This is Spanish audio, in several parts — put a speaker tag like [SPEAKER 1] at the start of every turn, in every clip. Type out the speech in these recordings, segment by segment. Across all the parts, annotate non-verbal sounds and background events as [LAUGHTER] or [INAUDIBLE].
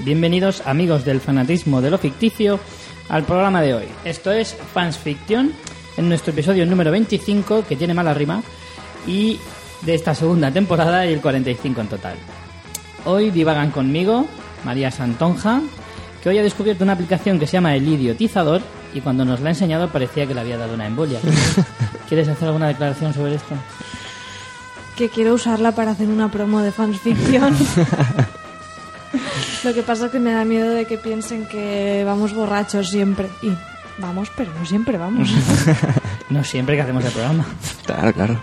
[SPEAKER 1] Bienvenidos, amigos del fanatismo de lo ficticio, al programa de hoy. Esto es Fans Fiction, en nuestro episodio número 25, que tiene mala rima, y de esta segunda temporada y el 45 en total. Hoy divagan conmigo María Santonja, que hoy ha descubierto una aplicación que se llama El Idiotizador y cuando nos la ha enseñado parecía que le había dado una embolia. [LAUGHS] ¿Quieres hacer alguna declaración sobre esto?
[SPEAKER 2] que quiero usarla para hacer una promo de fanfiction. [LAUGHS] Lo que pasa es que me da miedo de que piensen que vamos borrachos siempre. Y vamos, pero no siempre vamos. [LAUGHS]
[SPEAKER 1] No siempre que hacemos el programa.
[SPEAKER 3] Claro, claro.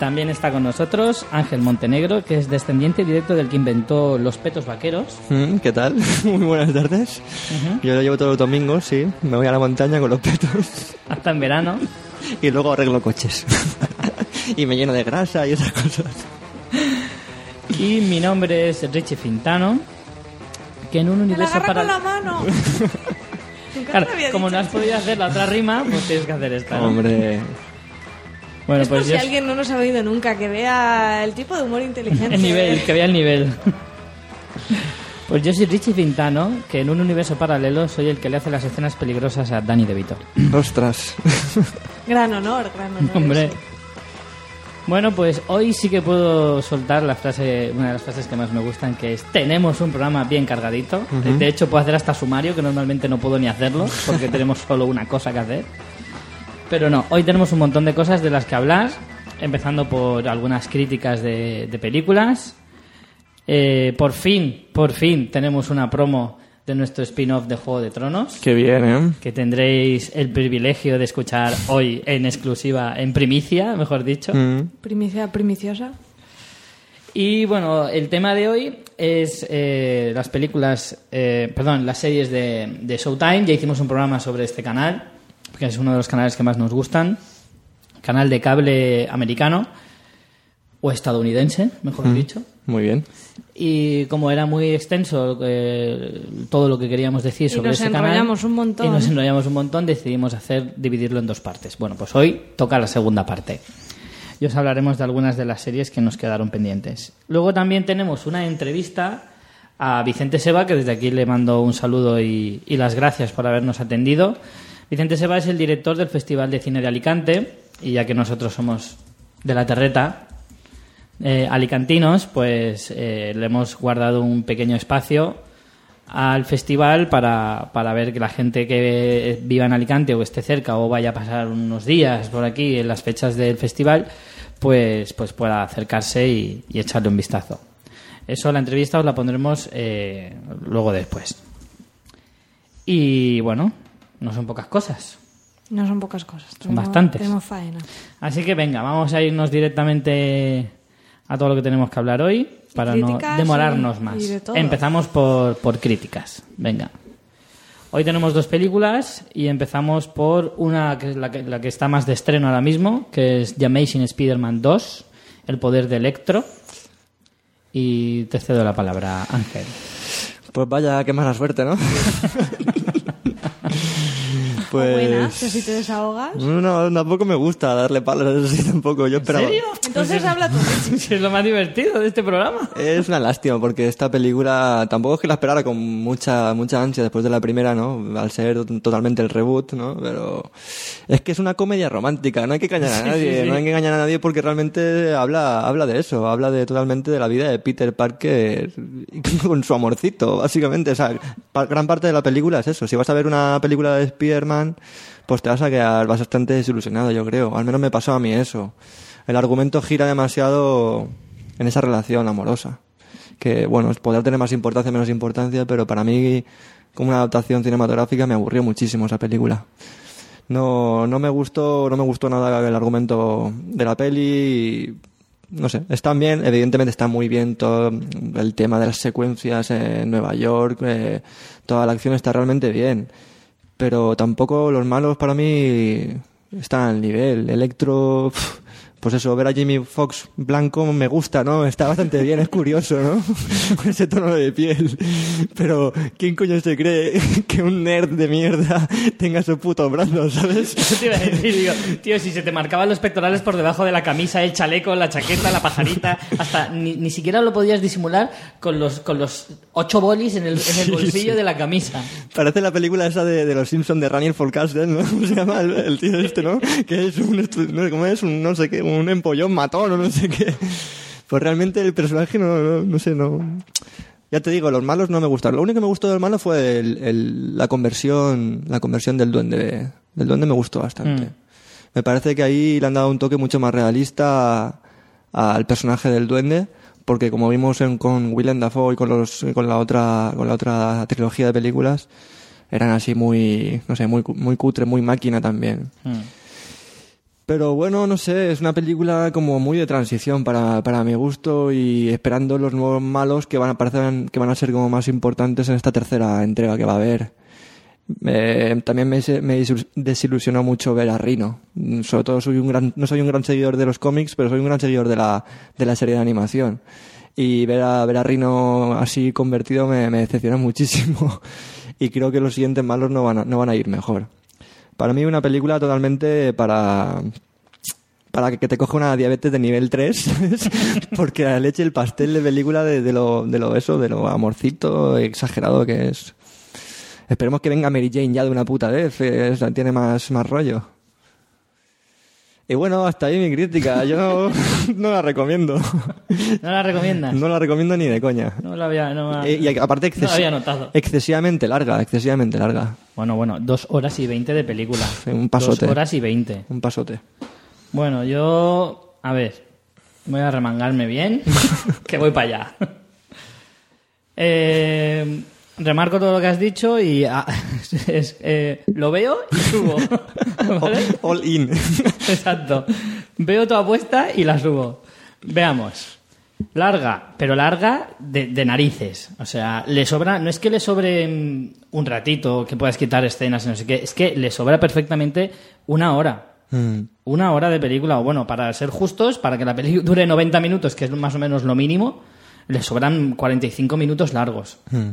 [SPEAKER 1] También está con nosotros Ángel Montenegro, que es descendiente directo del que inventó los petos vaqueros.
[SPEAKER 3] Mm, ¿Qué tal? [LAUGHS] Muy buenas tardes. Yo lo llevo todos los domingos, sí. Me voy a la montaña con los petos
[SPEAKER 1] Hasta en verano. [LAUGHS]
[SPEAKER 3] y luego arreglo coches. y me lleno de grasa y esas cosas.
[SPEAKER 1] Y mi nombre es Richie Fintano, que en un
[SPEAKER 2] ¡Me la
[SPEAKER 1] universo
[SPEAKER 2] agarra
[SPEAKER 1] para...
[SPEAKER 2] con la mano! [LAUGHS]
[SPEAKER 1] Claro, como no has podido hacer la otra rima, pues tienes que hacer esta. ¿no?
[SPEAKER 3] Hombre,
[SPEAKER 1] Bueno,
[SPEAKER 2] Es por
[SPEAKER 1] pues
[SPEAKER 2] si
[SPEAKER 1] yo...
[SPEAKER 2] alguien no nos ha oído nunca, que vea el tipo de humor inteligente.
[SPEAKER 1] El nivel, que vea el nivel. [LAUGHS] Pues yo soy Richie Fintano, que en un universo paralelo soy el que le hace las escenas peligrosas a Danny DeVito.
[SPEAKER 3] ostras.
[SPEAKER 2] Gran honor, gran honor. [LAUGHS]
[SPEAKER 1] Hombre.
[SPEAKER 2] ese.
[SPEAKER 1] Bueno, pues hoy sí que puedo soltar la frase, una de las frases que más me gustan, que es tenemos un programa bien cargadito. De hecho, puedo hacer hasta sumario, que normalmente no puedo ni hacerlo, porque [LAUGHS] tenemos solo una cosa que hacer. Pero no, hoy tenemos un montón de cosas de las que hablar, empezando por algunas críticas de, de películas. Eh, por fin, por fin tenemos una promo de nuestro spin-off de Juego de Tronos
[SPEAKER 3] Qué bien, ¿eh?
[SPEAKER 1] que tendréis el privilegio de escuchar hoy en exclusiva, en primicia, mejor dicho.
[SPEAKER 3] Mm.
[SPEAKER 2] Primicia primiciosa.
[SPEAKER 1] Y bueno, el tema de hoy es eh, las películas, eh, perdón, las series de, de Showtime. Ya hicimos un programa sobre este canal, que es uno de los canales que más nos gustan. Canal de cable americano, o estadounidense, mejor dicho.
[SPEAKER 3] Muy bien.
[SPEAKER 1] Y como era muy extenso eh, todo lo que queríamos decir
[SPEAKER 2] Y
[SPEAKER 1] sobre
[SPEAKER 2] nos
[SPEAKER 1] ese canal,
[SPEAKER 2] enrollamos un montón.
[SPEAKER 1] y nos enrollamos un montón, decidimos hacer dividirlo en dos partes. Bueno, pues hoy toca la segunda parte. Y os hablaremos de algunas de las series que nos quedaron pendientes. Luego también tenemos una entrevista a Vicente Seba, que desde aquí le mando un saludo y, y las gracias por habernos atendido. Vicente Seba es el director del Festival de Cine de Alicante, y ya que nosotros somos de la terreta, eh, alicantinos, pues eh, le hemos guardado un pequeño espacio al festival para, para ver que la gente que viva en Alicante o esté cerca o vaya a pasar unos días por aquí en las fechas del festival, pues, pues pueda acercarse y, y echarle un vistazo. Eso, la entrevista os la pondremos eh, luego después. Y bueno, no son pocas cosas.
[SPEAKER 2] No son pocas cosas.
[SPEAKER 1] Son bastantes.
[SPEAKER 2] Tenemos faena.
[SPEAKER 1] Así que venga, vamos a irnos directamente a todo lo que tenemos que hablar hoy para no demorarnos
[SPEAKER 2] y-
[SPEAKER 1] más.
[SPEAKER 2] y de todo.
[SPEAKER 1] Empezamos por, por críticas. Venga. Hoy tenemos dos películas y empezamos por una que es la que, la que está más de estreno ahora mismo, que es The Amazing Spider-Man 2, El poder de Electro. Y te cedo la palabra, Ángel.
[SPEAKER 3] Pues vaya, qué mala suerte, ¿no? [LAUGHS] pues...
[SPEAKER 2] Que si te desahogas.
[SPEAKER 3] No, no, tampoco me gusta darle palos así tampoco. Yo esperaba...
[SPEAKER 1] serio?
[SPEAKER 2] Entonces habla tú. [LAUGHS]
[SPEAKER 1] es lo más divertido de este programa.
[SPEAKER 3] Es una lástima porque esta película tampoco es que la esperara con mucha mucha ansia después de la primera, ¿no? Al ser totalmente el reboot, ¿no? Pero es que es una comedia romántica, no hay que engañar a
[SPEAKER 1] Sí,
[SPEAKER 3] nadie,
[SPEAKER 1] sí, sí.
[SPEAKER 3] no hay que engañar a nadie porque realmente habla habla de eso, habla de totalmente de la vida de Peter Parker con su amorcito, básicamente, o sea, gran parte de la película es eso. Si vas a ver una película de Spider-Man, pues te vas a quedar bastante desilusionado, yo creo. Al menos me pasó a mí eso. El argumento gira demasiado en esa relación amorosa. Que, bueno, podrá tener más importancia menos importancia, pero para mí, como una adaptación cinematográfica, me aburrió muchísimo esa película. No, no me gustó, no me gustó nada el argumento de la peli. No sé, están bien, evidentemente está muy bien todo el tema de las secuencias en Nueva York, eh, toda la acción está realmente bien. Pero tampoco los malos para mí están al nivel. Electro, pues eso, ver a Jamie Foxx blanco me gusta, ¿no? Está bastante bien, es curioso, ¿no? [LAUGHS] Con ese tono de piel. Pero, ¿quién coño se cree que un nerd de mierda tenga su puto brazo, ¿sabes?
[SPEAKER 1] Te iba a decir, digo, tío, si se te marcaban los pectorales por debajo de la camisa, el chaleco, la chaqueta, la pajarita, hasta ni, ni siquiera lo podías disimular con los, con los ocho bolis en el, en el bolsillo de la camisa.
[SPEAKER 3] Parece la película esa de, de los Simpsons de Raniel Forecastle, ¿no? [LAUGHS] ¿Cómo se llama el, el tío este, no? Que es un, no cómo es, un no sé qué, un empollón matón o no sé qué. Pues realmente el personaje no, no, no sé, no... Ya te digo, los malos no me gustaron. Lo único que me gustó del malo fue el, el- la conversión, la conversión del duende. Del duende me gustó bastante.
[SPEAKER 1] Mm.
[SPEAKER 3] Me parece que ahí le han dado un toque mucho más realista al personaje del duende, porque como vimos en- con Willem Dafoe y con los, con la otra, con la otra trilogía de películas, eran así muy, no sé, muy, muy cutre, muy máquina también.
[SPEAKER 1] Mm.
[SPEAKER 3] Pero bueno, no sé, es una película como muy de transición para, para mi gusto y esperando los nuevos malos que van a aparecer, que van a ser como más importantes en esta tercera entrega que va a haber. También me, me desilusionó mucho ver a Rino. Sobre todo soy un gran, no soy un gran seguidor de los cómics, pero soy un gran seguidor de la, de la serie de animación. Y ver a, ver a Rino así convertido me, me decepciona muchísimo. [LAUGHS] Y creo que los siguientes malos no van a, no van a ir mejor. Para mí una película totalmente para para que te coja una diabetes de nivel 3, [LAUGHS] ¿sabes? Porque la leche el pastel de película de, lo de lo eso, de lo amorcito exagerado que es. Esperemos que venga Mary Jane ya de una puta vez, eh, tiene más más rollo. Y bueno, hasta ahí mi crítica. Yo no, [LAUGHS] no la recomiendo.
[SPEAKER 1] ¿No la recomiendas?
[SPEAKER 3] No la recomiendo ni de coña.
[SPEAKER 1] No la había, no la-
[SPEAKER 3] y aparte
[SPEAKER 1] no la
[SPEAKER 3] exces-
[SPEAKER 1] había notado.
[SPEAKER 3] excesivamente larga, excesivamente larga.
[SPEAKER 1] Bueno, bueno, dos horas y veinte de película.
[SPEAKER 3] Un pasote.
[SPEAKER 1] Dos horas y veinte.
[SPEAKER 3] Un pasote.
[SPEAKER 1] Bueno, yo... A ver, voy a remangarme bien, [LAUGHS] que voy para allá. [LAUGHS] Eh, remarco todo lo que has dicho y ah, [LAUGHS] es, eh, lo veo y subo. [LAUGHS] ¿Vale?
[SPEAKER 3] All in. [LAUGHS]
[SPEAKER 1] Exacto. Veo tu apuesta y la subo. Veamos. Larga, pero larga de, de narices. O sea, le sobra, no es que le sobre mm, un ratito que puedas quitar escenas no sé qué, es que le sobra perfectamente una hora.
[SPEAKER 3] Mm.
[SPEAKER 1] Una hora de película, o bueno, para ser justos, para que la película dure 90 minutos, que es más o menos lo mínimo, le sobran 45 minutos largos.
[SPEAKER 3] Mm.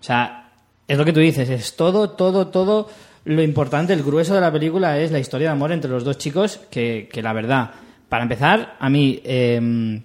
[SPEAKER 1] O sea, es lo que tú dices, es todo, todo, todo lo importante, el grueso de la película es la historia de amor entre los dos chicos, que, que la verdad, para empezar, a mí, eh,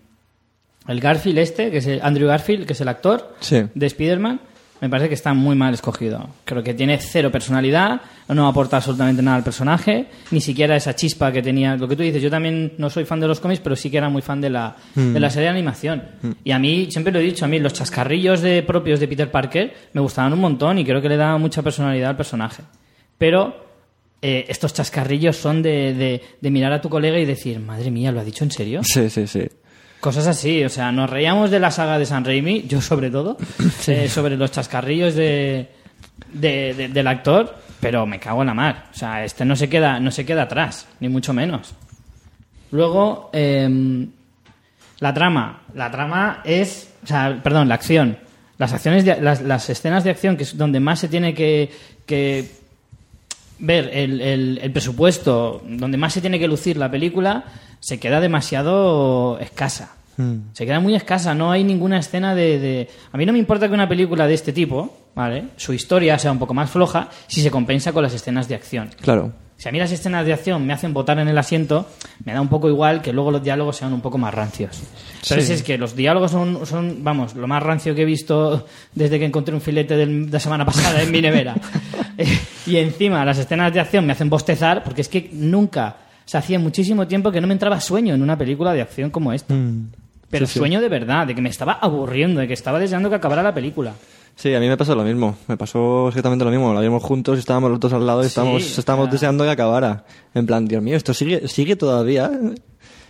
[SPEAKER 1] el Garfield este, que es el Andrew Garfield, que es el actor
[SPEAKER 3] Sí.
[SPEAKER 1] de Spider-Man, me parece que está muy mal escogido. Creo que tiene cero personalidad, no aporta absolutamente nada al personaje, ni siquiera esa chispa que tenía. Lo que tú dices, yo también no soy fan de los cómics, pero sí que era muy fan de la, de la serie de animación. Y a mí, siempre lo he dicho, a mí los chascarrillos de, propios de Peter Parker me gustaban un montón y creo que le daba mucha personalidad al personaje. Pero eh, estos chascarrillos son de, de, de mirar a tu colega y decir, madre mía, ¿lo ha dicho en serio?
[SPEAKER 3] Sí, sí, sí.
[SPEAKER 1] Cosas así, o sea, nos reíamos de la saga de San Raimi, yo sobre todo, eh, sobre los chascarrillos de, de- de- del actor, pero me cago en la mar. O sea, este no se queda, no se queda atrás, ni mucho menos. Luego, em, la trama. La trama es, o sea, perdón, la acción. Las acciones, de- las, las escenas de acción, que es donde más se tiene que, que ver el, el- el presupuesto, donde más se tiene que lucir la película, se queda demasiado escasa. Se queda muy escasa, no hay ninguna escena de, de- A mí no me importa que una película de este tipo, ¿vale? Su historia sea un poco más floja si se compensa con las escenas de acción.
[SPEAKER 3] Claro.
[SPEAKER 1] Si a mí las escenas de acción me hacen botar en el asiento, me da un poco igual que luego los diálogos sean un poco más rancios. Entonces
[SPEAKER 3] Sí.
[SPEAKER 1] es que los diálogos son, son, vamos, lo más rancio que he visto desde que encontré un filete de la semana pasada en mi nevera. [LAUGHS] [LAUGHS] Y encima las escenas de acción me hacen bostezar porque es que nunca, o sea, hacía muchísimo tiempo que no me entraba sueño en una película de acción como esta. Pero
[SPEAKER 3] Sí, sí.
[SPEAKER 1] sueño de verdad, de que me estaba aburriendo, de que estaba deseando que acabara la película.
[SPEAKER 3] Sí, a mí me pasó lo mismo. Me pasó exactamente lo mismo. La vimos juntos, estábamos los dos al lado y
[SPEAKER 1] Sí,
[SPEAKER 3] estábamos, estábamos
[SPEAKER 1] o sea-
[SPEAKER 3] deseando que acabara. En plan, Dios mío, esto sigue, sigue todavía.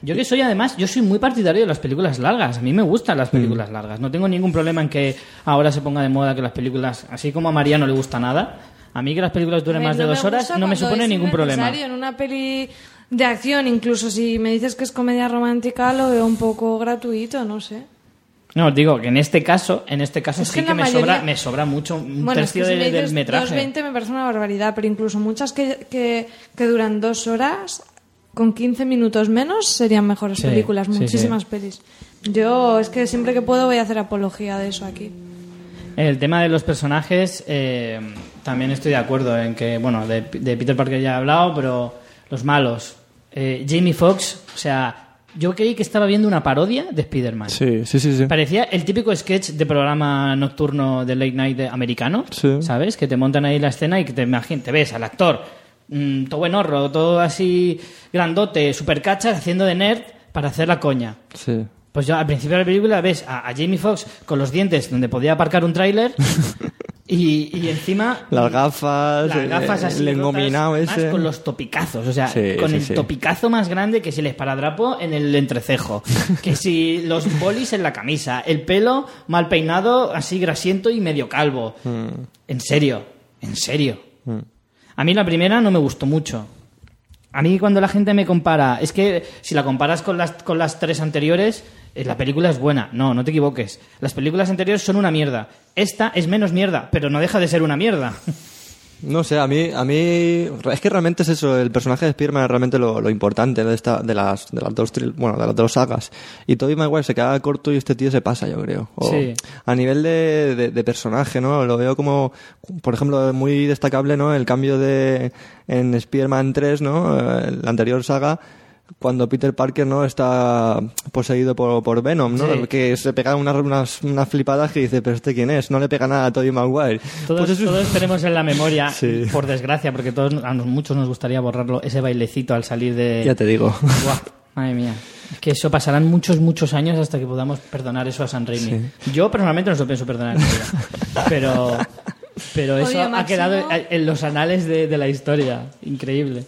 [SPEAKER 1] Yo que soy además, yo soy muy partidario de las películas largas. A mí me gustan
[SPEAKER 3] Mm.
[SPEAKER 1] las películas largas. No tengo ningún problema en que ahora se ponga de moda que las películas, así como a María no le gusta nada, a mí que las películas duren más de
[SPEAKER 2] no
[SPEAKER 1] dos horas no me supone ningún problema.
[SPEAKER 2] En una peli de acción, incluso si me dices que es comedia romántica, lo veo un poco gratuito, no sé.
[SPEAKER 1] No, digo que en este caso, en este caso
[SPEAKER 2] Es
[SPEAKER 1] sí
[SPEAKER 2] que
[SPEAKER 1] que, me
[SPEAKER 2] mayoría-
[SPEAKER 1] sobra, me sobra mucho, un
[SPEAKER 2] Bueno, es que
[SPEAKER 1] tercio
[SPEAKER 2] si
[SPEAKER 1] de-
[SPEAKER 2] me
[SPEAKER 1] del metraje.
[SPEAKER 2] 2.20 me parece una barbaridad, pero incluso muchas que, que, que duran dos horas con 15 minutos menos serían mejores
[SPEAKER 1] Sí,
[SPEAKER 2] películas, muchísimas
[SPEAKER 1] sí.
[SPEAKER 2] pelis. Yo es que siempre que puedo voy a hacer apología de eso aquí.
[SPEAKER 1] El tema de los personajes, eh, también estoy de acuerdo en que, bueno, de, de Peter Parker ya he hablado, pero los malos. Eh, Jamie Foxx, o sea, yo creí que estaba viendo una parodia de Spider-Man.
[SPEAKER 3] Sí, sí, sí. sí.
[SPEAKER 1] Parecía el típico sketch de programa nocturno de late night americano,
[SPEAKER 3] Sí.
[SPEAKER 1] ¿sabes? Que te montan ahí la escena y que te imagin- te ves al actor mm, todo enorro, todo así grandote, super cachas, haciendo de nerd para hacer la coña.
[SPEAKER 3] Sí.
[SPEAKER 1] Pues yo al principio de la película ves a, a Jamie Foxx con los dientes donde podía aparcar un tráiler [LAUGHS] y, y encima
[SPEAKER 3] Las gafas,
[SPEAKER 1] las gafas
[SPEAKER 3] eh,
[SPEAKER 1] así
[SPEAKER 3] el engominado
[SPEAKER 1] más
[SPEAKER 3] ese.
[SPEAKER 1] con los topicazos, o sea,
[SPEAKER 3] Sí,
[SPEAKER 1] con
[SPEAKER 3] sí,
[SPEAKER 1] el
[SPEAKER 3] sí.
[SPEAKER 1] topicazo más grande que si el esparadrapo en el entrecejo, [LAUGHS] que si los bolis en la camisa, el pelo mal peinado, así grasiento y medio calvo.
[SPEAKER 3] Mm.
[SPEAKER 1] En serio, en serio. A mí la primera no me gustó mucho. A mí cuando la gente me compara, es que si la comparas con las, con las tres anteriores, eh, la película es buena. No, no te equivoques. Las películas anteriores son una mierda. Esta es menos mierda, pero no deja de ser una mierda. [LAUGHS]
[SPEAKER 3] No sé, a mí, a mí es que realmente es eso, el personaje de Spider-Man es realmente lo, lo importante de, esta, de, las, de las dos bueno, de las dos sagas. Y Tobey Maguire se queda corto y este tío se pasa, yo creo. O
[SPEAKER 1] Sí.
[SPEAKER 3] A nivel de, de, de personaje, ¿no? Lo veo como, por ejemplo, muy destacable, ¿no? El cambio de, en Spider-Man 3, ¿no? Eh, La anterior saga, cuando Peter Parker, ¿no? Está poseído por, por Venom, ¿no?
[SPEAKER 1] Sí.
[SPEAKER 3] Que se pega unas, unas, unas flipadas que dice, pero este quién es, no le pega nada a Tobey Maguire.
[SPEAKER 1] Todos,
[SPEAKER 3] Pues eso-
[SPEAKER 1] todos tenemos en la memoria, [LAUGHS]
[SPEAKER 3] Sí.
[SPEAKER 1] por desgracia, porque todos, a muchos nos gustaría borrarlo, ese bailecito al salir de...
[SPEAKER 3] Ya te digo. [LAUGHS]
[SPEAKER 1] Buah, madre mía. Es que eso pasarán muchos, muchos años hasta que podamos perdonar eso a San Raimi. Yo personalmente no se lo pienso perdonar. Pero, pero [LAUGHS] eso
[SPEAKER 2] Oye,
[SPEAKER 1] ha quedado en- en los anales de, de la historia. Increíble.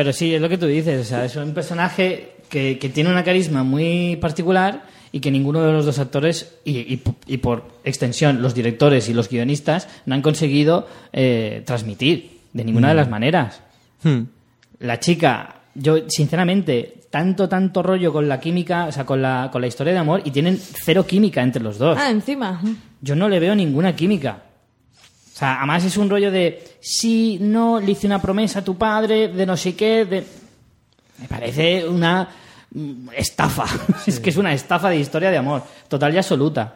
[SPEAKER 1] Pero sí, es lo que tú dices. O sea, es un personaje que, que tiene una carisma muy particular y que ninguno de los dos actores, y, y- y por extensión los directores y los guionistas, no han conseguido eh, transmitir de ninguna de las maneras
[SPEAKER 3] Hmm.
[SPEAKER 1] la chica, yo sinceramente, tanto, tanto rollo con la química, o sea, con la, con la historia de amor y tienen cero química entre los dos.
[SPEAKER 2] Ah, encima.
[SPEAKER 1] Yo no le veo ninguna química. O sea, además es un rollo de, sí, no, le hice una promesa a tu padre, de no sé qué, de... Me parece una estafa. [LAUGHS] Es que es una estafa de historia de amor, total y absoluta.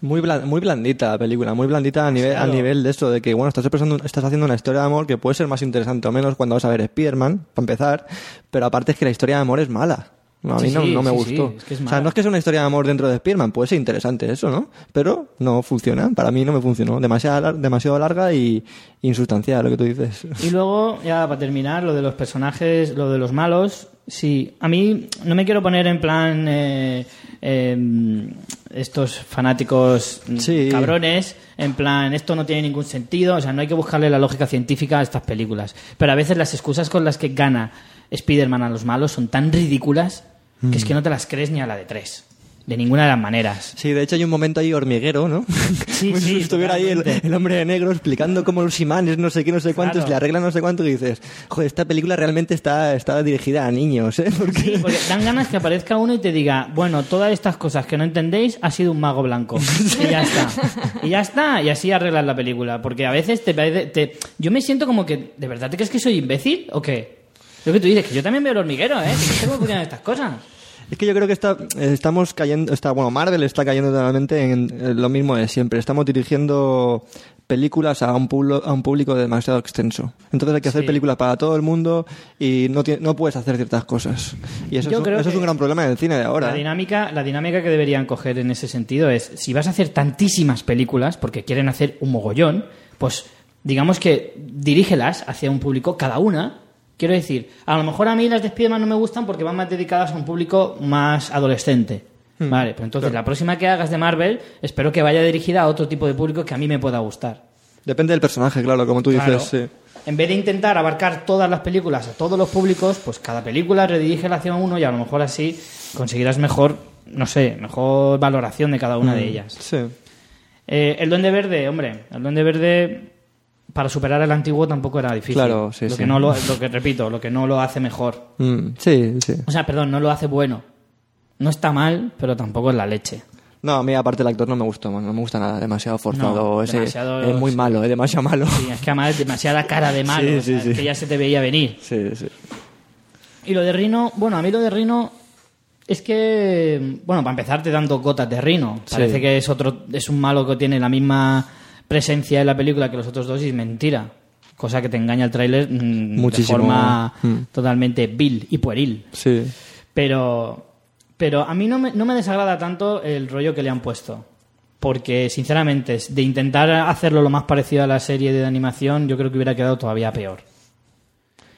[SPEAKER 3] Muy, blan- muy blandita la película, muy blandita a nivel,
[SPEAKER 1] Claro.
[SPEAKER 3] a nivel de eso, de que, bueno, estás, expresando, estás haciendo una historia de amor que puede ser más interesante o menos cuando vas a ver Spider-Man, para empezar, pero aparte es que la historia de amor es mala. No, a mí
[SPEAKER 1] Sí,
[SPEAKER 3] no, no me
[SPEAKER 1] sí,
[SPEAKER 3] gustó.
[SPEAKER 1] sí, es que es
[SPEAKER 3] o sea, no es que sea una historia de amor dentro de Spider-Man, puede ser interesante eso, ¿no? Pero no funciona, para mí no me funcionó. Demasiado, demasiado larga y insustancial, lo que tú dices.
[SPEAKER 1] Y luego, ya para terminar, lo de los personajes, lo de los malos. Sí, a mí no me quiero poner en plan eh, eh, estos fanáticos mm, cabrones, en plan esto no tiene ningún sentido, o sea, no hay que buscarle la lógica científica a estas películas. Pero a veces las excusas con las que gana Spider-Man a los malos son tan ridículas que es que no te las crees ni a la de tres. De ninguna de las maneras.
[SPEAKER 3] Sí, de hecho hay un momento ahí hormiguero, ¿no? [LAUGHS]
[SPEAKER 1] Sí, [LAUGHS]
[SPEAKER 3] Como
[SPEAKER 1] sí,
[SPEAKER 3] si estuviera ahí el, hombre de negro explicando cómo los imanes, no sé qué, no sé cuántos,
[SPEAKER 1] Claro.
[SPEAKER 3] le arreglan no sé cuánto y dices, joder, esta película realmente está, está dirigida a niños, ¿eh? [LAUGHS] Porque...
[SPEAKER 1] Sí, porque dan ganas que aparezca uno y te diga, bueno, todas estas cosas que no entendéis ha sido un mago blanco. Y ya está. Y ya está. Y así arreglas la película. Porque a veces te, parece- te... Yo me siento como que, ¿de verdad te crees que soy imbécil o qué? Lo que tú dices, que yo también veo el hormiguero, ¿eh? Que no sé cómo funcionan estas cosas.
[SPEAKER 3] Es que yo creo que está, estamos cayendo, está, bueno, Marvel está cayendo totalmente en lo mismo de siempre. Estamos dirigiendo películas a un, público, a un público demasiado extenso. Entonces hay que hacer
[SPEAKER 1] Sí.
[SPEAKER 3] películas para todo el mundo y no, no puedes hacer ciertas cosas. Y eso,
[SPEAKER 1] Yo
[SPEAKER 3] es, un- eso es un gran problema del cine de ahora.
[SPEAKER 1] La
[SPEAKER 3] ¿eh?
[SPEAKER 1] dinámica, la dinámica que deberían coger en ese sentido es, si vas a hacer tantísimas películas, porque quieren hacer un mogollón, pues digamos que dirígelas hacia un público cada una. Quiero decir, a lo mejor a mí las de Spiderman no me gustan porque van más dedicadas a un público más adolescente. Vale, pero entonces la próxima que hagas de Marvel, espero que vaya dirigida a otro tipo de público que a mí me pueda gustar.
[SPEAKER 3] Depende del personaje, claro, como tú
[SPEAKER 1] Claro.
[SPEAKER 3] dices. sí.
[SPEAKER 1] En vez de intentar abarcar todas las películas a todos los públicos, pues cada película redirige hacia uno y a lo mejor así conseguirás mejor, no sé, mejor valoración de cada una de ellas.
[SPEAKER 3] Sí.
[SPEAKER 1] Eh, el Duende Verde, hombre, el Duende Verde para superar el antiguo tampoco era difícil.
[SPEAKER 3] Claro, sí,
[SPEAKER 1] lo
[SPEAKER 3] sí.
[SPEAKER 1] que no lo, lo que repito, lo que no lo hace mejor.
[SPEAKER 3] Mm, sí, sí.
[SPEAKER 1] O sea, perdón, no lo hace bueno. No está mal, pero tampoco es la leche.
[SPEAKER 3] No, a mí aparte el actor no me gustó, no me gusta nada, demasiado forzado.
[SPEAKER 1] No,
[SPEAKER 3] ese-
[SPEAKER 1] demasiado-
[SPEAKER 3] Es muy malo, es demasiado malo.
[SPEAKER 1] Sí, es que además es demasiada cara de malo, [LAUGHS]
[SPEAKER 3] Sí,
[SPEAKER 1] o sea,
[SPEAKER 3] sí, sí.
[SPEAKER 1] es que ya se te veía venir.
[SPEAKER 3] Sí, sí.
[SPEAKER 1] Y lo de Rino, bueno, a mí lo de Rino es que, bueno, para empezar te dan dos gotas de Rino. Parece que es otro, es un malo que tiene la misma presencia en la película que los otros dos y es mentira. Cosa que te engaña el tráiler mm, de forma
[SPEAKER 3] Mm.
[SPEAKER 1] totalmente vil y pueril.
[SPEAKER 3] Sí.
[SPEAKER 1] Pero, pero a mí no me, no me desagrada tanto el rollo que le han puesto. Porque, sinceramente, de intentar hacerlo lo más parecido a la serie de animación, yo creo que hubiera quedado todavía peor.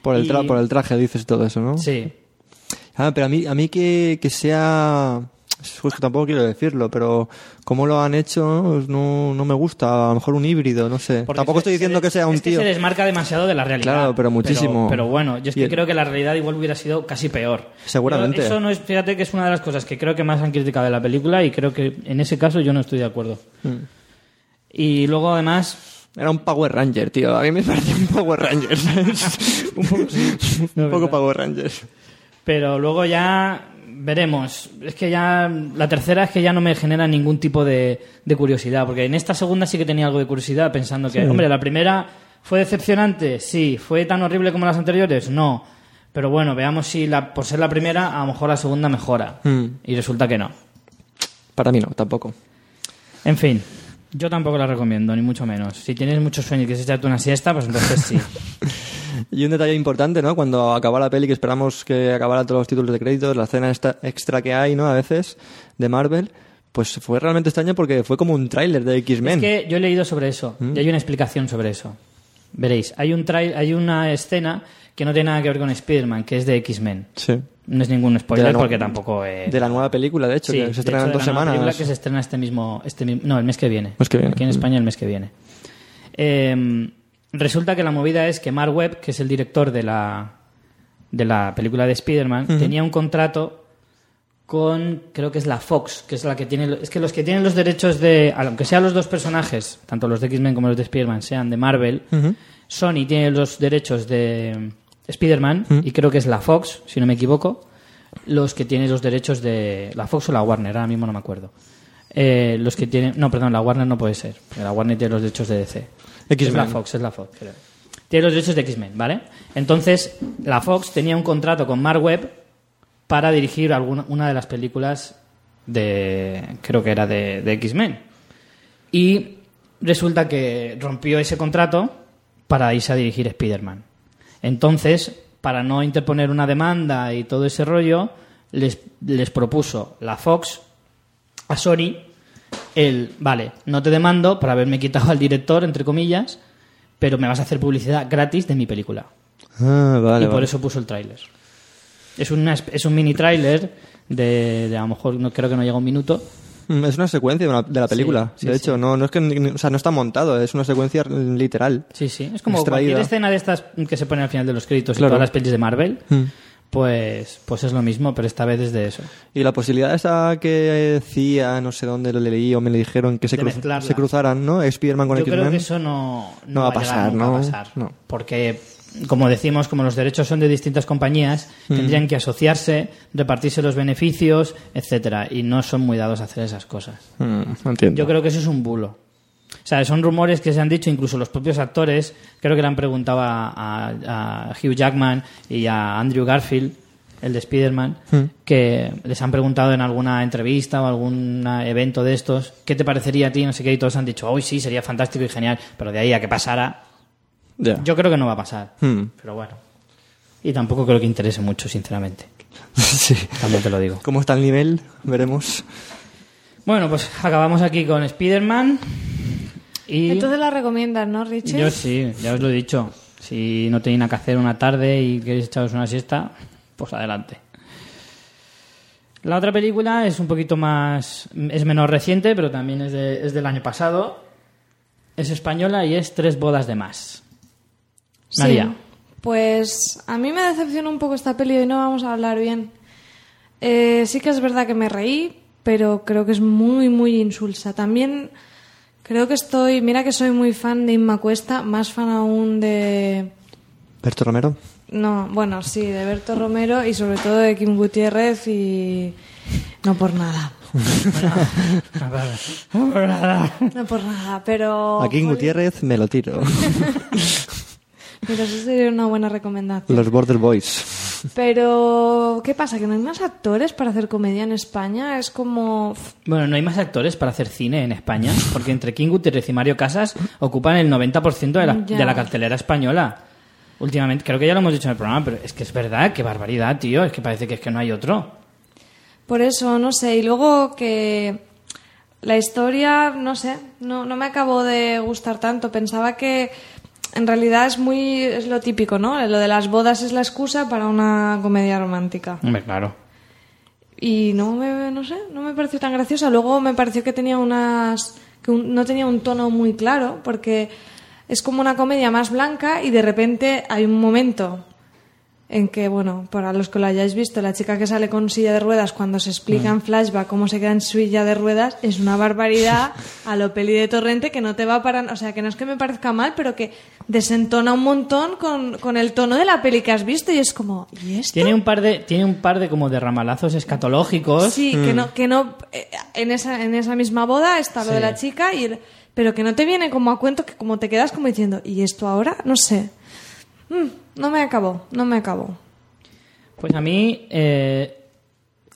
[SPEAKER 3] Por el, tra-
[SPEAKER 1] Y-
[SPEAKER 3] por el traje dices todo eso, ¿no?
[SPEAKER 1] Sí.
[SPEAKER 3] Ah, pero a mí, a mí que, que sea... Que tampoco quiero decirlo, pero como lo han hecho no, no me gusta. A lo mejor un híbrido, no sé.
[SPEAKER 1] Porque
[SPEAKER 3] tampoco
[SPEAKER 1] se-
[SPEAKER 3] estoy diciendo
[SPEAKER 1] se-
[SPEAKER 3] que sea un
[SPEAKER 1] es
[SPEAKER 3] tío.
[SPEAKER 1] Que se desmarca demasiado de la realidad.
[SPEAKER 3] Claro, pero muchísimo.
[SPEAKER 1] Pero, pero bueno, yo es que
[SPEAKER 3] el-
[SPEAKER 1] creo que la realidad igual hubiera sido casi peor.
[SPEAKER 3] Seguramente.
[SPEAKER 1] Pero eso no es, fíjate que es una de las cosas que creo que más han criticado de la película y creo que en ese caso yo no estoy de acuerdo.
[SPEAKER 3] Mm.
[SPEAKER 1] Y luego además
[SPEAKER 3] Era un Power Ranger, tío. A mí me parecía un Power Ranger. [LAUGHS] un poco, [LAUGHS] un poco. Power Ranger.
[SPEAKER 1] Pero luego ya veremos. Es que ya la tercera es que ya no me genera ningún tipo de, de curiosidad, porque en esta segunda sí que tenía algo de curiosidad pensando que, hombre, la primera fue decepcionante, sí, fue tan horrible como las anteriores, no. Pero bueno, veamos si la, por ser la primera, a lo mejor la segunda mejora.
[SPEAKER 3] Mm.
[SPEAKER 1] Y resulta que no.
[SPEAKER 3] Para mí no, tampoco.
[SPEAKER 1] En fin, yo tampoco la recomiendo, ni mucho menos. Si tienes mucho sueño y quieres echarte una siesta, pues entonces sí. [LAUGHS] [LAUGHS]
[SPEAKER 3] Y un detalle importante, ¿no? Cuando acaba la peli, que esperamos que acabara todos los títulos de créditos, la escena esta extra que hay, ¿no? A veces, de Marvel, pues fue realmente extraño porque fue como un tráiler de X-Men.
[SPEAKER 1] Es que yo he leído sobre eso y hay una explicación sobre eso. Veréis, hay, un trai- hay una escena que no tiene nada que ver con Spider-Man, que es de X-Men.
[SPEAKER 3] Sí.
[SPEAKER 1] No es ningún spoiler porque tampoco...
[SPEAKER 3] De la nueva película, de hecho,
[SPEAKER 1] sí,
[SPEAKER 3] que se estrena en dos
[SPEAKER 1] la
[SPEAKER 3] semanas.
[SPEAKER 1] película que se estrena este mismo, este No, el mes que viene.
[SPEAKER 3] Mes que viene.
[SPEAKER 1] Aquí en
[SPEAKER 3] Mm.
[SPEAKER 1] España el mes que viene. Eh, resulta que la movida es que Mark Webb, que es el director de la, de la película de Spider-Man, tenía un contrato con, creo que es la Fox, que es la que tiene... Es que los que tienen los derechos de... Aunque sean los dos personajes, tanto los de X-Men como los de Spider-Man, sean de Marvel, Sony tiene los derechos de Spider-Man y creo que es la Fox, si no me equivoco, los que tienen los derechos de la Fox o la Warner, ahora mismo no me acuerdo. Eh, los que tienen... No, perdón, la Warner no puede ser, porque la Warner tiene los derechos de DC. Es la Fox, es la Fox. Tiene los derechos de X-Men, ¿vale? Entonces, la Fox tenía un contrato con Mark Webb para dirigir alguna, una de las películas de... creo que era de, de X-Men. Y resulta que rompió ese contrato para irse a dirigir Spider-Man. Entonces, para no interponer una demanda y todo ese rollo, les, les propuso la Fox a Sony el, vale, no te demando por haberme quitado al director, entre comillas, pero me vas a hacer publicidad gratis de mi película.
[SPEAKER 3] Ah, vale,
[SPEAKER 1] y por
[SPEAKER 3] vale.
[SPEAKER 1] eso puso el tráiler. Es, una es un mini tráiler de, de a lo mejor no creo que no llega un minuto.
[SPEAKER 3] Mm, Es una secuencia de, una- de la película.
[SPEAKER 1] Sí,
[SPEAKER 3] de
[SPEAKER 1] sí,
[SPEAKER 3] hecho, no, no es que o sea, no está montado, es una secuencia literal.
[SPEAKER 1] Sí, sí. Es como
[SPEAKER 3] Extraída.
[SPEAKER 1] cualquier escena de estas que se pone al final de los créditos
[SPEAKER 3] Claro.
[SPEAKER 1] y todas las pelis de Marvel,
[SPEAKER 3] Mm.
[SPEAKER 1] Pues, pues es lo mismo, pero esta vez es de eso.
[SPEAKER 3] Y la posibilidad esa que decía, no sé dónde lo leí o me le dijeron que se, cruz- se cruzaran, ¿no? Spider-Man con
[SPEAKER 1] Yo creo que eso no,
[SPEAKER 3] No va a
[SPEAKER 1] llegar
[SPEAKER 3] pasar,
[SPEAKER 1] nunca
[SPEAKER 3] ¿no?
[SPEAKER 1] a pasar.
[SPEAKER 3] No.
[SPEAKER 1] Porque, como decimos, como los derechos son de distintas compañías,
[SPEAKER 3] Mm.
[SPEAKER 1] tendrían que asociarse, repartirse los beneficios, etcétera, y no son muy dados a hacer esas cosas.
[SPEAKER 3] Mm, entiendo.
[SPEAKER 1] Yo creo que eso es un bulo. O sea, son rumores que se han dicho, incluso los propios actores, creo que le han preguntado a, a- a Hugh Jackman y a Andrew Garfield, el de Spider-Man, que les han preguntado en alguna entrevista o algún evento de estos, ¿qué te parecería a ti? No sé qué, y todos han dicho, hoy sí, sería fantástico y genial, pero de ahí a que pasara, yo creo que no va a pasar.
[SPEAKER 3] Mm.
[SPEAKER 1] Pero bueno. Y tampoco creo que interese mucho, sinceramente. [LAUGHS]
[SPEAKER 3] sí.
[SPEAKER 1] También te lo digo.
[SPEAKER 3] ¿Cómo está el nivel? Veremos.
[SPEAKER 1] Bueno, pues acabamos aquí con Spider-Man. Y...
[SPEAKER 2] Entonces la recomiendas, ¿no, Richie?
[SPEAKER 1] Yo sí, ya os lo he dicho. Si no tenéis nada que hacer una tarde y queréis echaros una siesta, pues adelante. La otra película es un poquito más. es menos reciente, pero también es, de- es del año pasado. Es española y es Tres bodas de más.
[SPEAKER 2] Sí.
[SPEAKER 1] María.
[SPEAKER 2] Pues a mí me decepcionó un poco esta peli y no vamos a hablar bien. Eh, sí que es verdad que me reí, pero creo que es muy, muy insulsa. También creo que estoy. Mira que soy muy fan de Inma Cuesta, más fan aún de.
[SPEAKER 3] Berto Romero.
[SPEAKER 2] No, bueno, sí, de Berto Romero y sobre todo de Kim Gutiérrez y. No por nada. No por nada, pero.
[SPEAKER 3] Aquí en
[SPEAKER 2] joder,
[SPEAKER 3] Gutiérrez me lo tiro. [LAUGHS]
[SPEAKER 2] Mira, eso sería una buena recomendación.
[SPEAKER 3] Los Border Boys.
[SPEAKER 2] Pero, ¿qué pasa? ¿Que no hay más actores para hacer comedia en España? Es como...
[SPEAKER 1] Bueno, no hay más actores para hacer cine en España, porque entre King Gutiérrez y Mario Casas ocupan el 90% de la, de la cartelera española. Últimamente, creo que ya lo hemos dicho en el programa, pero es que es verdad, qué barbaridad, tío. Es que parece que es que no hay otro.
[SPEAKER 2] Por eso, no sé. Y luego que la historia, no sé, no, no me acabó de gustar tanto. Pensaba que en realidad es muy... es lo típico, ¿no? Lo de las bodas es la excusa para una comedia romántica.
[SPEAKER 1] Hombre, claro.
[SPEAKER 2] Y no me, no sé, no me pareció tan graciosa. Luego me pareció que tenía unas... que un- no tenía un tono muy claro, porque es como una comedia más blanca y de repente hay un momento en que, bueno, para los que lo hayáis visto, la chica que sale con silla de ruedas cuando se explica en flashback cómo se queda en silla de ruedas es una barbaridad [LAUGHS] a lo peli de torrente que no te va para... O sea, que no es que me parezca mal, pero que desentona un montón con, con el tono de la peli que has visto y es como... ¿Y esto?
[SPEAKER 1] Tiene un par de, tiene un par de como de ramalazos escatológicos.
[SPEAKER 2] Sí, que no, que no eh, en esa, en esa misma boda está lo
[SPEAKER 1] Sí.
[SPEAKER 2] de la chica y el- pero que no te viene como a cuento que como te quedas como diciendo, ¿y esto ahora? No sé. Mm, no me acabó, no me acabó.
[SPEAKER 1] Pues a mí, eh,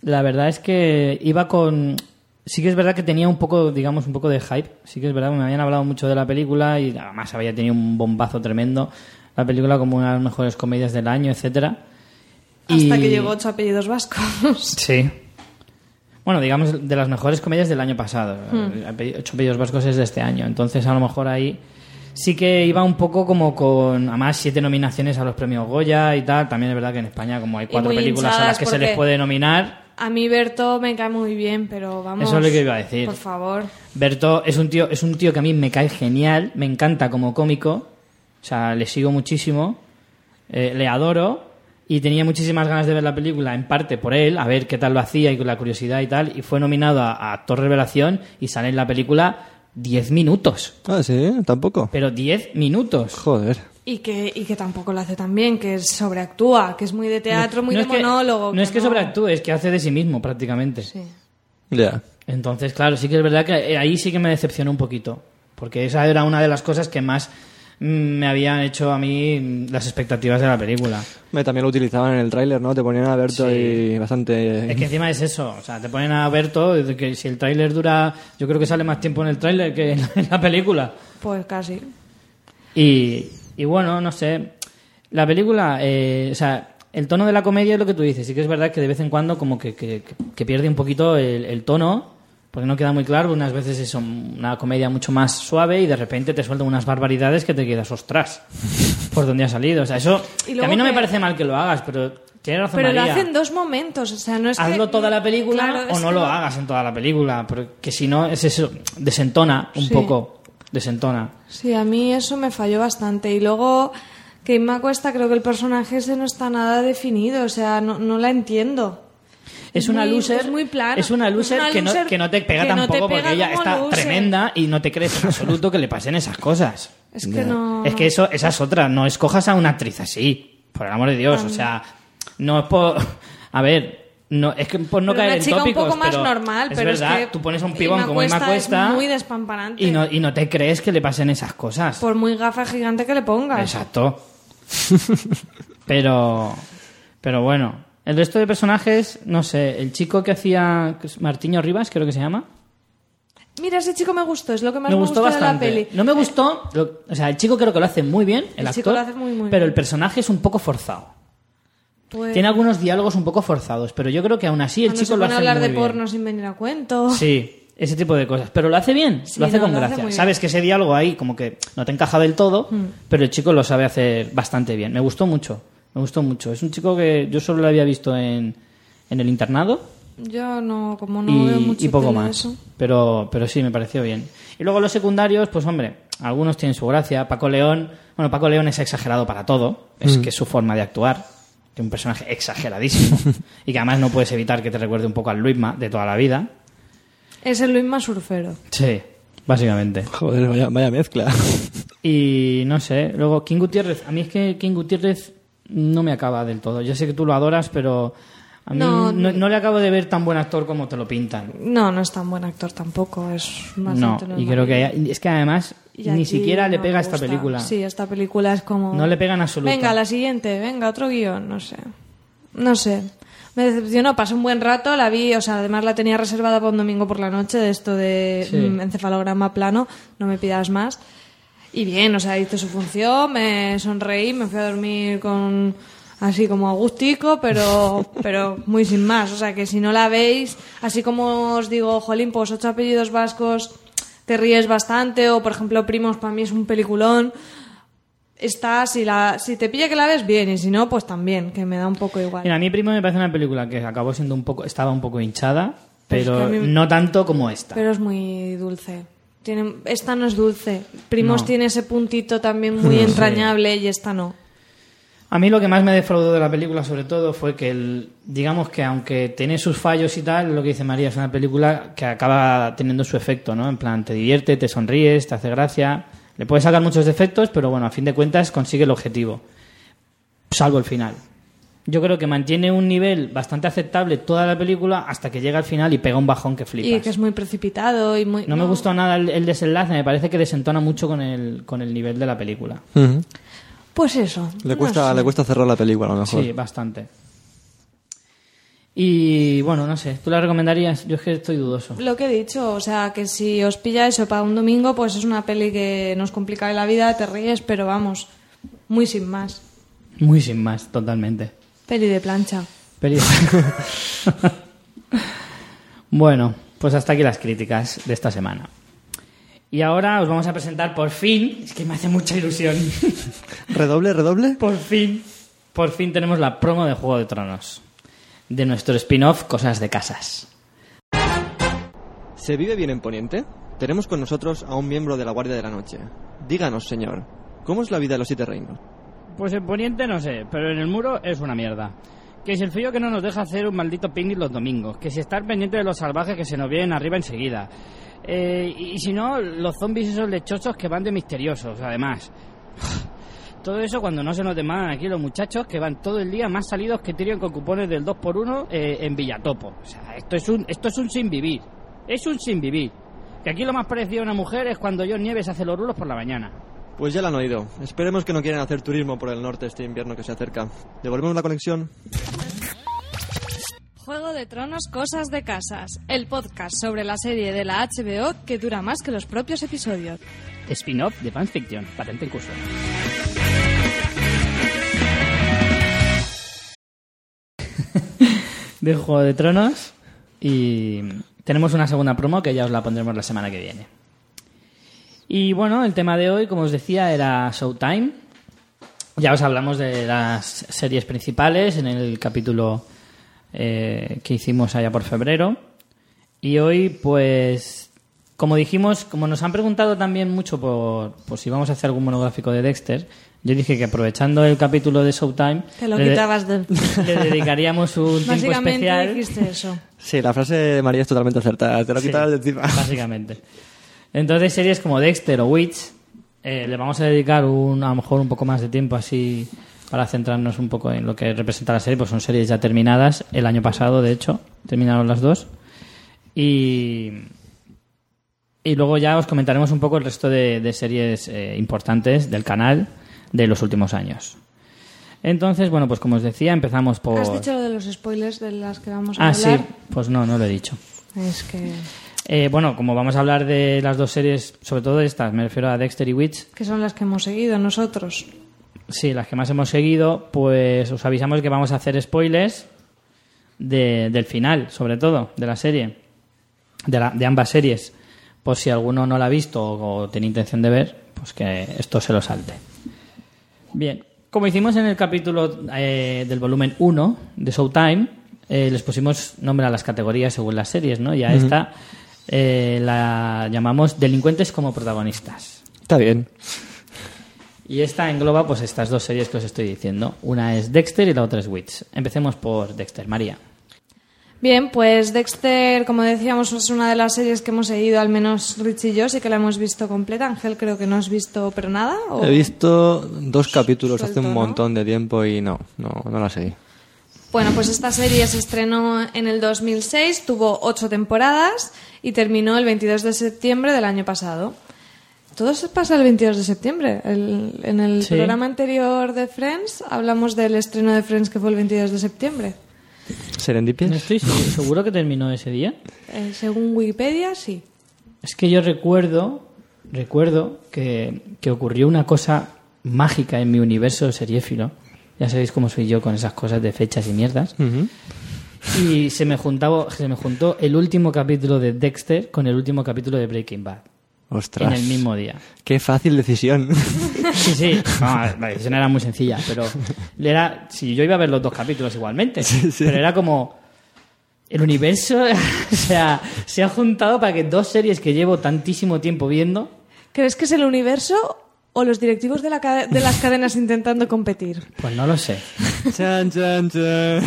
[SPEAKER 1] la verdad es que iba con... Sí que es verdad que tenía un poco, digamos, un poco de hype. Sí que es verdad que me habían hablado mucho de la película y además había tenido un bombazo tremendo. La película como una de las mejores comedias del año, etcétera.
[SPEAKER 2] Hasta
[SPEAKER 1] Y-
[SPEAKER 2] que llegó ocho apellidos vascos. [LAUGHS]
[SPEAKER 1] Sí. Bueno, digamos, de las mejores comedias del año pasado.
[SPEAKER 2] Hmm.
[SPEAKER 1] Ocho Bellos Vascos es de este año. Entonces, a lo mejor ahí sí que iba un poco como con, además, siete nominaciones a los premios Goya y tal. También es verdad que en España, como hay cuatro películas a las que se les puede nominar,
[SPEAKER 2] A mí Berto me cae muy bien, pero vamos.
[SPEAKER 1] Eso es lo que iba a decir.
[SPEAKER 2] Por favor.
[SPEAKER 1] Berto es un tío, es un tío que a mí me cae genial, me encanta como cómico, o sea, le sigo muchísimo, eh, le adoro y tenía muchísimas ganas de ver la película, en parte por él, a ver qué tal lo hacía y con la curiosidad y tal, y fue nominado a, a Actor Revelación y sale en la película 10 minutos,
[SPEAKER 3] Ah, sí, tampoco.
[SPEAKER 1] pero 10 minutos.
[SPEAKER 3] Joder.
[SPEAKER 2] Y que, y que tampoco lo hace tan bien, que sobreactúa, que es muy de teatro, muy
[SPEAKER 1] no
[SPEAKER 2] de
[SPEAKER 1] es que,
[SPEAKER 2] monólogo.
[SPEAKER 1] No es que sobreactúe, es que hace de sí mismo prácticamente.
[SPEAKER 2] Sí.
[SPEAKER 3] Ya.
[SPEAKER 1] Entonces, claro, sí que es verdad que eh, ahí sí que me decepcionó un poquito. Porque esa era una de las cosas que más me habían hecho a mí mm, las expectativas de la película.
[SPEAKER 3] Me, también lo utilizaban en el tráiler, ¿no? Te ponían a Berto
[SPEAKER 1] Sí.
[SPEAKER 3] y bastante...
[SPEAKER 1] Es que encima es eso, o sea, te ponen a Berto, que si el tráiler dura, yo creo que sale más tiempo en el tráiler que en la- en la película.
[SPEAKER 2] Pues casi.
[SPEAKER 1] Y, y bueno, no sé, la película, eh, o sea, el tono de la comedia es lo que tú dices, sí que es verdad que de vez en cuando como que, que- que pierde un poquito el, el tono, porque no queda muy claro, unas veces es una comedia mucho más suave y de repente te sueltan unas barbaridades que te quedas, ostras, [LAUGHS] por dónde ha salido. O sea, eso,
[SPEAKER 2] Y
[SPEAKER 1] que a mí no me parece mal que lo hagas, pero tienes razón
[SPEAKER 2] Pero lo
[SPEAKER 1] María.
[SPEAKER 2] hacen dos momentos, o sea, no es que-
[SPEAKER 1] Hazlo toda la película
[SPEAKER 2] Claro,
[SPEAKER 1] o no
[SPEAKER 2] que
[SPEAKER 1] lo hagas en toda la película, porque si no es eso, desentona un
[SPEAKER 2] Sí.
[SPEAKER 1] poco, desentona.
[SPEAKER 2] Sí, a mí eso me falló bastante. Y luego, que me cuesta, creo que el personaje ese no está nada definido, o sea, no, no la entiendo.
[SPEAKER 1] Es una
[SPEAKER 2] muy-
[SPEAKER 1] loser.
[SPEAKER 2] es muy plano.
[SPEAKER 1] Es una
[SPEAKER 2] Es
[SPEAKER 1] loser,
[SPEAKER 2] una
[SPEAKER 1] que, no, que no te pega
[SPEAKER 2] que no te
[SPEAKER 1] tampoco
[SPEAKER 2] pega
[SPEAKER 1] porque ella está
[SPEAKER 2] loser.
[SPEAKER 1] tremenda y no te crees en absoluto que le pasen esas cosas.
[SPEAKER 2] Es que no...
[SPEAKER 1] Es que eso, esa es otra. No escojas a una actriz así. Por el amor de Dios. O sea, no es por. A ver. No, es que por no
[SPEAKER 2] Pero
[SPEAKER 1] caer
[SPEAKER 2] una
[SPEAKER 1] en
[SPEAKER 2] chica un poco más
[SPEAKER 1] pero
[SPEAKER 2] normal,
[SPEAKER 1] es
[SPEAKER 2] pero es
[SPEAKER 1] verdad,
[SPEAKER 2] que
[SPEAKER 1] tú pones a un pibón como
[SPEAKER 2] Cuesta es muy despampanante.
[SPEAKER 1] y no, y no te crees que le pasen esas cosas.
[SPEAKER 2] Por muy gafa gigante que le pongas.
[SPEAKER 1] Exacto. [LAUGHS] pero, pero bueno, el resto de personajes, no sé, el chico que hacía Martiño Rivas, creo que se llama.
[SPEAKER 2] Mira, ese chico me gustó, es lo que más
[SPEAKER 1] me
[SPEAKER 2] me,
[SPEAKER 1] gustó
[SPEAKER 2] de la peli.
[SPEAKER 1] No me gustó, lo- o sea, el chico creo que lo hace muy bien, el,
[SPEAKER 2] El
[SPEAKER 1] actor,
[SPEAKER 2] chico lo hace muy, muy
[SPEAKER 1] pero el personaje es un poco forzado.
[SPEAKER 2] Pues,
[SPEAKER 1] Tiene algunos diálogos un poco forzados, pero yo creo que aún así el chico
[SPEAKER 2] se
[SPEAKER 1] lo hace
[SPEAKER 2] a hablar
[SPEAKER 1] muy
[SPEAKER 2] de
[SPEAKER 1] bien.
[SPEAKER 2] porno sin venir a cuento.
[SPEAKER 1] Sí, ese tipo de cosas. Pero lo hace bien,
[SPEAKER 2] Sí,
[SPEAKER 1] lo hace
[SPEAKER 2] no,
[SPEAKER 1] con
[SPEAKER 2] lo hace
[SPEAKER 1] gracia.
[SPEAKER 2] bien.
[SPEAKER 1] Sabes que ese diálogo ahí como que no te encaja del todo,
[SPEAKER 2] Hmm.
[SPEAKER 1] pero el chico lo sabe hacer bastante bien. Me gustó mucho, me gustó mucho. Es un chico que yo solo lo había visto en, en el internado
[SPEAKER 2] Yo no, como no
[SPEAKER 1] y,
[SPEAKER 2] veo mucho
[SPEAKER 1] y poco más.
[SPEAKER 2] eso.
[SPEAKER 1] Pero, pero sí, me pareció bien. Y luego los secundarios, pues hombre, algunos tienen su gracia. Paco León, bueno, Paco León es exagerado para todo, es que es su forma de actuar. Que un personaje exageradísimo [LAUGHS] y que además no puedes evitar que te recuerde un poco al Luisma de toda la vida.
[SPEAKER 2] Es el Luis más surfero.
[SPEAKER 1] Sí, básicamente.
[SPEAKER 3] Joder, vaya, vaya mezcla.
[SPEAKER 1] Y no sé, luego King Gutiérrez, a mí es que King Gutiérrez no me acaba del todo. Yo sé que tú lo adoras, pero a mí no,
[SPEAKER 2] No,
[SPEAKER 1] no le acabo de ver tan buen actor como te lo pintan.
[SPEAKER 2] No, no es tan buen actor tampoco, es
[SPEAKER 1] No,
[SPEAKER 2] bastante
[SPEAKER 1] y creo que hay- es que además ni siquiera le
[SPEAKER 2] no
[SPEAKER 1] pega a
[SPEAKER 2] me
[SPEAKER 1] esta película.
[SPEAKER 2] Sí, esta película es como...
[SPEAKER 1] No le pega en absoluto.
[SPEAKER 2] Venga, la siguiente, venga, otro guion, no sé. no sé. Me decepcionó, pasé un buen rato, la vi, o sea, además la tenía reservada para un domingo por la noche, de esto de
[SPEAKER 1] Sí.
[SPEAKER 2] mm, encefalograma plano, no me pidas más. Y bien, o sea, hizo su función, me sonreí, me fui a dormir con así como agustico, pero, [LAUGHS] pero muy sin más. O sea, que si no la veis, así como os digo, jolín, pues ocho apellidos vascos, te ríes bastante, o por ejemplo, Primos para mí es un peliculón. Está, si, la, si te pilla que la ves bien, y si no, pues también, que me da un poco igual.
[SPEAKER 1] Mira, a mí Primo me parece una película que acabó siendo un poco, estaba un poco hinchada,
[SPEAKER 2] Pero es
[SPEAKER 1] pero
[SPEAKER 2] mí-
[SPEAKER 1] no tanto como esta.
[SPEAKER 2] Pero es muy dulce. Tiene, esta no es dulce. Primos
[SPEAKER 1] No.
[SPEAKER 2] tiene ese puntito también muy entrañable y esta no.
[SPEAKER 1] A mí lo que más me defraudó de la película, sobre todo, fue que, el, digamos que aunque tiene sus fallos y tal, lo que dice María es una película que acaba teniendo su efecto, ¿no? En plan, te divierte, te sonríes, te hace gracia. Le puedes sacar muchos defectos, pero bueno, a fin de cuentas consigue el objetivo. Salvo el final. Yo creo que mantiene un nivel bastante aceptable toda la película hasta que llega al final y pega un bajón que flipas.
[SPEAKER 2] Y que es muy precipitado y muy...
[SPEAKER 1] No me gustó nada el, el desenlace, me parece que desentona mucho con el, con el nivel de la película.
[SPEAKER 2] Pues eso.
[SPEAKER 3] Le
[SPEAKER 2] no
[SPEAKER 3] cuesta,
[SPEAKER 2] sé.
[SPEAKER 3] le cuesta cerrar la película, a lo mejor.
[SPEAKER 1] Sí, bastante. Y bueno, no sé, ¿tú la recomendarías? Yo es que estoy dudoso.
[SPEAKER 2] Lo que he dicho, o sea, que si os pilla eso para un domingo, pues es una peli que nos complica la vida, te ríes, pero vamos, muy sin más.
[SPEAKER 1] Muy sin más, totalmente.
[SPEAKER 2] Peli de plancha.
[SPEAKER 1] Peli- [LAUGHS] bueno, pues hasta aquí las críticas de esta semana. Y ahora os vamos a presentar por fin, es que me hace mucha ilusión, [LAUGHS]
[SPEAKER 3] ¿Redoble, redoble?
[SPEAKER 1] por fin, por fin tenemos la promo de Juego de Tronos, de nuestro spin-off Cosas de Casas.
[SPEAKER 3] ¿Se vive bien en Poniente? Tenemos con nosotros a un miembro de la Guardia de la Noche. Díganos, señor, ¿cómo es la vida de los siete reinos?
[SPEAKER 4] Pues en Poniente no sé, pero en el muro es una mierda. Que si el frío que no nos deja hacer un maldito picnic los domingos. Que si estar pendiente de los salvajes que se nos vienen arriba enseguida. Eh, y, si no, los zombies esos lechosos que van de misteriosos, además. [SIGHS] Todo eso cuando no se nos demandan aquí los muchachos que van todo el día más salidos que Tyrion con cupones del 2x1 eh, en Villatopo. O sea, esto es, un, esto es un sin vivir. Es un sin vivir. Que aquí lo más parecido a una mujer es cuando John Nieves hace los rulos por la mañana.
[SPEAKER 3] Pues ya lo han oído. Esperemos que no quieran hacer turismo por el norte este invierno que se acerca. ¿Devolvemos la conexión?
[SPEAKER 2] Juego de Tronos, Cosas de Casas, el podcast sobre la serie de la HBO que dura más que los propios episodios.
[SPEAKER 4] Spin-off de fanfiction, patente en curso. [LAUGHS]
[SPEAKER 1] de Juego de Tronos y tenemos una segunda promo que ya os la pondremos la semana que viene. Y bueno, el tema de hoy, como os decía, era Showtime. Ya os hablamos de las series principales en el capítulo eh, que hicimos allá por febrero. Y hoy, pues, como dijimos, como nos han preguntado también mucho por, por si vamos a hacer algún monográfico de Dexter, yo dije que aprovechando el capítulo de Showtime,
[SPEAKER 2] Te lo
[SPEAKER 1] le-
[SPEAKER 2] quitabas del... [LAUGHS]
[SPEAKER 1] le dedicaríamos un tiempo
[SPEAKER 2] Básicamente
[SPEAKER 1] especial.
[SPEAKER 2] dijiste eso.
[SPEAKER 3] Sí, la frase de María es totalmente acertada. Te lo
[SPEAKER 1] Sí,
[SPEAKER 3] quitas de encima.
[SPEAKER 1] Básicamente. Entonces, series como Dexter o Witch, eh, le vamos a dedicar un, a lo mejor un poco más de tiempo así para centrarnos un poco en lo que representa la serie, pues son series ya terminadas el año pasado, de hecho, terminaron las dos. Y, y luego ya os comentaremos un poco el resto de, de series eh, importantes del canal de los últimos años. Entonces, bueno, pues como os decía, empezamos por...
[SPEAKER 2] ¿Has dicho lo de los spoilers de las que vamos a
[SPEAKER 1] Ah, sí,
[SPEAKER 2] hablar?
[SPEAKER 1] pues no, no lo he dicho.
[SPEAKER 2] Es que...
[SPEAKER 1] Eh, bueno, como vamos a hablar de las dos series, sobre todo de estas, me refiero a Dexter y Witch,
[SPEAKER 2] que son las que hemos seguido nosotros.
[SPEAKER 1] sí, las que más hemos seguido, pues os avisamos que vamos a hacer spoilers de- del final, sobre todo, de la serie, de, la- de ambas series, por si alguno no la ha visto o, o tiene intención de ver, pues que esto se lo salte. Bien, como hicimos en el capítulo eh, del volumen 1 de Showtime, eh, les pusimos nombre a las categorías según las series, ¿no? Y a esta eh, la llamamos delincuentes como protagonistas.
[SPEAKER 3] Está bien.
[SPEAKER 1] Y esta engloba pues estas dos series que os estoy diciendo. Una es Dexter y la otra es Witch. Empecemos por Dexter, María.
[SPEAKER 2] Bien, pues Dexter, como decíamos, es una de las series que hemos seguido, al menos Rich y yo, sí que la hemos visto completa. Ángel creo que no has visto, pero nada. ¿o?
[SPEAKER 3] He visto dos capítulos hace un
[SPEAKER 2] ¿no?
[SPEAKER 3] montón de tiempo y no, no, no la seguí.
[SPEAKER 2] Bueno, pues esta serie se estrenó en el 2006, tuvo ocho temporadas y terminó el 22 de septiembre del año pasado. Todo se pasa el 22 de septiembre. El- en el
[SPEAKER 1] Sí.
[SPEAKER 2] programa anterior de Friends hablamos del estreno de Friends que fue el 22 de septiembre.
[SPEAKER 3] ¿Serendipias?
[SPEAKER 1] No estoy seguro, que terminó ese día.
[SPEAKER 2] Eh, según Wikipedia, sí.
[SPEAKER 1] Es que yo recuerdo, recuerdo que, que ocurrió una cosa mágica en mi universo seriéfilo. Ya sabéis cómo soy yo con esas cosas de fechas y mierdas.
[SPEAKER 3] Ujú.
[SPEAKER 1] Y se me, juntaba, se me juntó el último capítulo de Dexter con el último capítulo de Breaking Bad.
[SPEAKER 3] Ostras.
[SPEAKER 1] En el mismo día.
[SPEAKER 3] Qué fácil decisión. [LAUGHS]
[SPEAKER 1] Sí, sí. No, la decisión era muy sencilla, pero era. Si yo iba a ver los dos capítulos igualmente. Pero era como. El universo, [LAUGHS] o sea, se ha juntado para que dos series que llevo tantísimo tiempo viendo.
[SPEAKER 2] ¿Crees que es el universo o los directivos de, la de las cadenas intentando competir?
[SPEAKER 1] Pues no lo sé.
[SPEAKER 3] chan, chan, chan.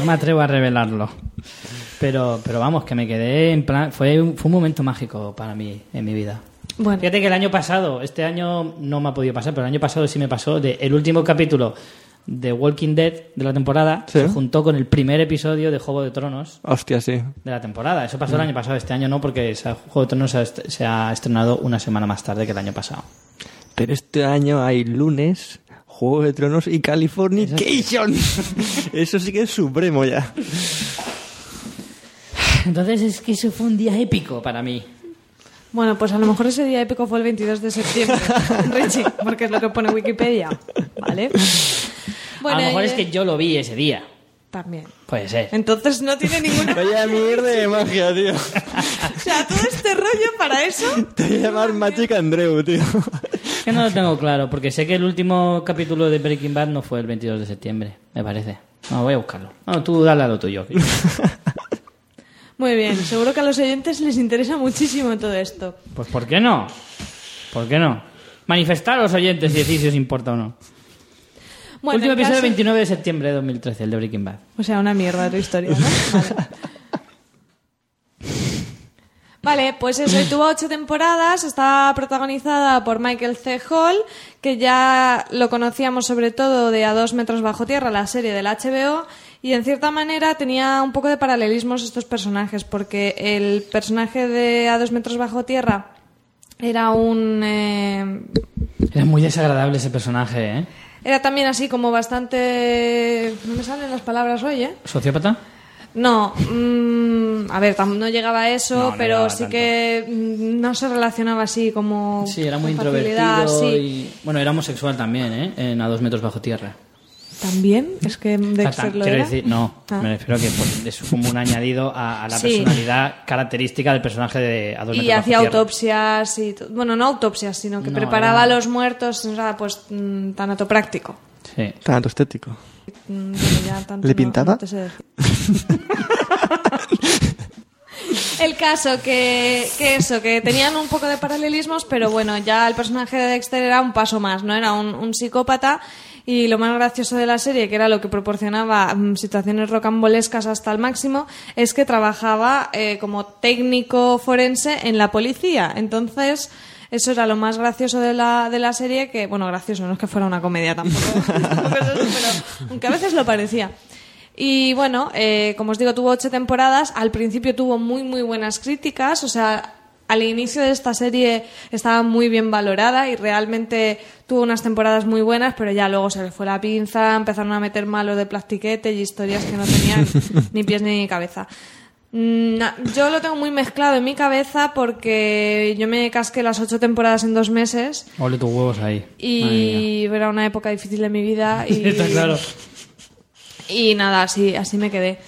[SPEAKER 1] No me atrevo a revelarlo. Pero, pero vamos, que me quedé en plan. Fue un, fue un momento mágico para mí en mi vida.
[SPEAKER 2] Bueno,
[SPEAKER 1] Fíjate que el año pasado, este año no me ha podido pasar, pero el año pasado sí me pasó de el último capítulo de Walking Dead de la temporada
[SPEAKER 3] Sí.
[SPEAKER 1] se juntó con el primer episodio de Juego de Tronos
[SPEAKER 3] Hostia, sí.
[SPEAKER 1] de la temporada. Eso pasó el año pasado, este año no, porque Juego de Tronos se ha, est- se ha estrenado una semana más tarde que el año pasado.
[SPEAKER 3] Pero este año hay lunes, Juego de Tronos y Californication. [LAUGHS] Eso sí que es supremo ya.
[SPEAKER 1] Entonces es que eso fue un día épico para mí.
[SPEAKER 2] bueno, pues a lo mejor ese día épico fue el 22 de septiembre, [LAUGHS] Richie, porque es lo que pone Wikipedia, ¿vale?
[SPEAKER 1] a lo mejor
[SPEAKER 2] y-
[SPEAKER 1] es que yo lo vi ese día.
[SPEAKER 2] También.
[SPEAKER 1] Puede ser.
[SPEAKER 2] Entonces no tiene ninguna... [LAUGHS]
[SPEAKER 3] Vaya mierda de magia, tío.
[SPEAKER 2] O sea, todo este rollo para eso...
[SPEAKER 3] Te voy a llamar Magic Andreu, tío.
[SPEAKER 1] Es que no lo tengo claro, porque sé que el último capítulo de Breaking Bad no fue el 22 de septiembre, me parece. No, voy a buscarlo. No, tú dale a lo tuyo. [LAUGHS]
[SPEAKER 2] Muy bien, seguro que a los oyentes les interesa muchísimo todo esto.
[SPEAKER 1] Pues ¿por qué no? ¿Por qué no? Manifestar a los oyentes y decir si os importa o no.
[SPEAKER 2] Bueno,
[SPEAKER 1] Último episodio
[SPEAKER 2] caso-
[SPEAKER 1] 29 de septiembre de 2013, el de Breaking Bad.
[SPEAKER 2] O sea, una mierda tu historia, ¿no? [LAUGHS] Vale. Vale, pues eso, y tuvo ocho temporadas, está protagonizada por Michael C. Hall, que ya lo conocíamos sobre todo de A dos metros bajo tierra, la serie del HBO, y en cierta manera tenía un poco de paralelismos estos personajes, porque el personaje de A dos metros bajo tierra era un... eh,
[SPEAKER 1] Era muy desagradable ese personaje, ¿eh?
[SPEAKER 2] era también así como bastante... No me salen las palabras hoy, ¿eh?
[SPEAKER 1] ¿Sociópata?
[SPEAKER 2] No, mm, a ver, no llegaba a eso,
[SPEAKER 1] No, no
[SPEAKER 2] pero sí
[SPEAKER 1] tanto.
[SPEAKER 2] que mm, no se relacionaba así como.
[SPEAKER 1] Sí, era muy introvertido
[SPEAKER 2] sí.
[SPEAKER 1] y... Bueno, era homosexual también, ¿eh? En A dos metros bajo tierra.
[SPEAKER 2] ¿También? Es que Dexter
[SPEAKER 1] Tata,
[SPEAKER 2] lo
[SPEAKER 1] quiero
[SPEAKER 2] era.
[SPEAKER 1] decir, no,
[SPEAKER 2] Ah.
[SPEAKER 1] me refiero a que pues, es como un añadido a, a la
[SPEAKER 2] Sí.
[SPEAKER 1] personalidad característica del personaje de A dos
[SPEAKER 2] Y
[SPEAKER 1] metros bajo
[SPEAKER 2] hacía
[SPEAKER 1] tierra.
[SPEAKER 2] autopsias y. Bueno, no autopsias, sino que
[SPEAKER 1] No,
[SPEAKER 2] preparaba
[SPEAKER 1] era-
[SPEAKER 2] a los muertos, o sea, pues mm, tanatopráctico.
[SPEAKER 1] Sí.
[SPEAKER 3] Tanto estético.
[SPEAKER 2] Mm, bueno, ya tanto
[SPEAKER 3] ¿Le
[SPEAKER 2] no-
[SPEAKER 3] pintaba?
[SPEAKER 2] no te sé decir. [LAUGHS] El caso que, que eso, que tenían un poco de paralelismos, pero bueno, ya el personaje de Dexter era un paso más, ¿no? Era un, un psicópata y lo más gracioso de la serie, que era lo que proporcionaba mm, situaciones rocambolescas hasta el máximo, es que trabajaba eh, como técnico forense en la policía. Entonces, eso era lo más gracioso de la, de la serie, que, bueno, gracioso, no es que fuera una comedia tampoco, [LAUGHS] pero aunque a veces lo parecía. Y bueno, eh, como os digo, tuvo ocho temporadas. Al principio tuvo muy, muy buenas críticas. O sea, al inicio de esta serie estaba muy bien valorada y realmente tuvo unas temporadas muy buenas, pero ya luego se le fue la pinza, empezaron a meter malo de plastiquete y historias que no tenían [LAUGHS] ni pies ni cabeza. Mm, Yo lo tengo muy mezclado en mi cabeza porque yo me casqué las ocho temporadas en dos meses
[SPEAKER 1] Ole tus huevos ahí.
[SPEAKER 2] Y era una época difícil de mi vida y [LAUGHS]
[SPEAKER 1] Está claro.
[SPEAKER 2] y nada, así, así me quedé.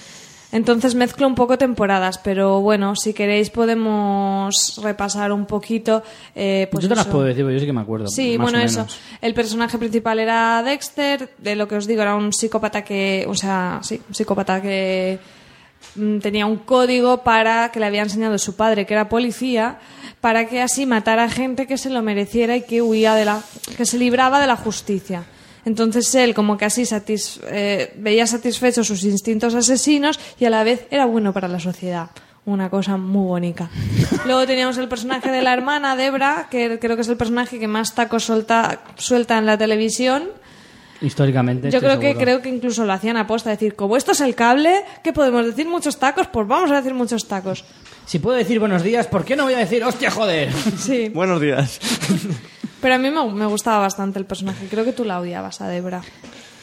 [SPEAKER 2] Entonces mezclo un poco temporadas, pero bueno, si queréis podemos repasar un poquito. eh, pues
[SPEAKER 1] yo te las puedo decir, porque yo sí que me acuerdo.
[SPEAKER 2] Sí, bueno, eso. El personaje principal era Dexter, de lo que os digo, era un psicópata que, o sea, sí, un psicópata que tenía un código para que le había enseñado su padre, que era policía, para que así matara a gente que se lo mereciera y que huía de la, que se libraba de la justicia. Entonces él como que así satis- eh, veía satisfechos sus instintos asesinos y a la vez era bueno para la sociedad. Una cosa muy bonita. [LAUGHS] Luego teníamos el personaje de la hermana, Debra, que creo que es el personaje que más tacos suelta, suelta en la televisión.
[SPEAKER 1] Históricamente.
[SPEAKER 2] Yo creo que
[SPEAKER 1] seguro.
[SPEAKER 2] creo que incluso lo hacían aposta, decir, como esto es el cable, ¿qué podemos decir? Muchos tacos, pues vamos a decir muchos tacos.
[SPEAKER 1] Si puedo decir buenos días, ¿por qué no voy a decir hostia, joder? [LAUGHS]
[SPEAKER 2] Sí.
[SPEAKER 3] Buenos días.
[SPEAKER 2] Pero a mí me, me gustaba bastante el personaje. Creo que tú la odiabas a Debra.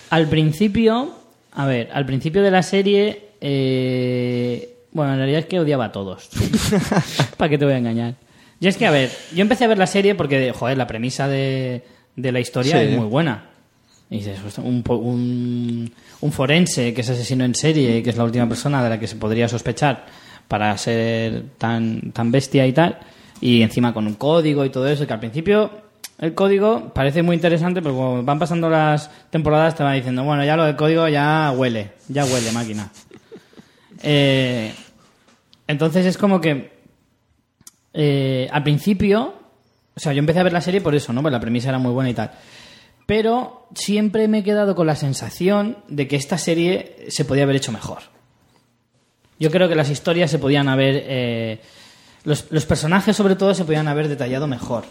[SPEAKER 1] Al principio, a ver, al principio de la serie, eh, bueno, en realidad es que odiaba a todos. [LAUGHS] [LAUGHS] ¿Para qué te voy a engañar? Y es que, a ver, yo empecé a ver la serie porque, joder, la premisa de, de la historia
[SPEAKER 3] Sí.
[SPEAKER 1] es muy buena. Y dices, "Hostia, un, un, un forense que es asesino en serie y que es la última persona de la que se podría sospechar para ser tan, tan bestia y tal. Y encima con un código y todo eso, que al principio el código parece muy interesante, pero como van pasando las temporadas te van diciendo, bueno, ya lo del código ya huele, ya huele máquina. [LAUGHS] Eh, entonces es como que eh, al principio, o sea, yo empecé a ver la serie por eso, ¿no? Pues la premisa era muy buena y tal. Pero siempre me he quedado con la sensación de que esta serie se podía haber hecho mejor. Yo creo que las historias se podían haber... eh, los, los personajes, sobre todo, se podían haber detallado mejor.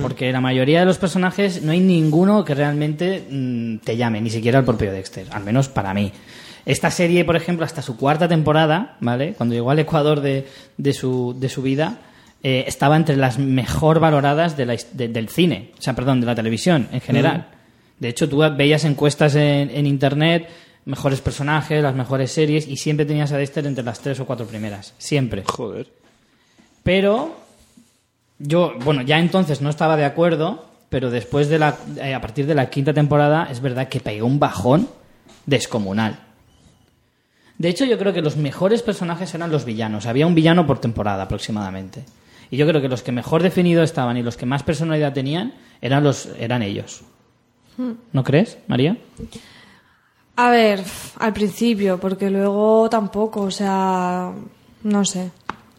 [SPEAKER 1] Porque la mayoría de los personajes no hay ninguno que realmente mm, te llame, ni siquiera el propio Dexter, al menos para mí. Esta serie, por ejemplo, hasta su cuarta temporada, ¿vale? Cuando llegó al Ecuador de, de su, de su vida, eh, estaba entre las mejor valoradas de la de- del cine, o sea, perdón, de la televisión en general. De hecho, tú veías encuestas en, en internet, mejores personajes, las mejores series, y siempre tenías a Dexter entre las tres o cuatro primeras. Siempre.
[SPEAKER 3] Joder.
[SPEAKER 1] Pero yo, bueno, ya entonces no estaba de acuerdo, pero después de la, eh, a partir de la quinta temporada es verdad que pegó un bajón descomunal. De hecho, yo creo que los mejores personajes eran los villanos. Había un villano por temporada aproximadamente. Y yo creo que los que mejor definido estaban y los que más personalidad tenían eran los eran ellos. ¿No crees, María?
[SPEAKER 2] A ver, al principio, porque luego tampoco, o sea, no sé.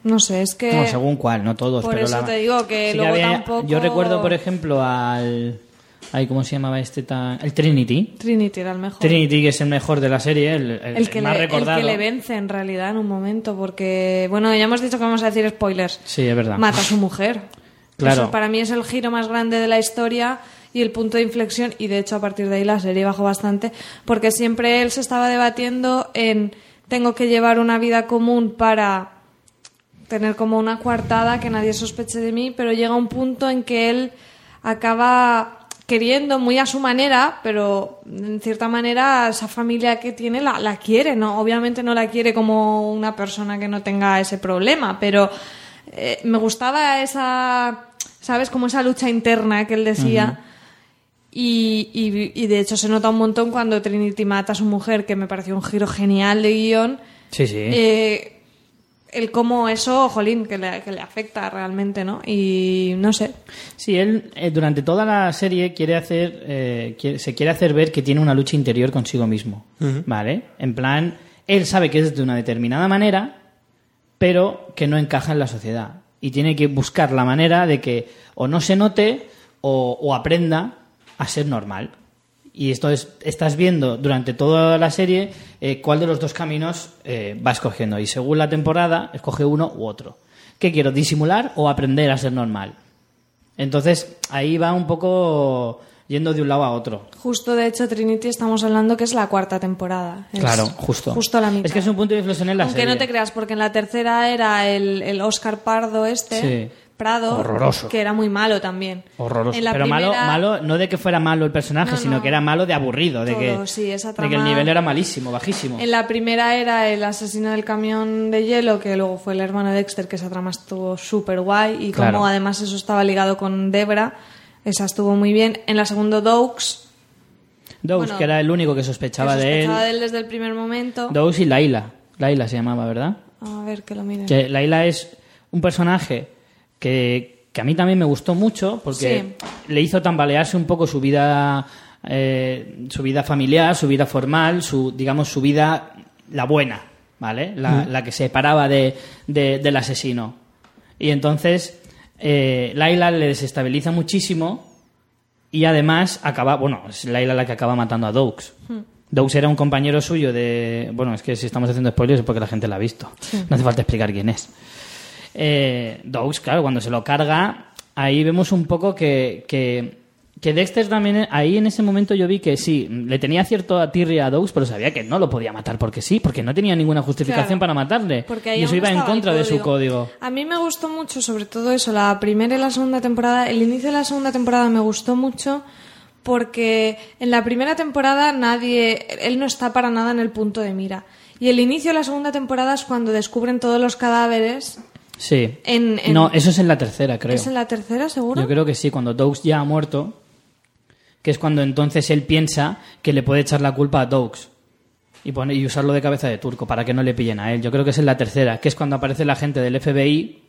[SPEAKER 2] No sé, es que...
[SPEAKER 1] No, según cuál, no todos.
[SPEAKER 2] Por
[SPEAKER 1] pero
[SPEAKER 2] eso
[SPEAKER 1] la-
[SPEAKER 2] te digo que luego tampoco-
[SPEAKER 1] Yo recuerdo, por ejemplo, al... Ay, ¿Cómo se llamaba este tan...? El Trinity.
[SPEAKER 2] Trinity era el mejor.
[SPEAKER 1] Trinity, que es el mejor de la serie, el, el-
[SPEAKER 2] el que,
[SPEAKER 1] el más
[SPEAKER 2] le, el
[SPEAKER 1] recordado.
[SPEAKER 2] que le vence en realidad en un momento, porque, bueno, ya hemos dicho que vamos a decir spoilers.
[SPEAKER 1] Sí, es verdad.
[SPEAKER 2] Mata a su mujer.
[SPEAKER 1] Claro.
[SPEAKER 2] Eso para mí es el giro más grande de la historia y el punto de inflexión, y de hecho a partir de ahí la serie bajó bastante, porque siempre él se estaba debatiendo en tengo que llevar una vida común para tener como una coartada que nadie sospeche de mí, pero llega un punto en que él acaba queriendo muy a su manera, pero en cierta manera esa familia que tiene la, la quiere, ¿no? Obviamente no la quiere como una persona que no tenga ese problema, pero eh, me gustaba esa, ¿sabes? Como esa lucha interna que él decía. Y, y- y de hecho se nota un montón cuando Trinity mata a su mujer, que me pareció un giro genial de guion.
[SPEAKER 1] Sí, sí.
[SPEAKER 2] Eh, el cómo eso, jolín, que le, que le afecta realmente, ¿no? Y no sé.
[SPEAKER 1] Sí, él eh, durante toda la serie quiere hacer, eh, quiere- se quiere hacer ver que tiene una lucha interior consigo mismo, ¿vale? En plan, él sabe que es de una determinada manera, pero que no encaja en la sociedad y tiene que buscar la manera de que o no se note o, o aprenda a ser normal. Y esto es, estás viendo durante toda la serie eh, cuál de los dos caminos eh, va escogiendo. Y según la temporada, escoge uno u otro. ¿Qué quiero? ¿Disimular o aprender a ser normal? Entonces, ahí va un poco yendo de un lado a otro.
[SPEAKER 2] Justo, de hecho, Trinity estamos hablando que es la cuarta temporada. Es
[SPEAKER 1] Claro, justo.
[SPEAKER 2] Justo la mitad.
[SPEAKER 1] Es que es un punto de inflexión en la
[SPEAKER 2] Aunque
[SPEAKER 1] serie.
[SPEAKER 2] no te creas, porque en la tercera era el, el Oscar Pardo este,
[SPEAKER 1] Sí.
[SPEAKER 2] Prado,
[SPEAKER 1] Horroroso.
[SPEAKER 2] que era muy malo también.
[SPEAKER 1] Horroroso.
[SPEAKER 2] En la
[SPEAKER 1] Pero malo,
[SPEAKER 2] primera-
[SPEAKER 1] malo, no de que fuera malo el personaje,
[SPEAKER 2] No,
[SPEAKER 1] sino
[SPEAKER 2] no.
[SPEAKER 1] que era malo de aburrido, de,
[SPEAKER 2] Todo,
[SPEAKER 1] que,
[SPEAKER 2] sí, esa
[SPEAKER 1] de que el
[SPEAKER 2] trama-
[SPEAKER 1] nivel era malísimo, bajísimo.
[SPEAKER 2] En la primera era el asesino del camión de hielo, que luego fue el hermano de Dexter, que esa trama estuvo súper guay. Y
[SPEAKER 1] Claro.
[SPEAKER 2] como además eso estaba ligado con Debra, esa estuvo muy bien. En la segunda, Doux,
[SPEAKER 1] Dous,
[SPEAKER 2] bueno,
[SPEAKER 1] que era el único que
[SPEAKER 2] que
[SPEAKER 1] sospechaba, de él.
[SPEAKER 2] sospechaba de él desde el primer momento.
[SPEAKER 1] Dous y Laila. Laila se llamaba, ¿verdad?
[SPEAKER 2] A ver, que lo miren.
[SPEAKER 1] Que Laila es un personaje que, que a mí también me gustó mucho porque le hizo tambalearse un poco su vida, eh, su vida familiar, su vida formal, su, digamos, su vida, la buena, ¿vale? La, la que se separaba de, de- del asesino. Y entonces, eh, Laila le desestabiliza muchísimo y además acaba, bueno, es Laila la que acaba matando a Doux. Doux era un compañero suyo de. Bueno, es que si estamos haciendo spoilers es porque la gente la ha visto. No hace falta explicar quién es. Eh, Doux, claro, cuando se lo carga, ahí vemos un poco que, que Que Dexter también, ahí en ese momento yo vi que sí, le tenía cierto atirria a Dogs, pero sabía que no lo podía matar porque sí, porque no tenía ninguna justificación
[SPEAKER 2] Claro.
[SPEAKER 1] para matarle.
[SPEAKER 2] Porque ahí
[SPEAKER 1] y eso iba en contra de su código.
[SPEAKER 2] A mí me gustó mucho, sobre todo eso, la primera y la segunda temporada. El inicio de la segunda temporada me gustó mucho porque en la primera temporada nadie, él no está para nada en el punto de mira. Y el inicio de la segunda temporada es cuando descubren todos los cadáveres.
[SPEAKER 1] Sí.
[SPEAKER 2] En- en-
[SPEAKER 1] No, eso es en la tercera, creo.
[SPEAKER 2] ¿Es en la tercera, seguro?
[SPEAKER 1] Yo creo que sí, cuando Dogs ya ha muerto, que es cuando entonces él piensa que le puede echar la culpa a Dogs y, pone, y usarlo de cabeza de turco para que no le pillen a él. Yo creo que es en la tercera, que es cuando aparece la gente del FBI,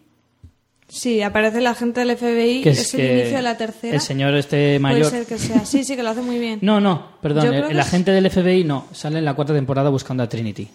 [SPEAKER 2] Sí, aparece la gente del FBI.
[SPEAKER 1] que
[SPEAKER 2] es,
[SPEAKER 1] es,
[SPEAKER 2] el
[SPEAKER 1] que
[SPEAKER 2] inicio de la tercera.
[SPEAKER 1] el señor este
[SPEAKER 2] Puede
[SPEAKER 1] mayor...
[SPEAKER 2] ser que sea. Sí, sí, que lo hace muy bien. [LAUGHS]
[SPEAKER 1] No, no, perdón, el, el
[SPEAKER 2] es-
[SPEAKER 1] agente del FBI no, sale en la cuarta temporada buscando a Trinity.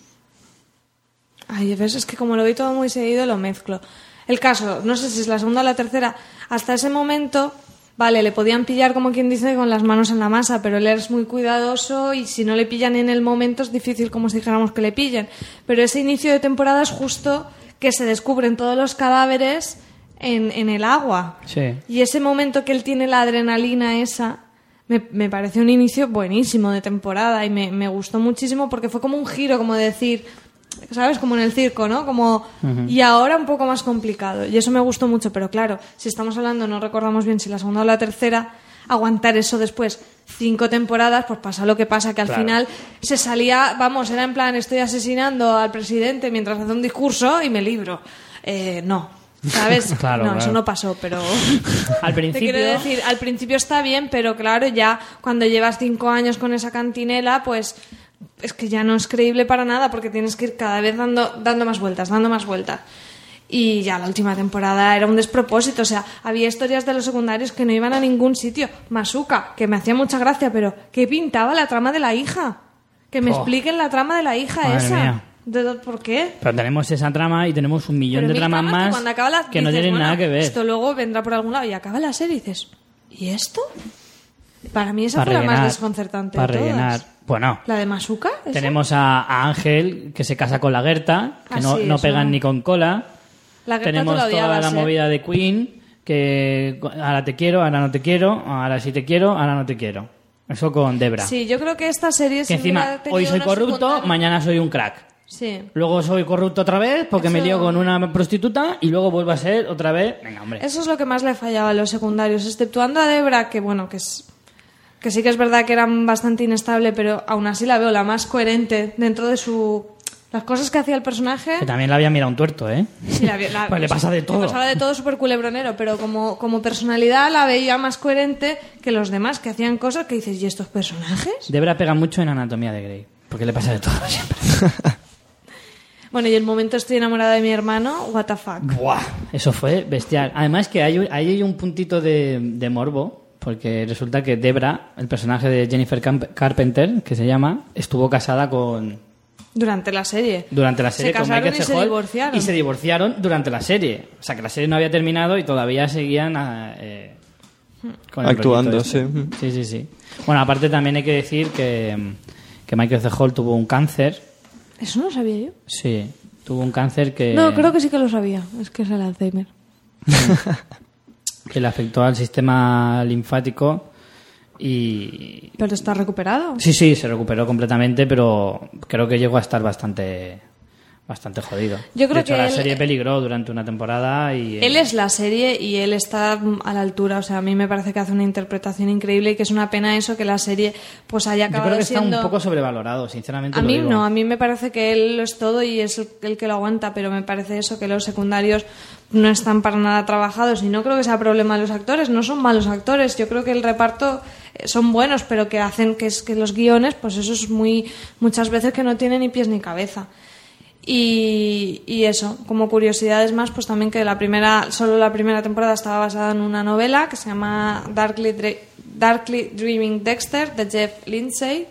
[SPEAKER 2] Ay, ves, es que como lo vi todo muy seguido, lo mezclo. El caso, no sé si es la segunda o la tercera, hasta ese momento, vale, le podían pillar como quien dice con las manos en la masa, pero él es muy cuidadoso y si no le pillan en el momento es difícil como si dijéramos que le pillen. Pero ese inicio de temporada es justo que se descubren todos los cadáveres en, en el agua.
[SPEAKER 1] Sí.
[SPEAKER 2] Y ese momento que él tiene la adrenalina esa, me, me pareció un inicio buenísimo de temporada y me, me gustó muchísimo porque fue como un giro, como de decir, ¿sabes? Como en el circo, ¿no? Como, y ahora un poco más complicado. Y eso me gustó mucho, pero claro, si estamos hablando, no recordamos bien si la segunda o la tercera, aguantar eso después cinco temporadas, pues pasa lo que pasa, que al
[SPEAKER 1] Claro.
[SPEAKER 2] final se salía, vamos, era en plan, estoy asesinando al presidente mientras hace un discurso y me libro. Eh, no. ¿Sabes? [LAUGHS]
[SPEAKER 1] Claro,
[SPEAKER 2] no,
[SPEAKER 1] claro.
[SPEAKER 2] eso no pasó, pero... [LAUGHS]
[SPEAKER 1] Al [LAUGHS]
[SPEAKER 2] Te
[SPEAKER 1] principio...
[SPEAKER 2] quiero decir, al principio está bien, pero claro, ya cuando llevas cinco años con esa cantinela, pues es que ya no es creíble para nada porque tienes que ir cada vez dando, dando más vueltas, dando más vueltas. Y ya la última temporada era un despropósito, o sea, había historias de los secundarios que no iban a ningún sitio. Masuka, que me hacía mucha gracia, pero ¿qué pintaba la trama de la hija? Que me
[SPEAKER 1] Oh.
[SPEAKER 2] expliquen la trama de la hija
[SPEAKER 1] Madre
[SPEAKER 2] esa.
[SPEAKER 1] mía.
[SPEAKER 2] ¿De- ¿Por qué?
[SPEAKER 1] Pero tenemos esa trama y tenemos un millón
[SPEAKER 2] Pero
[SPEAKER 1] de tramas
[SPEAKER 2] que
[SPEAKER 1] más
[SPEAKER 2] la-
[SPEAKER 1] que no tienen
[SPEAKER 2] bueno,
[SPEAKER 1] nada que ver.
[SPEAKER 2] Esto luego vendrá por algún lado y acaba la serie y dices, ¿y esto? Para mí esa
[SPEAKER 1] para
[SPEAKER 2] fue la más desconcertante
[SPEAKER 1] Para
[SPEAKER 2] de todas.
[SPEAKER 1] rellenar. Bueno,
[SPEAKER 2] ¿La de Masuka? ¿Esa?
[SPEAKER 1] tenemos a, a Ángel que se casa con la Gerta, que
[SPEAKER 2] Ah,
[SPEAKER 1] no,
[SPEAKER 2] sí,
[SPEAKER 1] no pegan ni con cola.
[SPEAKER 2] La Gerta
[SPEAKER 1] tenemos toda la
[SPEAKER 2] ¿eh?
[SPEAKER 1] movida de Queen, que ahora te quiero, ahora no te quiero, ahora sí te quiero, ahora no te quiero. Eso con Debra.
[SPEAKER 2] Sí, yo creo que esta serie
[SPEAKER 1] que encima, hoy soy corrupto,
[SPEAKER 2] secundaria-
[SPEAKER 1] mañana soy un crack.
[SPEAKER 2] Sí.
[SPEAKER 1] Luego soy corrupto otra vez porque me lío con una prostituta y luego vuelvo a ser otra vez. Venga, hombre.
[SPEAKER 2] Eso es lo que más le fallaba a los secundarios, exceptuando a Debra, que bueno, que es que sí que es verdad que era bastante inestable, pero aún así la veo la más coherente dentro de su las cosas que hacía el personaje.
[SPEAKER 1] Que también le había mirado un tuerto, ¿eh?
[SPEAKER 2] Sí, la, la- [LAUGHS]
[SPEAKER 1] Pues le pasa de todo.
[SPEAKER 2] Le pasaba de todo súper culebronero, pero como, como personalidad la veía más coherente que los demás que hacían cosas que dices, ¿y estos personajes?
[SPEAKER 1] Debra pega mucho en Anatomía de Grey. Porque le pasa de todo siempre. [LAUGHS]
[SPEAKER 2] Bueno, y el momento estoy enamorada de mi hermano, what the fuck.
[SPEAKER 1] Buah, eso fue bestial. Además que hay, ahí hay un puntito de, de morbo, porque resulta que Debra, el personaje de Jennifer Camp- Carpenter, que se llama, estuvo casada con
[SPEAKER 2] Durante la serie.
[SPEAKER 1] durante la serie
[SPEAKER 2] Se
[SPEAKER 1] con
[SPEAKER 2] casaron
[SPEAKER 1] Michael
[SPEAKER 2] y
[SPEAKER 1] C.
[SPEAKER 2] se
[SPEAKER 1] Hall,
[SPEAKER 2] divorciaron.
[SPEAKER 1] y se divorciaron durante la serie. O sea que la serie no había terminado y todavía seguían ah, eh, con
[SPEAKER 3] Actuando,
[SPEAKER 1] este.
[SPEAKER 3] sí.
[SPEAKER 1] Sí, sí, sí. Bueno, aparte también hay que decir que, que Michael C. Hall tuvo un cáncer.
[SPEAKER 2] Eso no lo sabía yo.
[SPEAKER 1] Sí, tuvo un cáncer que...
[SPEAKER 2] No, creo que sí que lo sabía. Es que es el Alzheimer. [LAUGHS]
[SPEAKER 1] que le afectó al sistema linfático y
[SPEAKER 2] Pero está recuperado.
[SPEAKER 1] sí sí se recuperó completamente pero creo que llegó a estar bastante bastante jodido
[SPEAKER 2] Yo creo
[SPEAKER 1] de hecho
[SPEAKER 2] que
[SPEAKER 1] la
[SPEAKER 2] él-
[SPEAKER 1] serie peligró durante una temporada y
[SPEAKER 2] Él es la serie y él está a la altura. O sea, a mí me parece que hace una interpretación increíble y que es una pena eso que la serie pues haya
[SPEAKER 1] yo
[SPEAKER 2] acabado
[SPEAKER 1] creo que está
[SPEAKER 2] siendo...
[SPEAKER 1] un poco sobrevalorado sinceramente
[SPEAKER 2] A
[SPEAKER 1] lo
[SPEAKER 2] mí
[SPEAKER 1] digo.
[SPEAKER 2] no, a mí me parece que él lo es todo y es el, el que lo aguanta, pero me parece eso, que los secundarios no están para nada trabajados y no creo que sea problema de los actores, no son malos actores, yo creo que el reparto eh, son buenos, pero que hacen que, es, que los guiones, pues eso es muy, muchas veces que no tienen ni pies ni cabeza. Y, y eso, como curiosidades más, pues también que la primera, solo la primera temporada estaba basada en una novela que se llama Darkly, Dre- Darkly Dreaming Dexter de Jeff Lindsay.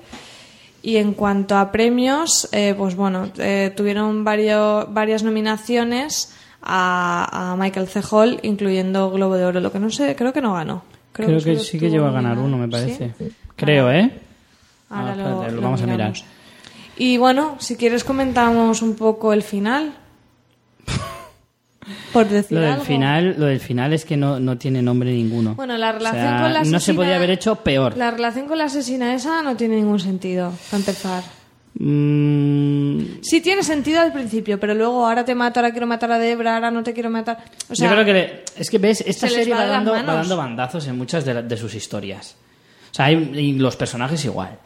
[SPEAKER 2] Y en cuanto a premios, eh, pues bueno, eh, tuvieron varios, varias nominaciones a, a Michael C. Hall, incluyendo Globo de Oro. Lo que no sé, creo que no ganó.
[SPEAKER 1] creo, que sí que llegó a ganar uno me
[SPEAKER 2] ¿Sí?
[SPEAKER 1] parece creo eh
[SPEAKER 2] Ahora
[SPEAKER 1] Ah,
[SPEAKER 2] lo,
[SPEAKER 1] espérate, lo
[SPEAKER 2] lo
[SPEAKER 1] vamos a mirar.
[SPEAKER 2] Y bueno, si quieres comentamos un poco el final. [LAUGHS] por decir
[SPEAKER 1] Lo del
[SPEAKER 2] algo.
[SPEAKER 1] final, lo del final es que no, no tiene nombre ninguno.
[SPEAKER 2] Bueno, la
[SPEAKER 1] O
[SPEAKER 2] relación
[SPEAKER 1] sea,
[SPEAKER 2] con la asesina...
[SPEAKER 1] no se podía haber hecho peor.
[SPEAKER 2] La relación con la asesina esa no tiene ningún sentido, para empezar.
[SPEAKER 1] Mm,
[SPEAKER 2] Sí tiene sentido al principio, pero luego ahora te mato, ahora quiero matar a Debra, ahora no te quiero matar. O sea,
[SPEAKER 1] yo creo que le- es que ves esta
[SPEAKER 2] se
[SPEAKER 1] serie
[SPEAKER 2] va
[SPEAKER 1] dando, va dando bandazos en muchas de, la- de sus historias. O sea, hay, y los personajes igual.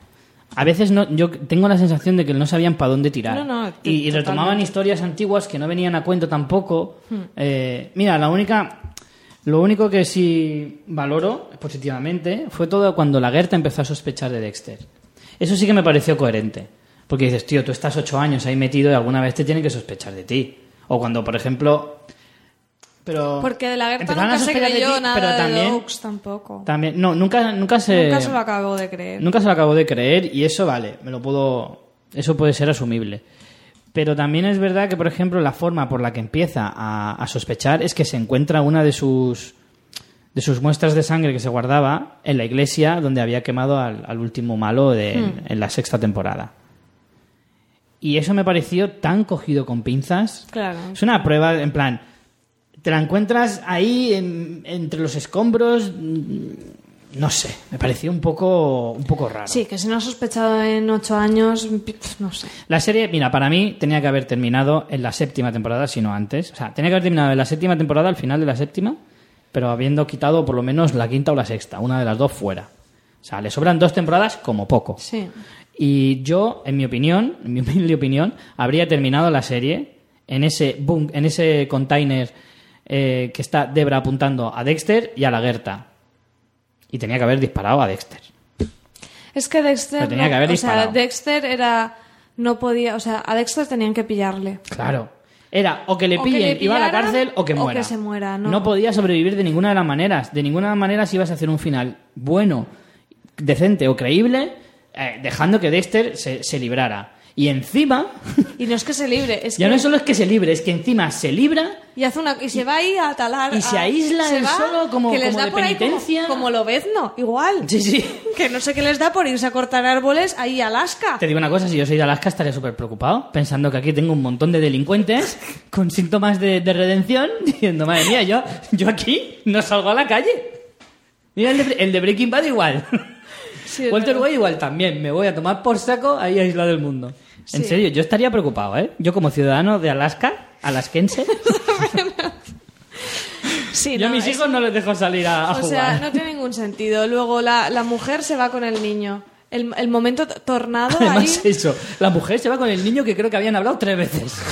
[SPEAKER 1] A veces no, yo tengo la sensación de que no sabían para dónde tirar.
[SPEAKER 2] No, no,
[SPEAKER 1] y, y retomaban historias antiguas que no venían a cuento tampoco.
[SPEAKER 2] Hmm.
[SPEAKER 1] Eh, mira, la única, lo único que sí valoro positivamente fue todo cuando la Gerta empezó a sospechar de Dexter. Eso sí que me pareció coherente. Porque dices, tío, tú estás ocho años ahí metido y alguna vez te tienen que sospechar de ti. O cuando, por ejemplo... Pero
[SPEAKER 2] Porque de la guerra
[SPEAKER 1] empezaron a
[SPEAKER 2] nunca se
[SPEAKER 1] de
[SPEAKER 2] creyó
[SPEAKER 1] ti,
[SPEAKER 2] nada
[SPEAKER 1] pero
[SPEAKER 2] de
[SPEAKER 1] también,
[SPEAKER 2] Oaks tampoco.
[SPEAKER 1] también no nunca nunca se
[SPEAKER 2] Nunca se lo acabo de creer.
[SPEAKER 1] nunca se lo acabo de creer y eso vale me lo puedo eso puede ser asumible pero también es verdad que por ejemplo la forma por la que empieza a, a sospechar es que se encuentra una de sus de sus muestras de sangre que se guardaba en la iglesia donde había quemado al, al último malo de, en, en la sexta temporada y eso me pareció tan cogido con pinzas
[SPEAKER 2] Claro.
[SPEAKER 1] es una prueba, en plan, te la encuentras ahí en- entre los escombros, mm, no sé, me pareció un poco, un poco raro.
[SPEAKER 2] Sí, que si no has sospechado en ocho años, no sé.
[SPEAKER 1] La serie, mira, para mí tenía que haber terminado en la séptima temporada, si no antes. O sea, tenía que haber terminado en la séptima temporada, al final de la séptima, pero habiendo quitado por lo menos la quinta o la sexta, una de las dos fuera. O sea, le sobran dos temporadas como poco.
[SPEAKER 2] Sí.
[SPEAKER 1] Y yo, en mi opinión, en mi humilde opinión, habría terminado la serie en ese bunk, en ese container eh, que está Debra apuntando a Dexter y a la Gerta. Y tenía que haber disparado a Dexter.
[SPEAKER 2] Es que Dexter.
[SPEAKER 1] Tenía
[SPEAKER 2] no-
[SPEAKER 1] que haber
[SPEAKER 2] o sea,
[SPEAKER 1] disparado.
[SPEAKER 2] Dexter era. No podía. O sea, a Dexter tenían que pillarle.
[SPEAKER 1] Claro. Era o que le
[SPEAKER 2] O que
[SPEAKER 1] pillen
[SPEAKER 2] le
[SPEAKER 1] y va a la cárcel o que
[SPEAKER 2] o
[SPEAKER 1] muera.
[SPEAKER 2] que se muera, no.
[SPEAKER 1] podía sobrevivir de ninguna de las maneras. De ninguna manera si ibas a hacer un final bueno, decente o creíble, eh, dejando que Dexter se, se librara. Y encima,
[SPEAKER 2] Y no es que se libre, es
[SPEAKER 1] ya
[SPEAKER 2] que.
[SPEAKER 1] no solo es que se libre, es que encima se libra
[SPEAKER 2] Y, hace una, y se va ahí a talar.
[SPEAKER 1] Y se aísla
[SPEAKER 2] se
[SPEAKER 1] él
[SPEAKER 2] va,
[SPEAKER 1] solo como-
[SPEAKER 2] que les
[SPEAKER 1] como
[SPEAKER 2] da
[SPEAKER 1] de
[SPEAKER 2] por ahí como-
[SPEAKER 1] penitencia.
[SPEAKER 2] Como, lo ves, no, igual.
[SPEAKER 1] Sí, sí.
[SPEAKER 2] Que no sé qué les da por irse a cortar árboles ahí a Alaska.
[SPEAKER 1] Te digo una cosa, si yo soy de Alaska estaría súper preocupado, pensando que aquí tengo un montón de delincuentes [LAUGHS] con síntomas de, de redención, [LAUGHS] diciendo, madre mía, yo, yo aquí no salgo a la calle. Mira, el de, el de Breaking Bad igual.
[SPEAKER 2] Sí,
[SPEAKER 1] Walter. White igual también. Me voy a tomar por saco ahí aislado del mundo. En
[SPEAKER 2] Sí.
[SPEAKER 1] serio, yo estaría preocupado, ¿eh? Yo como ciudadano de Alaska, alasquense, [LAUGHS]
[SPEAKER 2] Sí,
[SPEAKER 1] yo a mis
[SPEAKER 2] es-
[SPEAKER 1] hijos no les dejo salir a, a
[SPEAKER 2] O
[SPEAKER 1] jugar.
[SPEAKER 2] sea, no tiene ningún sentido. Luego la, la mujer se va con el niño. El, el momento tornado
[SPEAKER 1] Además,
[SPEAKER 2] ahí. [LAUGHS]
[SPEAKER 1] eso, la mujer se va con el niño que creo que habían hablado tres veces. [LAUGHS]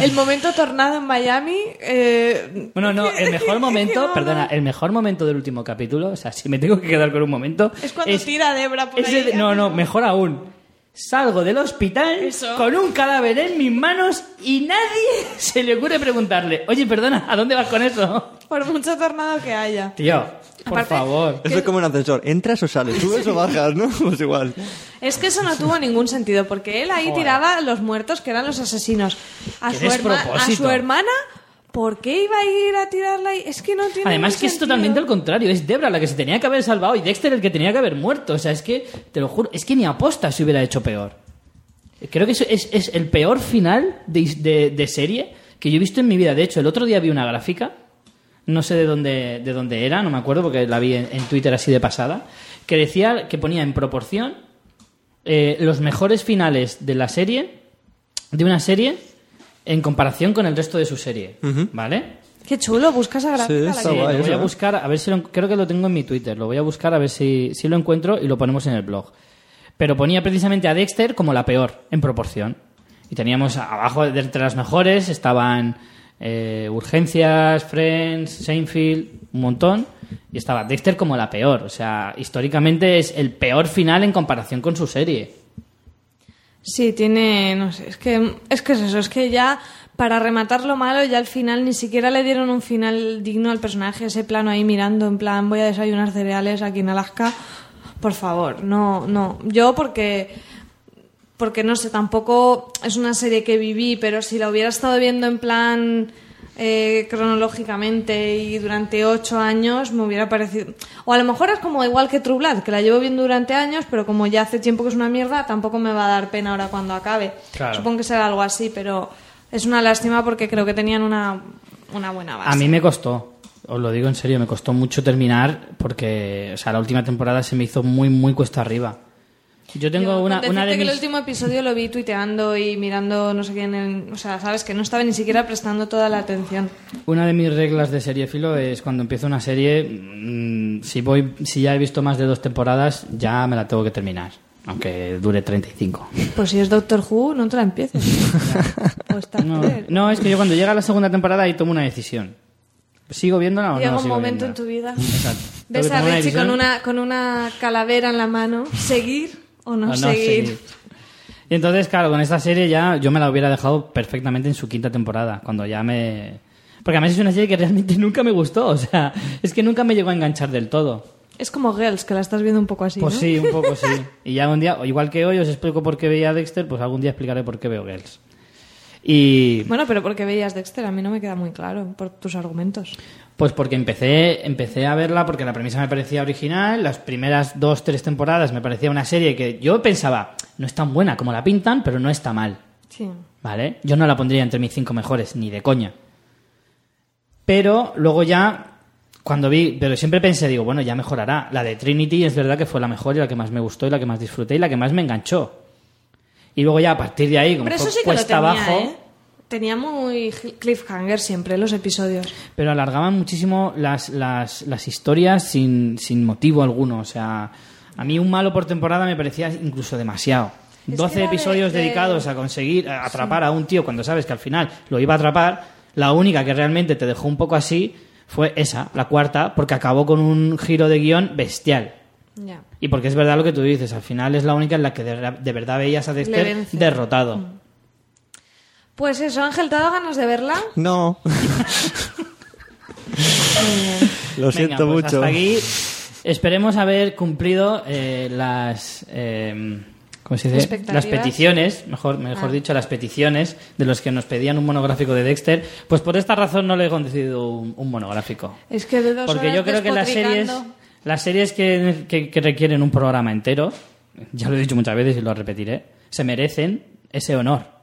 [SPEAKER 2] El momento tornado en Miami. eh,
[SPEAKER 1] Bueno, no, el mejor momento, perdona, el mejor momento del último capítulo, o sea, si me tengo que quedar con un momento.
[SPEAKER 2] Es cuando tira a Debra por ahí.
[SPEAKER 1] no, no, mejor aún. Salgo del hospital
[SPEAKER 2] Eso.
[SPEAKER 1] con un cadáver en mis manos y nadie [LAUGHS] se le ocurre preguntarle, oye, perdona, ¿a dónde vas con eso?
[SPEAKER 2] Por mucho tornado que haya.
[SPEAKER 1] Tío, por
[SPEAKER 2] Aparte-
[SPEAKER 1] favor.
[SPEAKER 3] Eso es como un ascensor. Entras o sales, subes o bajas, ¿no? [LAUGHS] Pues igual.
[SPEAKER 2] Es que eso no tuvo ningún sentido, porque él ahí
[SPEAKER 1] Joder.
[SPEAKER 2] tiraba a los muertos que eran los asesinos. A,
[SPEAKER 1] Qué
[SPEAKER 2] su, herma- a
[SPEAKER 1] despropósito.
[SPEAKER 2] su hermana, ¿por qué iba a ir a tirarla ahí? Es que no tiene
[SPEAKER 1] Además que es
[SPEAKER 2] sentido.
[SPEAKER 1] totalmente al contrario, es Debra la que se tenía que haber salvado y Dexter el que tenía que haber muerto. O sea, es que, te lo juro, es que ni aposta se hubiera hecho peor. Creo que es, es- es el peor final de, de- de serie que yo he visto en mi vida. De hecho, el otro día vi una gráfica, no sé de dónde, de dónde era, no me acuerdo porque la vi en, en Twitter así de pasada, que decía que ponía en proporción eh, los mejores finales de la serie, de una serie, en comparación con el resto de su serie. ¿Vale?
[SPEAKER 2] Qué chulo, busca esa gráfica.
[SPEAKER 3] Sí,
[SPEAKER 2] la
[SPEAKER 3] guay
[SPEAKER 1] lo voy a
[SPEAKER 3] ¿eh?
[SPEAKER 1] buscar, a ver si lo, creo que lo tengo en mi Twitter, lo voy a buscar a ver si, si lo encuentro y lo ponemos en el blog. Pero ponía precisamente a Dexter como la peor, en proporción. Y teníamos a- abajo, de entre las mejores, estaban eh, Urgencias, Friends, Seinfeld, un montón. Y estaba Dexter como la peor. O sea, históricamente es el peor final en comparación con su serie.
[SPEAKER 2] Sí, tiene, no sé, es que es que es eso, es que ya para rematar lo malo ya al final ni siquiera le dieron un final digno al personaje, ese plano ahí mirando en plan voy a desayunar cereales aquí en Alaska. Por favor, no, no. Yo porque porque no sé, tampoco es una serie que viví, pero si la hubiera estado viendo en plan eh, cronológicamente y durante ocho años me hubiera parecido... O a lo mejor es como igual que True Blood, que la llevo viendo durante años, pero como ya hace tiempo que es una mierda, tampoco me va a dar pena ahora cuando acabe.
[SPEAKER 1] Claro.
[SPEAKER 2] Supongo que será algo así, pero Es una lástima porque creo que tenían una, una buena base.
[SPEAKER 1] A mí me costó, os lo digo en serio, me costó mucho terminar porque, o sea, la última temporada se me hizo muy, muy cuesta arriba. Yo tengo
[SPEAKER 2] Yo,
[SPEAKER 1] una, una de
[SPEAKER 2] que
[SPEAKER 1] mis...
[SPEAKER 2] el último episodio lo vi tuiteando y mirando no sé quién en- o sea sabes que no estaba ni siquiera prestando toda la atención
[SPEAKER 1] Una de mis reglas de seriefilo es cuando empiezo una serie, mm, si voy, si ya he visto más de dos temporadas, ya me la tengo que terminar, aunque dure 35.
[SPEAKER 2] pues si es Doctor Who no te la empieces [LAUGHS] Star
[SPEAKER 1] No, no, es que yo cuando llega la segunda temporada ahí tomo una decisión. ¿Sigo viéndola o
[SPEAKER 2] llega
[SPEAKER 1] no
[SPEAKER 2] un
[SPEAKER 1] sigo
[SPEAKER 2] momento en
[SPEAKER 1] viéndola?
[SPEAKER 2] tu vida
[SPEAKER 1] Exacto.
[SPEAKER 2] Ves a Richie con una con una calavera en la mano seguir o no,
[SPEAKER 1] o no
[SPEAKER 2] seguir.
[SPEAKER 1] seguir. Y entonces, claro, con esta serie ya yo me la hubiera dejado perfectamente en su quinta temporada, cuando ya me... Porque además es una serie que realmente [LAUGHS] nunca me gustó, o sea, es que nunca me llegó a enganchar del todo.
[SPEAKER 2] es como Girls que la estás viendo un poco así
[SPEAKER 1] Pues
[SPEAKER 2] ¿no?
[SPEAKER 1] sí, un poco sí. [LAUGHS] Y ya un día, igual que hoy os explico por qué veía Dexter, pues algún día explicaré por qué veo Girls. Y
[SPEAKER 2] bueno pero porque veías Dexter a mí no me queda muy claro por tus argumentos
[SPEAKER 1] pues porque empecé, empecé a verla porque la premisa me parecía original, las primeras dos, tres temporadas me parecía una serie que yo pensaba, no es tan buena como la pintan, pero no está mal.
[SPEAKER 2] sí
[SPEAKER 1] ¿Vale? Yo no la pondría entre mis cinco mejores, ni de coña. Pero luego ya, cuando vi, pero siempre pensé, digo, bueno, ya mejorará. La de Trinity es verdad que fue la mejor y la que más me gustó y la que más disfruté y la que más me enganchó. Y luego ya a partir de ahí, como
[SPEAKER 2] pero eso
[SPEAKER 1] fue
[SPEAKER 2] sí que
[SPEAKER 1] cuesta
[SPEAKER 2] tenía
[SPEAKER 1] abajo,
[SPEAKER 2] ¿eh? Tenía muy cliffhanger siempre los episodios
[SPEAKER 1] pero alargaban muchísimo las, las, las historias sin, sin motivo alguno. O sea, a mí un malo por temporada me parecía incluso demasiado.
[SPEAKER 2] Es
[SPEAKER 1] 12
[SPEAKER 2] que era de-
[SPEAKER 1] episodios
[SPEAKER 2] de-
[SPEAKER 1] dedicados a conseguir a atrapar a un tío cuando sabes que al final lo iba a atrapar, la única que realmente te dejó un poco así fue esa, la cuarta, porque acabó con un giro de guion bestial.
[SPEAKER 2] ya
[SPEAKER 1] Y porque es verdad lo que tú dices, al final es la única en la que de, de verdad veías a Dexter derrotado.
[SPEAKER 2] Pues eso, Ángel, ¿te ha dado ganas de verla?
[SPEAKER 3] No. [LAUGHS] Lo
[SPEAKER 1] Venga,
[SPEAKER 3] siento
[SPEAKER 1] pues
[SPEAKER 3] mucho.
[SPEAKER 1] Hasta aquí esperemos haber cumplido eh, las. eh, ¿Cómo se dice? Las peticiones, mejor, mejor
[SPEAKER 2] Ah.
[SPEAKER 1] dicho, las peticiones de los que nos pedían un monográfico de Dexter. Pues por esta razón no le he concedido un, un monográfico.
[SPEAKER 2] Es que de dos
[SPEAKER 1] Porque
[SPEAKER 2] horas
[SPEAKER 1] yo creo que las series, las series que, que- que requieren un programa entero, ya lo he dicho muchas veces y lo repetiré, se merecen ese honor.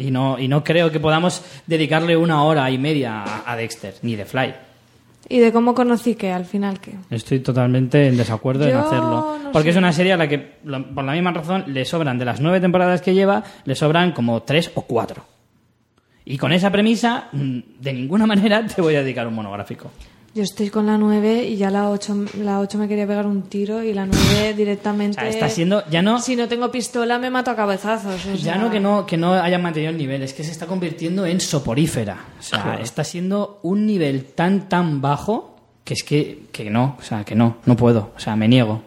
[SPEAKER 1] Y no, y no creo que podamos dedicarle una hora y media a, a Dexter, ni de Fly.
[SPEAKER 2] ¿Y de cómo conocí que al final qué?
[SPEAKER 1] Estoy totalmente en desacuerdo en
[SPEAKER 2] Yo
[SPEAKER 1] hacerlo.
[SPEAKER 2] no
[SPEAKER 1] Porque
[SPEAKER 2] sé.
[SPEAKER 1] es una serie a la que, por la misma razón, le sobran de las nueve temporadas que lleva, le sobran como tres o cuatro. Y con esa premisa, mm, de ninguna [LAUGHS] manera te voy a dedicar un monográfico.
[SPEAKER 2] Yo estoy con la 9 y ya la 8, la 8 me quería pegar un tiro y la 9 directamente...
[SPEAKER 1] O sea, está siendo, ya no,
[SPEAKER 2] Si no tengo pistola me mato a cabezazos. o
[SPEAKER 1] ya no que no, que no haya mantenido el nivel, es que se está convirtiendo en soporífera. O sea, está siendo un nivel tan, tan bajo que es que, que no, o sea, que no, no puedo, o sea, me niego.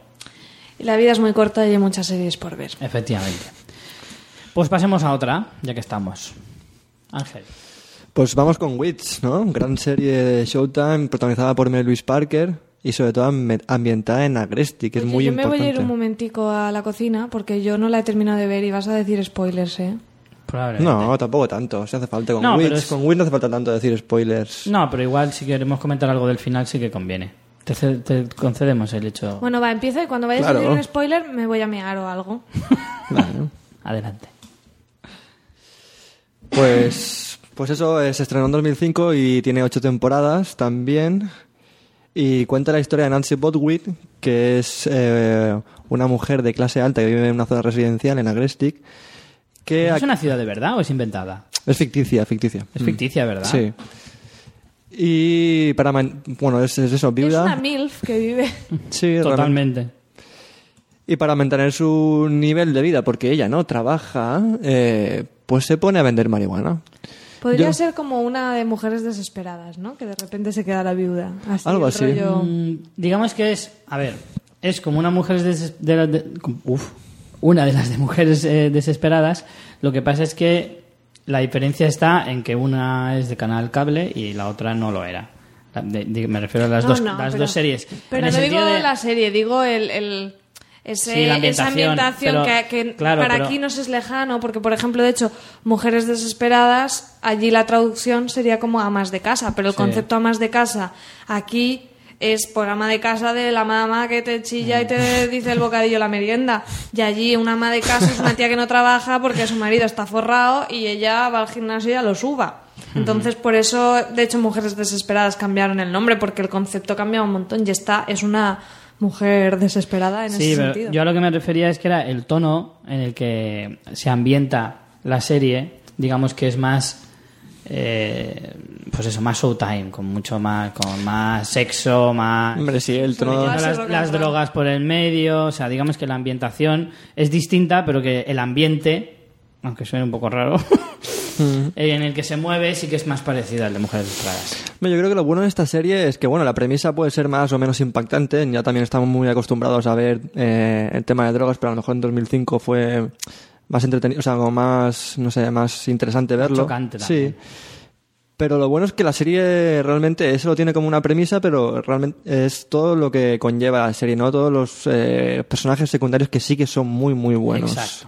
[SPEAKER 2] Y la vida es muy corta y hay muchas series por ver.
[SPEAKER 1] Efectivamente. Pues pasemos a otra, ya que estamos. Ángel.
[SPEAKER 3] Pues vamos con Wits, ¿no? Gran serie de Showtime protagonizada por Mel Louise Parker y sobre todo ambi- ambientada en Agresti, que es muy
[SPEAKER 2] yo me voy
[SPEAKER 3] importante.
[SPEAKER 2] a ir un momentico a la cocina porque yo no la he terminado de ver y vas a decir spoilers, ¿eh?
[SPEAKER 3] No, tampoco tanto. Si hace falta con
[SPEAKER 1] No,
[SPEAKER 3] Wits.
[SPEAKER 1] es-
[SPEAKER 3] Con Wits no hace falta tanto decir spoilers.
[SPEAKER 1] No, pero igual si queremos comentar algo del final sí que conviene. Te, ce- te concedemos el hecho.
[SPEAKER 2] Bueno, va, empieza y cuando vayas
[SPEAKER 3] Claro.
[SPEAKER 2] a decir un spoiler me voy a mear o algo. [LAUGHS]
[SPEAKER 3] Vale.
[SPEAKER 1] Adelante.
[SPEAKER 3] Pues, pues eso, eh, se estrenó en 2005 y tiene ocho temporadas también. Y cuenta la historia de Nancy Botwit, que es eh, una mujer de clase alta que vive en una zona residencial en Agrestic. Que
[SPEAKER 1] ¿Es una ciudad de verdad o es inventada?
[SPEAKER 3] es ficticia, ficticia.
[SPEAKER 1] Es ficticia, ¿verdad?
[SPEAKER 3] Sí. Y para... man- Bueno, es, es eso,
[SPEAKER 2] Es
[SPEAKER 3] viuda.
[SPEAKER 2] una MILF que vive. [LAUGHS]
[SPEAKER 3] Sí, realmente.
[SPEAKER 1] Totalmente.
[SPEAKER 3] Y para mantener su nivel de vida, porque ella no trabaja, eh, pues se pone a vender marihuana.
[SPEAKER 2] Podría
[SPEAKER 3] Yo-
[SPEAKER 2] ser como una de mujeres desesperadas, ¿no? Que de repente se queda la viuda. Así,
[SPEAKER 3] Algo así.
[SPEAKER 2] rollo-
[SPEAKER 1] Mm, digamos que es, a ver, es como una mujer des- de, uf, una de las de mujeres eh, desesperadas. Lo que pasa es que la diferencia está en que una es de canal cable y la otra no lo era. La- de- de- me refiero a las,
[SPEAKER 2] No,
[SPEAKER 1] dos,
[SPEAKER 2] no,
[SPEAKER 1] las
[SPEAKER 2] pero-
[SPEAKER 1] dos series.
[SPEAKER 2] Pero no digo
[SPEAKER 1] de-
[SPEAKER 2] la serie, digo el, el- ese-
[SPEAKER 1] Sí, la
[SPEAKER 2] esa
[SPEAKER 1] ambientación,
[SPEAKER 2] ambientación
[SPEAKER 1] pero-
[SPEAKER 2] que, que
[SPEAKER 1] claro,
[SPEAKER 2] para
[SPEAKER 1] pero-
[SPEAKER 2] aquí nos es lejano, porque por ejemplo, de hecho, Mujeres Desesperadas, allí la traducción sería como amas de casa, pero el
[SPEAKER 1] Sí.
[SPEAKER 2] concepto amas de casa aquí es por ama de casa de la mamá que te chilla y te dice el [LAUGHS] bocadillo la merienda. Y allí una ama de casa es una tía que no trabaja porque su marido está forrado y ella va al gimnasio y ya lo suba. Entonces, por eso, de hecho, Mujeres Desesperadas cambiaron el nombre, porque el concepto cambia un montón y esta es una mujer desesperada en
[SPEAKER 1] Sí,
[SPEAKER 2] ese
[SPEAKER 1] pero
[SPEAKER 2] sentido.
[SPEAKER 1] yo a lo que me refería es que era el tono en el que se ambienta la serie, digamos que es más, eh, pues eso, más showtime, con mucho más, con más sexo, más...
[SPEAKER 3] Hombre, sí, el
[SPEAKER 2] sí,
[SPEAKER 1] las, las drogas por el medio, o sea, digamos que la ambientación es distinta, pero que el ambiente, aunque suene un poco raro, [LAUGHS] en el que se mueve sí que es más parecido al de Mujeres Desesperadas.
[SPEAKER 3] Yo creo que lo bueno de esta serie es que, bueno, la premisa puede ser más o menos impactante. Ya también estamos muy acostumbrados a ver eh, el tema de drogas, pero a lo mejor en 2005 fue más entretenido, o sea, como más, no sé, más interesante verlo.
[SPEAKER 1] chocante también.
[SPEAKER 3] Sí. Pero lo bueno es que la serie realmente eso lo tiene como una premisa, pero realmente es todo lo que conlleva la serie, ¿no? Todos los eh, personajes secundarios que sí que son muy, muy buenos.
[SPEAKER 1] Exacto.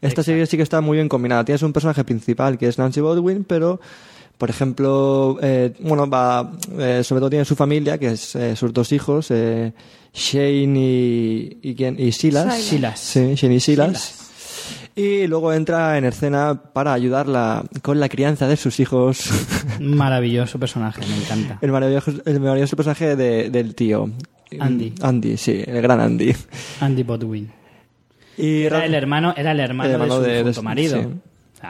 [SPEAKER 3] Esta serie sí que está muy bien combinada. Tienes un personaje principal que es Nancy Bodwin, pero, por ejemplo, eh, bueno, va, eh, sobre todo tiene su familia, que es eh, sus dos hijos, eh, Shane y, y, quién- y Silas.
[SPEAKER 1] Silas.
[SPEAKER 3] Sí, Shane y Silas. Y luego entra en escena para ayudarla con la crianza de sus hijos. [LAUGHS]
[SPEAKER 1] Maravilloso personaje, me encanta.
[SPEAKER 3] el, maravilloso, el maravilloso personaje de- del tío.
[SPEAKER 1] Andy.
[SPEAKER 3] Andy, sí, el gran Andy.
[SPEAKER 1] Andy Bodwin.
[SPEAKER 3] Y
[SPEAKER 1] Era
[SPEAKER 3] ra-
[SPEAKER 1] el hermano, era el hermano,
[SPEAKER 3] El hermano
[SPEAKER 1] de su
[SPEAKER 3] de- de
[SPEAKER 1] marido.
[SPEAKER 3] sí.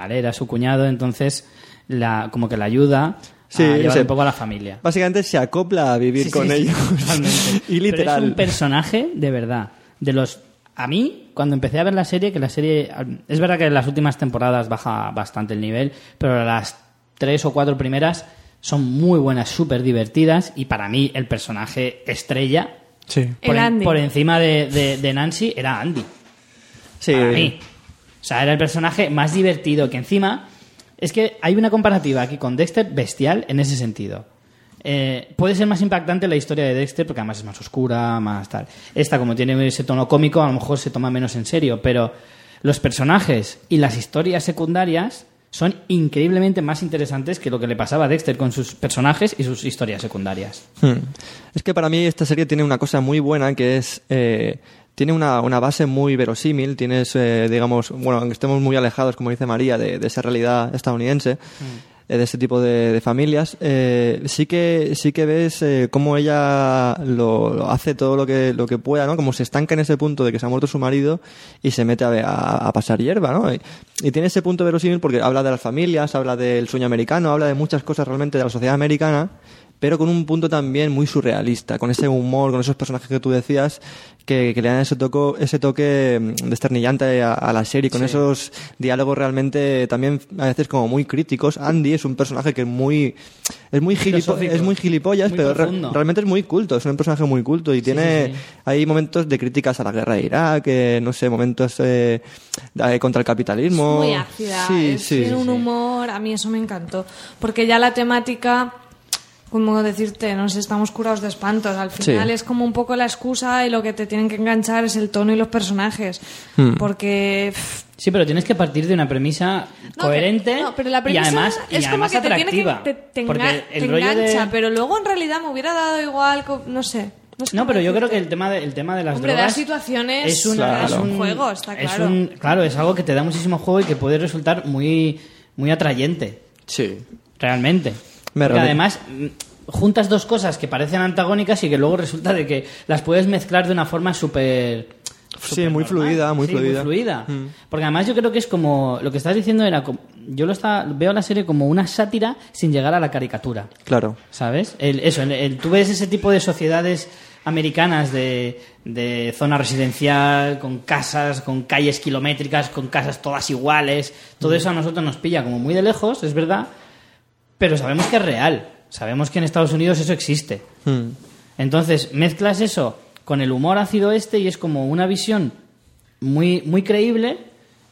[SPEAKER 1] Él era su cuñado, entonces la, como que la ayuda
[SPEAKER 3] Sí,
[SPEAKER 1] a llevar un poco a la familia.
[SPEAKER 3] Básicamente se acopla a vivir
[SPEAKER 1] Sí,
[SPEAKER 3] con ellos. [LAUGHS] y literal.
[SPEAKER 1] Pero es un personaje de verdad. De los a mí cuando empecé a ver la serie, que la serie es verdad que en las últimas temporadas baja bastante el nivel, pero las tres o cuatro primeras son muy buenas, súper divertidas y para mí el personaje estrella
[SPEAKER 3] Sí.
[SPEAKER 1] por, en- encima de, de- de Nancy era Andy.
[SPEAKER 3] Sí.
[SPEAKER 1] Para mí. O sea, era el personaje más divertido que encima. Es que hay una comparativa aquí con Dexter bestial en ese sentido. Eh, puede ser más impactante la historia de Dexter porque además es más oscura, más tal. Esta, como tiene ese tono cómico, a lo mejor se toma menos en serio, pero los personajes y las historias secundarias son increíblemente más interesantes que lo que le pasaba a Dexter con sus personajes y sus historias secundarias.
[SPEAKER 3] Hmm. Es que para mí esta serie tiene una cosa muy buena que es. eh, tiene una, una base muy verosímil. Tienes, eh, digamos, bueno, aunque estemos muy alejados, como dice María, de, de esa realidad estadounidense. eh, de ese tipo de, de familias, eh, sí que sí que ves eh, cómo ella lo, lo hace todo lo que lo que pueda, ¿no? Como se estanca en ese punto de que se ha muerto su marido y se mete a, a- a pasar hierba, ¿no? Y, y tiene ese punto verosímil porque habla de las familias, habla del sueño americano, habla de muchas cosas realmente de la sociedad americana, pero con un punto también muy surrealista, con ese humor, con esos personajes que tú decías, que, que le dan ese, toco, ese toque mm, desternillante a, a la serie, con esos diálogos realmente también a veces como muy críticos. Andy es un personaje que es muy, es muy, gilipo- es muy gilipollas,
[SPEAKER 1] Muy
[SPEAKER 3] pero re- realmente es muy culto, es un personaje muy culto y tiene,
[SPEAKER 1] sí, sí.
[SPEAKER 3] hay momentos de críticas a la guerra de Irak, eh, no sé, momentos eh, de- contra el capitalismo.
[SPEAKER 2] muy ácida,
[SPEAKER 3] Sí,
[SPEAKER 2] es-
[SPEAKER 3] sí,
[SPEAKER 2] tiene
[SPEAKER 3] sí,
[SPEAKER 2] un
[SPEAKER 3] sí.
[SPEAKER 2] humor, a mí eso me encantó, porque ya la temática, como decirte, nos estamos curados de espantos, al final
[SPEAKER 3] Sí.
[SPEAKER 2] es como un poco la excusa y lo que te tienen que enganchar es el tono y los personajes,
[SPEAKER 3] Hmm.
[SPEAKER 2] porque pff,
[SPEAKER 1] Sí, pero tienes que partir de una premisa
[SPEAKER 2] No,
[SPEAKER 1] coherente
[SPEAKER 2] no, pero la
[SPEAKER 1] y
[SPEAKER 2] premisa
[SPEAKER 1] además, y
[SPEAKER 2] es como
[SPEAKER 1] además
[SPEAKER 2] que te tiene que
[SPEAKER 1] atractiva.
[SPEAKER 2] te, te
[SPEAKER 1] porque el
[SPEAKER 2] te
[SPEAKER 1] rollo de-
[SPEAKER 2] engancha, pero luego en realidad me hubiera dado igual, no sé. No, sé
[SPEAKER 1] No, pero yo creo que el tema de, el tema de las
[SPEAKER 2] Hombre,
[SPEAKER 1] drogas
[SPEAKER 2] dar situaciones
[SPEAKER 1] es, una-
[SPEAKER 2] es
[SPEAKER 1] es
[SPEAKER 2] un juego, está
[SPEAKER 1] es
[SPEAKER 2] claro.
[SPEAKER 1] un- claro, es algo que te da muchísimo juego y que puede resultar muy, muy atrayente,
[SPEAKER 3] Sí.
[SPEAKER 1] realmente.
[SPEAKER 3] Me
[SPEAKER 1] Porque además mm, juntas dos cosas que parecen antagónicas y que luego resulta de que las puedes mezclar de una forma súper
[SPEAKER 3] Sí, muy fluida, muy
[SPEAKER 1] Sí,
[SPEAKER 3] fluida. Mm.
[SPEAKER 1] Porque además yo creo que es como lo que estás diciendo era como- yo lo está, veo la serie como una sátira sin llegar a la caricatura.
[SPEAKER 3] Claro.
[SPEAKER 1] ¿Sabes? El- eso, el- el- tú ves ese tipo de sociedades americanas de, de zona residencial, con casas, con calles kilométricas, con casas todas iguales. Todo eso a nosotros nos pilla como muy de lejos, es verdad, pero sabemos que es real. Sabemos que en Estados Unidos eso existe.
[SPEAKER 3] Hmm.
[SPEAKER 1] Entonces, mezclas eso con el humor ácido este y es como una visión muy, muy creíble,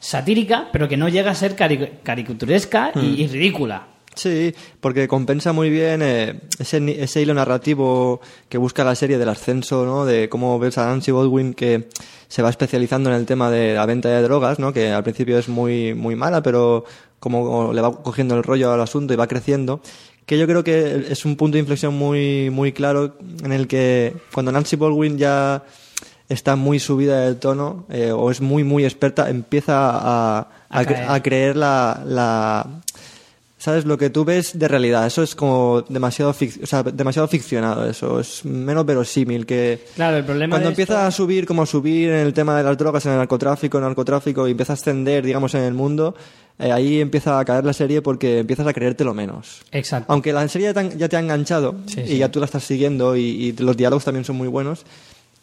[SPEAKER 1] satírica, pero que no llega a ser cari- caricaturesca y- y ridícula.
[SPEAKER 3] Sí, porque compensa muy bien eh, ese, ese hilo narrativo que busca la serie del ascenso, ¿no? De cómo ves a Nancy Baldwin que se va especializando en el tema de la venta de drogas, ¿no? Que al principio es muy, muy mala, pero como le va cogiendo el rollo al asunto y va creciendo, que yo creo que es un punto de inflexión muy, muy claro en el que cuando Nancy Baldwin ya está muy subida de tono eh, o es muy, muy experta, empieza a, a,
[SPEAKER 1] A
[SPEAKER 3] cre-
[SPEAKER 1] caer.
[SPEAKER 3] a creer la, la... ¿Sabes? Lo que tú ves de realidad. Eso es como demasiado, fic- o sea, demasiado ficcionado. Eso es menos verosímil que...
[SPEAKER 1] Claro, el problema
[SPEAKER 3] Cuando empieza
[SPEAKER 1] esto-
[SPEAKER 3] a subir, como a subir en el tema de las drogas, en el narcotráfico, en el narcotráfico, y empieza a ascender, digamos, en el mundo, eh, ahí empieza a caer la serie porque empiezas a creértelo menos.
[SPEAKER 1] Exacto.
[SPEAKER 3] Aunque la serie ya te, han- ya te ha enganchado
[SPEAKER 1] Sí,
[SPEAKER 3] y
[SPEAKER 1] sí.
[SPEAKER 3] ya tú la estás siguiendo y, y los diálogos también son muy buenos,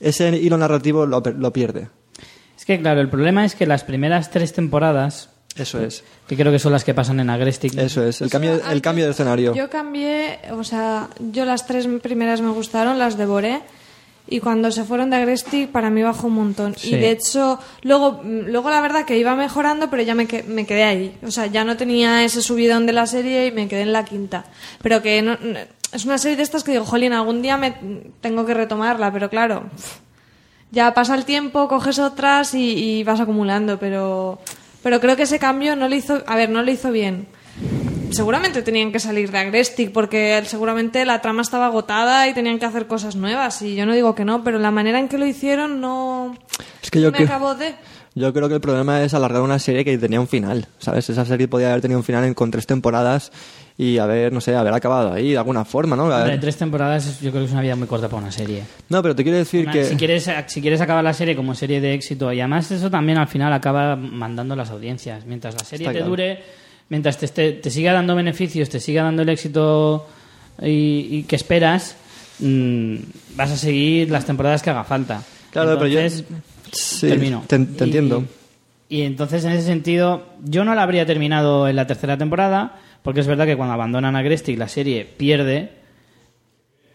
[SPEAKER 3] ese hilo narrativo lo, lo pierde.
[SPEAKER 1] Es que, claro, el problema es que las primeras tres temporadas,
[SPEAKER 3] Eso es.
[SPEAKER 1] que creo que son las que pasan en Agrestic,
[SPEAKER 3] Eso es. El cambio, el cambio de escenario.
[SPEAKER 2] Yo cambié, o sea, yo las tres primeras me gustaron, las devoré. Y cuando se fueron de Agresti, para mí bajó un montón.
[SPEAKER 1] Sí.
[SPEAKER 2] Y de hecho, luego, luego la verdad que iba mejorando, pero ya me, que- me quedé ahí. O sea, ya no tenía ese subidón de la serie y me quedé en la quinta. Pero que no, no- es una serie de estas que digo, jolín, algún día me tengo que retomarla, pero claro, ya pasa el tiempo, coges otras y, y vas acumulando, pero, pero creo que ese cambio no le hizo, a ver, no le hizo bien. Seguramente tenían que salir de Agrestic porque seguramente la trama estaba agotada y tenían que hacer cosas nuevas y yo no digo que no, pero la manera en que lo hicieron no
[SPEAKER 3] Es que yo
[SPEAKER 2] me
[SPEAKER 3] creo-
[SPEAKER 2] acabó de...
[SPEAKER 3] Yo creo que el problema es alargar una serie que tenía un final, ¿sabes? Esa serie podía haber tenido un final en, con tres temporadas y haber, no sé, haber acabado ahí de alguna forma, ¿no?
[SPEAKER 1] Tres temporadas yo creo que es una vida muy corta para una serie.
[SPEAKER 3] No, pero te quiero decir
[SPEAKER 1] Una-
[SPEAKER 3] que...
[SPEAKER 1] si, quieres, si quieres acabar la serie como serie de éxito, y además eso también al final acaba mandando las audiencias. Mientras la serie
[SPEAKER 3] Está
[SPEAKER 1] te
[SPEAKER 3] claro.
[SPEAKER 1] dure, mientras te, te siga dando beneficios, te siga dando el éxito y, y que esperas, mm, vas a seguir las temporadas que haga falta.
[SPEAKER 3] Claro, pero yo- Sí,
[SPEAKER 1] termino.
[SPEAKER 3] te- te
[SPEAKER 1] Y-
[SPEAKER 3] entiendo.
[SPEAKER 1] Y entonces, en ese sentido, yo no la habría terminado en la tercera temporada, porque es verdad que cuando abandonan a Grestic la serie pierde,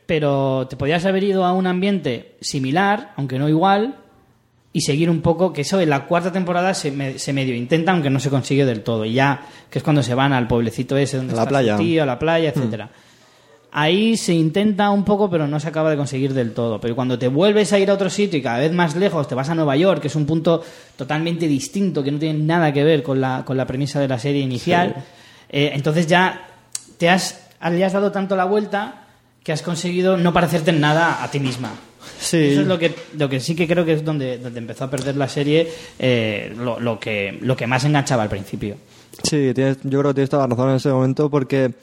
[SPEAKER 1] pero te podías haber ido a un ambiente similar, aunque no igual, y seguir un poco, que eso en la cuarta temporada se, me- se medio intenta, aunque no se consigue del todo. Y ya, que es cuando se van al pueblecito ese donde
[SPEAKER 3] la
[SPEAKER 1] está
[SPEAKER 3] playa.
[SPEAKER 1] su tío, a la playa, etcétera. Ahí se intenta un poco, pero no se acaba de conseguir del todo. Pero cuando te vuelves a ir a otro sitio y cada vez más lejos, te vas a Nueva York, que es un punto totalmente distinto, que no tiene nada que ver con la, con la premisa de la serie inicial, eh, entonces ya te has, le has dado tanto la vuelta que has conseguido no parecerte en nada a ti misma.
[SPEAKER 3] Sí.
[SPEAKER 1] Eso es lo que, lo que sí que creo que es donde, donde empezó a perder la serie, eh, lo, lo que, lo que más enganchaba al principio.
[SPEAKER 3] Sí, tienes- yo creo que tienes toda la razón en ese momento porque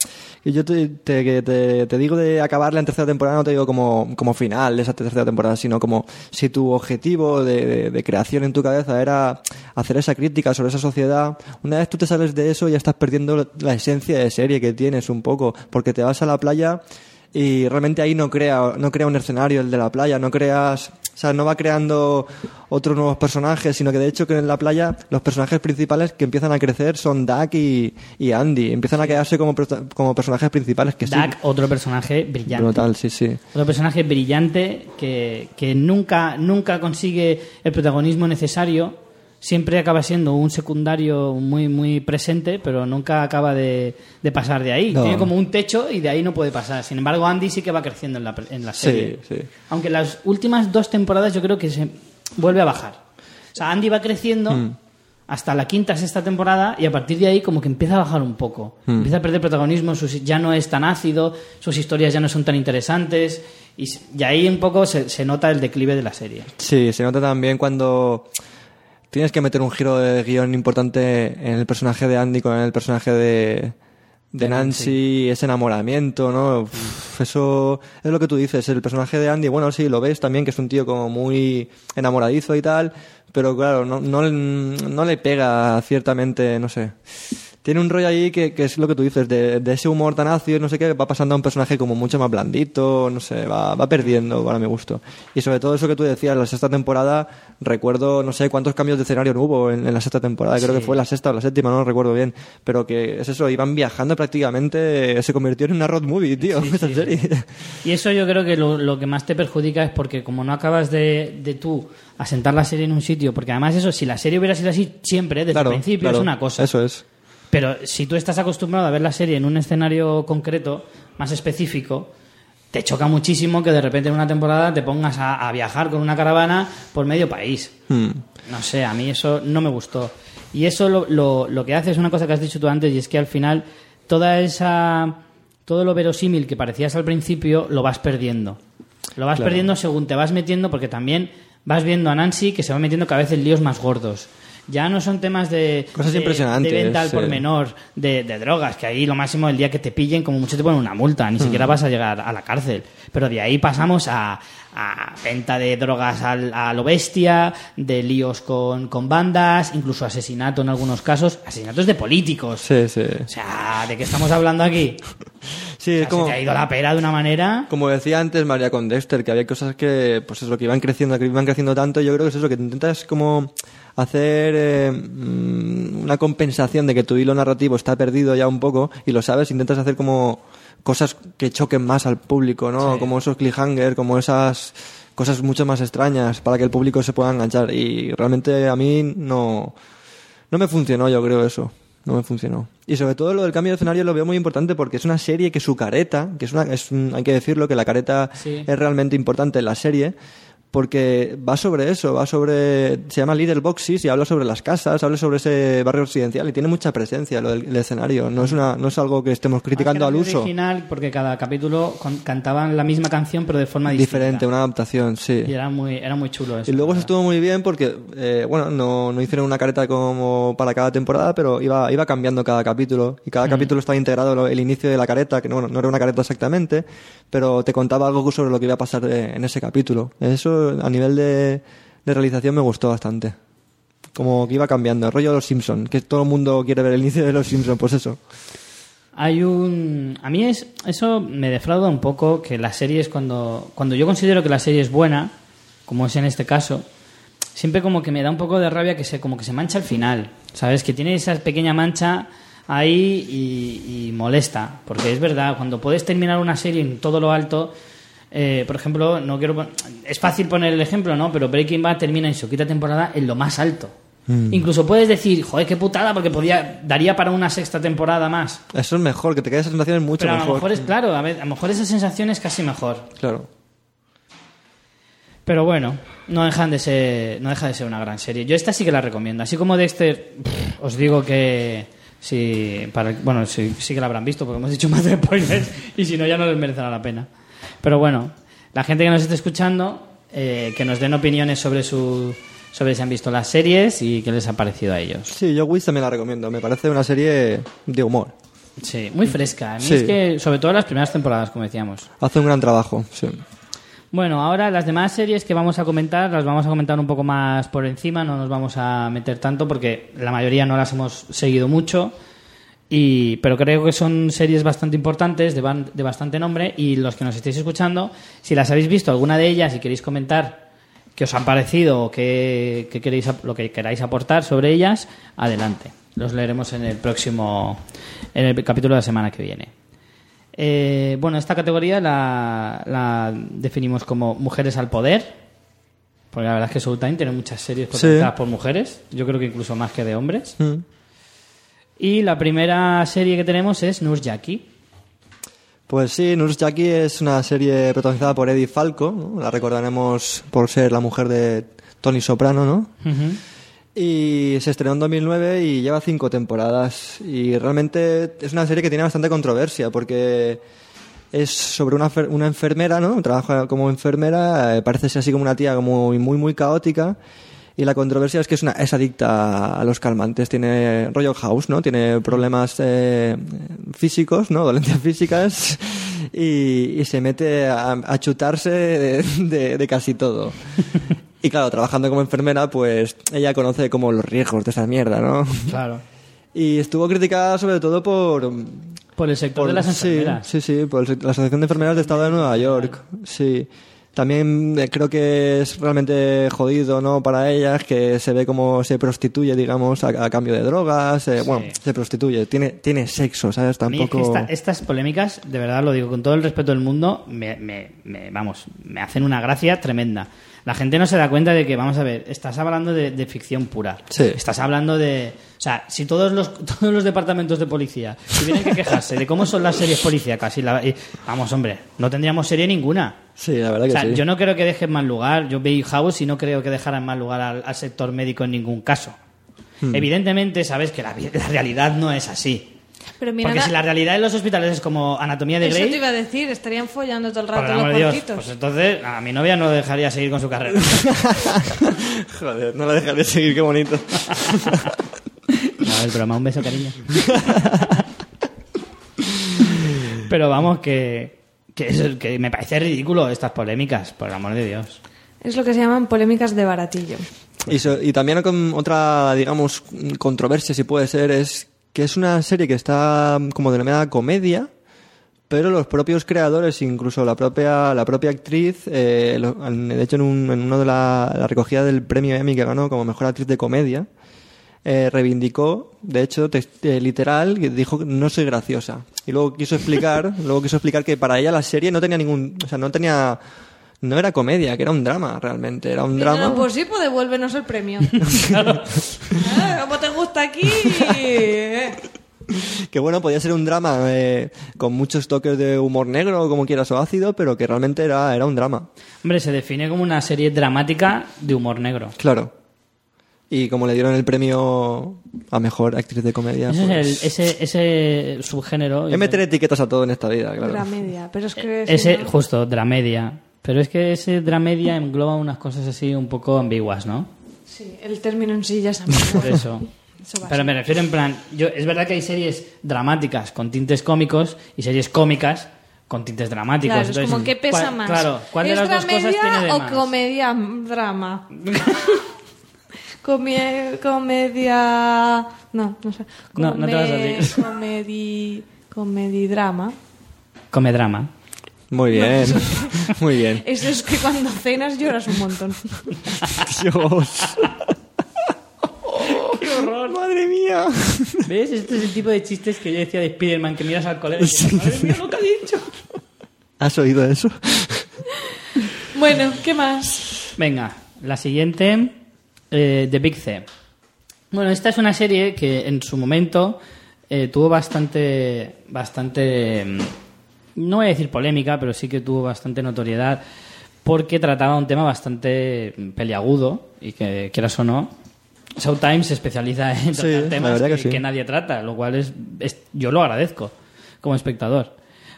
[SPEAKER 3] yo te, te, digo de acabarla en tercera temporada, no te digo como, como final de esa tercera temporada, sino como si tu objetivo de, de- de creación en tu cabeza era hacer esa crítica sobre esa sociedad, una vez tú te sales de eso ya estás perdiendo la esencia de serie que tienes un poco, porque te vas a la playa y realmente ahí no crea no crea un escenario el de la playa no creas sea no va creando otros nuevos personajes sino que de hecho que en la playa los personajes principales que empiezan a crecer son Duck y, y Andy empiezan a quedarse como como personajes principales que
[SPEAKER 1] Duck,
[SPEAKER 3] sí
[SPEAKER 1] otro personaje brillante.
[SPEAKER 3] brutal sí sí
[SPEAKER 1] Otro personaje brillante que, que nunca, nunca consigue el protagonismo necesario. Siempre acaba siendo un secundario muy, muy presente, pero nunca acaba de, de pasar de ahí.
[SPEAKER 3] No.
[SPEAKER 1] Tiene como un techo y de ahí no puede pasar. Sin embargo, Andy sí que va creciendo en la, en la
[SPEAKER 3] Sí,
[SPEAKER 1] serie.
[SPEAKER 3] sí.
[SPEAKER 1] Aunque las últimas dos temporadas yo creo que se vuelve a bajar. O sea, Andy va creciendo
[SPEAKER 3] Mm.
[SPEAKER 1] hasta la quinta, sexta temporada y a partir de ahí como que empieza a bajar un poco.
[SPEAKER 3] Mm.
[SPEAKER 1] Empieza a perder protagonismo, sus- ya no es tan ácido, sus historias ya no son tan interesantes y, y ahí un poco se, se nota el declive de la serie.
[SPEAKER 3] Sí, se nota también cuando tienes que meter un giro de guion importante en el personaje de Andy con el personaje de, de Nancy, ese enamoramiento, ¿no? Uf, eso es lo que tú dices. El personaje de Andy, bueno, sí, lo ves también, que es un tío como muy enamoradizo y tal, pero claro, no, no, no le pega ciertamente, no sé. Tiene un rollo ahí que, que es lo que tú dices, de, de ese humor tan ácido, no sé qué, va pasando a un personaje como mucho más blandito, no sé, va, va perdiendo para mi gusto. Y sobre todo eso que tú decías, la sexta temporada, recuerdo, no sé cuántos cambios de escenario no hubo en, en la sexta temporada, creo
[SPEAKER 1] Sí.
[SPEAKER 3] que fue la sexta o la séptima, no lo recuerdo bien, pero que es eso, iban viajando prácticamente, se convirtió en una road movie, tío, [LAUGHS] esa serie.
[SPEAKER 1] Y eso yo creo que lo, lo que más te perjudica es porque como no acabas de, de tú asentar la serie en un sitio, porque además eso, si la serie hubiera sido así siempre, desde
[SPEAKER 3] Claro,
[SPEAKER 1] el principio,
[SPEAKER 3] claro,
[SPEAKER 1] es una cosa.
[SPEAKER 3] Eso es.
[SPEAKER 1] Pero si tú estás acostumbrado a ver la serie en un escenario concreto, más específico, te choca muchísimo que de repente en una temporada te pongas a, a viajar con una caravana por medio país.
[SPEAKER 3] Hmm.
[SPEAKER 1] No sé, a mí eso no me gustó. Y eso lo, lo, lo que hace es una cosa que has dicho tú antes, y es que al final toda esa todo lo verosímil que parecías al principio lo vas perdiendo. Lo vas
[SPEAKER 3] Claro.
[SPEAKER 1] perdiendo según te vas metiendo porque también vas viendo a Nancy que se va metiendo cada vez en líos más gordos. Ya no son temas de,
[SPEAKER 3] Cosas
[SPEAKER 1] de-
[SPEAKER 3] impresionantes,
[SPEAKER 1] de venta al
[SPEAKER 3] sí.
[SPEAKER 1] por menor, de, de drogas, que ahí lo máximo el día que te pillen, como mucho te ponen una multa,
[SPEAKER 3] Hmm.
[SPEAKER 1] ni siquiera vas a llegar a la cárcel. Pero de ahí pasamos a, a venta de drogas al- a lo bestia, de líos con, con bandas, incluso asesinato en algunos casos, asesinatos de políticos.
[SPEAKER 3] Sí, sí.
[SPEAKER 1] O sea, ¿de qué estamos hablando aquí?
[SPEAKER 3] Sí,
[SPEAKER 1] O sea,
[SPEAKER 3] es como...
[SPEAKER 1] Se te ha ido la pera de una manera...
[SPEAKER 3] Como decía antes María con Dexter, que había cosas que, pues es lo que iban creciendo, que iban creciendo tanto, yo creo que es eso, que intentas como hacer eh, mm, una compensación de que tu hilo narrativo está perdido ya un poco y lo sabes, intentas hacer como cosas que choquen más al público, ¿no?
[SPEAKER 1] Sí.
[SPEAKER 3] Como esos cliffhanger, como esas cosas mucho más extrañas para que el público se pueda enganchar y realmente a mí no no me funcionó, yo creo eso. No me funcionó. Y sobre todo lo del cambio de escenario lo veo muy importante porque es una serie que su careta, que es una, es un- hay que decirlo, que la careta
[SPEAKER 1] Sí.
[SPEAKER 3] es realmente importante en la serie, porque va sobre eso, va sobre, se llama Little Boxes y habla sobre las casas, habla sobre ese barrio residencial y tiene mucha presencia lo del el escenario. No es una, no es algo que estemos criticando al uso.
[SPEAKER 1] original porque cada capítulo con- cantaban la misma canción pero de forma distinta.
[SPEAKER 3] Diferente, una adaptación, sí.
[SPEAKER 1] Y era muy, era muy chulo eso.
[SPEAKER 3] Y luego eso estuvo muy bien porque, eh, bueno, no, no hicieron una careta como para cada temporada, pero iba, iba cambiando cada capítulo. Y cada capítulo estaba integrado lo- el inicio de la careta, que no, bueno, no era una careta exactamente, pero te contaba algo sobre lo que iba a pasar eh, en ese capítulo. Eso a nivel de, realización me gustó bastante. Como que iba cambiando, el rollo de los Simpsons, que todo el mundo quiere ver el inicio de los Simpsons, pues eso.
[SPEAKER 1] Hay un... A mí es, eso me defrauda un poco que las series cuando... Cuando yo considero que la serie es buena, como es en este caso, siempre como que me da un poco de rabia que se, como que se mancha al final. ¿Sabes? Que tiene esa pequeña mancha ahí y molesta. Porque es verdad, cuando puedes terminar una serie en todo lo alto... eh, por ejemplo, no quiero es fácil poner el ejemplo, ¿no? Pero Breaking Bad termina en su quinta temporada en lo más alto. Incluso puedes decir, joder, qué putada, porque podía, daría para una sexta temporada más.
[SPEAKER 3] Eso es mejor, que te quede esa sensación es mucho
[SPEAKER 1] Pero a
[SPEAKER 3] mejor.
[SPEAKER 1] lo mejor es claro, a, ver, a lo mejor esa sensación es casi mejor.
[SPEAKER 3] Claro.
[SPEAKER 1] Pero bueno, no dejan de ser, no deja de ser una gran serie. Yo esta sí que la recomiendo. Así como Dexter, pff, os digo que si para bueno, sí, sí que la habrán visto porque hemos dicho más de spoilers [LAUGHS] y si no ya no les merecerá la pena. Pero bueno, la gente que nos esté escuchando, eh, que nos den opiniones sobre su sobre si han visto las series y qué les ha parecido a ellos.
[SPEAKER 3] Sí, yo Wiz también la recomiendo. Me parece una serie de humor.
[SPEAKER 1] Sí, muy fresca. A mí
[SPEAKER 3] Sí.
[SPEAKER 1] es que, sobre todo las primeras temporadas, como decíamos.
[SPEAKER 3] Hace un gran trabajo, sí.
[SPEAKER 1] Bueno, ahora las demás series que vamos a comentar las vamos a comentar un poco más por encima, no nos vamos a meter tanto porque la mayoría no las hemos seguido mucho, y, pero creo que son series bastante importantes, de, ban- de bastante nombre, y los que nos estéis escuchando, si las habéis visto alguna de ellas y queréis comentar qué os han parecido o qué, qué queréis, lo que queráis aportar sobre ellas, adelante. Los leeremos en el próximo, en el capítulo de la semana que viene. Eh, bueno, esta categoría la, la definimos como mujeres al poder. Porque la verdad es que Showtime tiene muchas series
[SPEAKER 3] Sí.
[SPEAKER 1] protagonizadas por mujeres. Yo creo que incluso más que de hombres.
[SPEAKER 3] Mm.
[SPEAKER 1] Y la primera serie que tenemos es Nurse Jackie.
[SPEAKER 3] Pues sí, Nurse Jackie es una serie protagonizada por Eddie Falco, ¿no? la recordaremos por ser la mujer de Tony Soprano, ¿no? Y se estrenó en 2009 y lleva cinco temporadas. Y realmente es una serie que tiene bastante controversia porque es sobre una, una enfermera, ¿no? Trabaja como enfermera, eh, parece ser así como una tía muy, muy, muy caótica. Y la controversia es que es, una, es adicta a los calmantes, tiene rollo house, ¿no? Tiene problemas eh, físicos, ¿no? Dolencias [LAUGHS] físicas y, y se mete a, a chutarse de, de- de casi todo. Y claro, trabajando como enfermera, pues ella conoce como los riesgos de esa mierda, ¿no?
[SPEAKER 1] Claro.
[SPEAKER 3] Y estuvo criticada sobre todo por...
[SPEAKER 1] Por el sector
[SPEAKER 3] por-
[SPEAKER 1] de las enfermeras.
[SPEAKER 3] Sí, sí, por el- la Asociación de Enfermeras del Estado de Nueva York. Sí. También eh, creo que es realmente jodido, ¿no? Para ellas, que se ve como se prostituye, digamos, a, a cambio de drogas. eh, Bueno, se prostituye, tiene, tiene sexo, ¿sabes?
[SPEAKER 1] Es que
[SPEAKER 3] Tampoco...
[SPEAKER 1] esta- estas polémicas, de verdad lo digo con todo el respeto del mundo, me, me- me- vamos, me hacen una gracia tremenda. La gente no se da cuenta de que, vamos a ver, estás hablando de, de ficción pura.
[SPEAKER 3] Sí.
[SPEAKER 1] Estás hablando de... O sea, si todos los, [LAUGHS] todos los departamentos de policía tuvieran que quejarse de cómo son las series policíacas y, la- y- vamos, hombre, no tendríamos serie ninguna.
[SPEAKER 3] Sí, la verdad
[SPEAKER 1] O
[SPEAKER 3] que
[SPEAKER 1] sea,
[SPEAKER 3] sí.
[SPEAKER 1] yo no creo que deje en mal lugar, yo veo House y no creo que dejara en mal lugar al, al sector médico en ningún caso.
[SPEAKER 3] Hmm.
[SPEAKER 1] Evidentemente, sabes que la realidad no es así.
[SPEAKER 2] Pero mira,
[SPEAKER 1] Porque si la realidad en los hospitales es como anatomía de
[SPEAKER 2] eso te
[SPEAKER 1] Grey,
[SPEAKER 2] iba a decir, estarían follando todo el
[SPEAKER 1] por
[SPEAKER 2] rato
[SPEAKER 1] el
[SPEAKER 2] los
[SPEAKER 1] amor de Dios,
[SPEAKER 2] cuartitos.
[SPEAKER 1] pues entonces a mi novia no dejaría seguir con su carrera. [LAUGHS]
[SPEAKER 3] Joder, no la dejaré seguir, qué bonito.
[SPEAKER 1] No, el broma, un beso, cariño. Pero vamos, que, que, me parece ridículo estas polémicas, por el amor de Dios.
[SPEAKER 2] Es lo que se llaman polémicas de baratillo.
[SPEAKER 3] Y, so- y también con otra, digamos, controversia, si puede ser, es que es una serie que está como denominada comedia, pero los propios creadores, incluso la propia, la propia actriz, eh, de hecho en, un, en uno de la, la recogida del premio Emmy que ganó como mejor actriz de comedia, eh, reivindicó, de hecho, eh, literal, que dijo no soy graciosa. Y luego quiso explicar, [LAUGHS] luego quiso explicar que para ella la serie no tenía ningún, o sea, no tenía, no era comedia, que era un drama realmente, era un
[SPEAKER 2] Y
[SPEAKER 3] drama.
[SPEAKER 2] no, pues sí, pues devuélvenos el premio. [LAUGHS] Ah, ¿Cómo te gusta aquí? Eh.
[SPEAKER 3] que bueno, podía ser un drama eh, con muchos toques de humor negro, como quieras, o ácido, pero que realmente era, era un drama.
[SPEAKER 1] Hombre, se define como una serie dramática de humor negro.
[SPEAKER 3] Claro. Y como le dieron el premio a mejor actriz de comedia.
[SPEAKER 1] Ese
[SPEAKER 3] pues-
[SPEAKER 1] es el, ese, ese subgénero.
[SPEAKER 3] Es meter etiquetas a todo en esta vida, claro.
[SPEAKER 2] La media, pero es que... si
[SPEAKER 1] Ese,
[SPEAKER 2] no-
[SPEAKER 1] justo, dramedia. Pero es que ese dramedia engloba unas cosas así un poco ambiguas, ¿no?
[SPEAKER 2] Sí, el término en sí ya es ambiguo.
[SPEAKER 1] Por eso. Pero me refiero en plan, yo, es verdad que hay series dramáticas con tintes cómicos y series cómicas con tintes dramáticos.
[SPEAKER 2] Claro, es como, ¿qué pesa
[SPEAKER 1] ¿cuál-
[SPEAKER 2] más?
[SPEAKER 1] Claro, ¿cuál de
[SPEAKER 2] ¿Es
[SPEAKER 1] las dos cosas
[SPEAKER 2] dramedia
[SPEAKER 1] tiene de
[SPEAKER 2] o
[SPEAKER 1] más?
[SPEAKER 2] comedia drama? [LAUGHS] Comie- comedia... No, no sé.
[SPEAKER 1] No, no te vas a decir.
[SPEAKER 2] Comedi... Comedidrama.
[SPEAKER 1] Comedrama.
[SPEAKER 3] Muy bien. [LAUGHS] Muy bien.
[SPEAKER 2] Eso es que cuando cenas lloras un montón.
[SPEAKER 3] Dios. ¡Qué horror! ¡Madre mía!
[SPEAKER 1] ¿Ves? Este es el tipo de chistes que yo decía de Spiderman que miras al colega y dices, madre mía, lo que ha dicho.
[SPEAKER 3] ¿Has oído eso?
[SPEAKER 2] Bueno, ¿qué más?
[SPEAKER 1] Venga, la siguiente, eh, The Big C. Bueno, esta es una serie que en su momento eh, tuvo bastante, bastante, mm, no voy a decir polémica, pero sí que tuvo bastante notoriedad porque trataba un tema bastante peliagudo y que, quieras o no, Showtime se especializa en tratar temas que,
[SPEAKER 3] que sí.
[SPEAKER 1] que nadie trata, lo cual es, es- yo lo agradezco como espectador.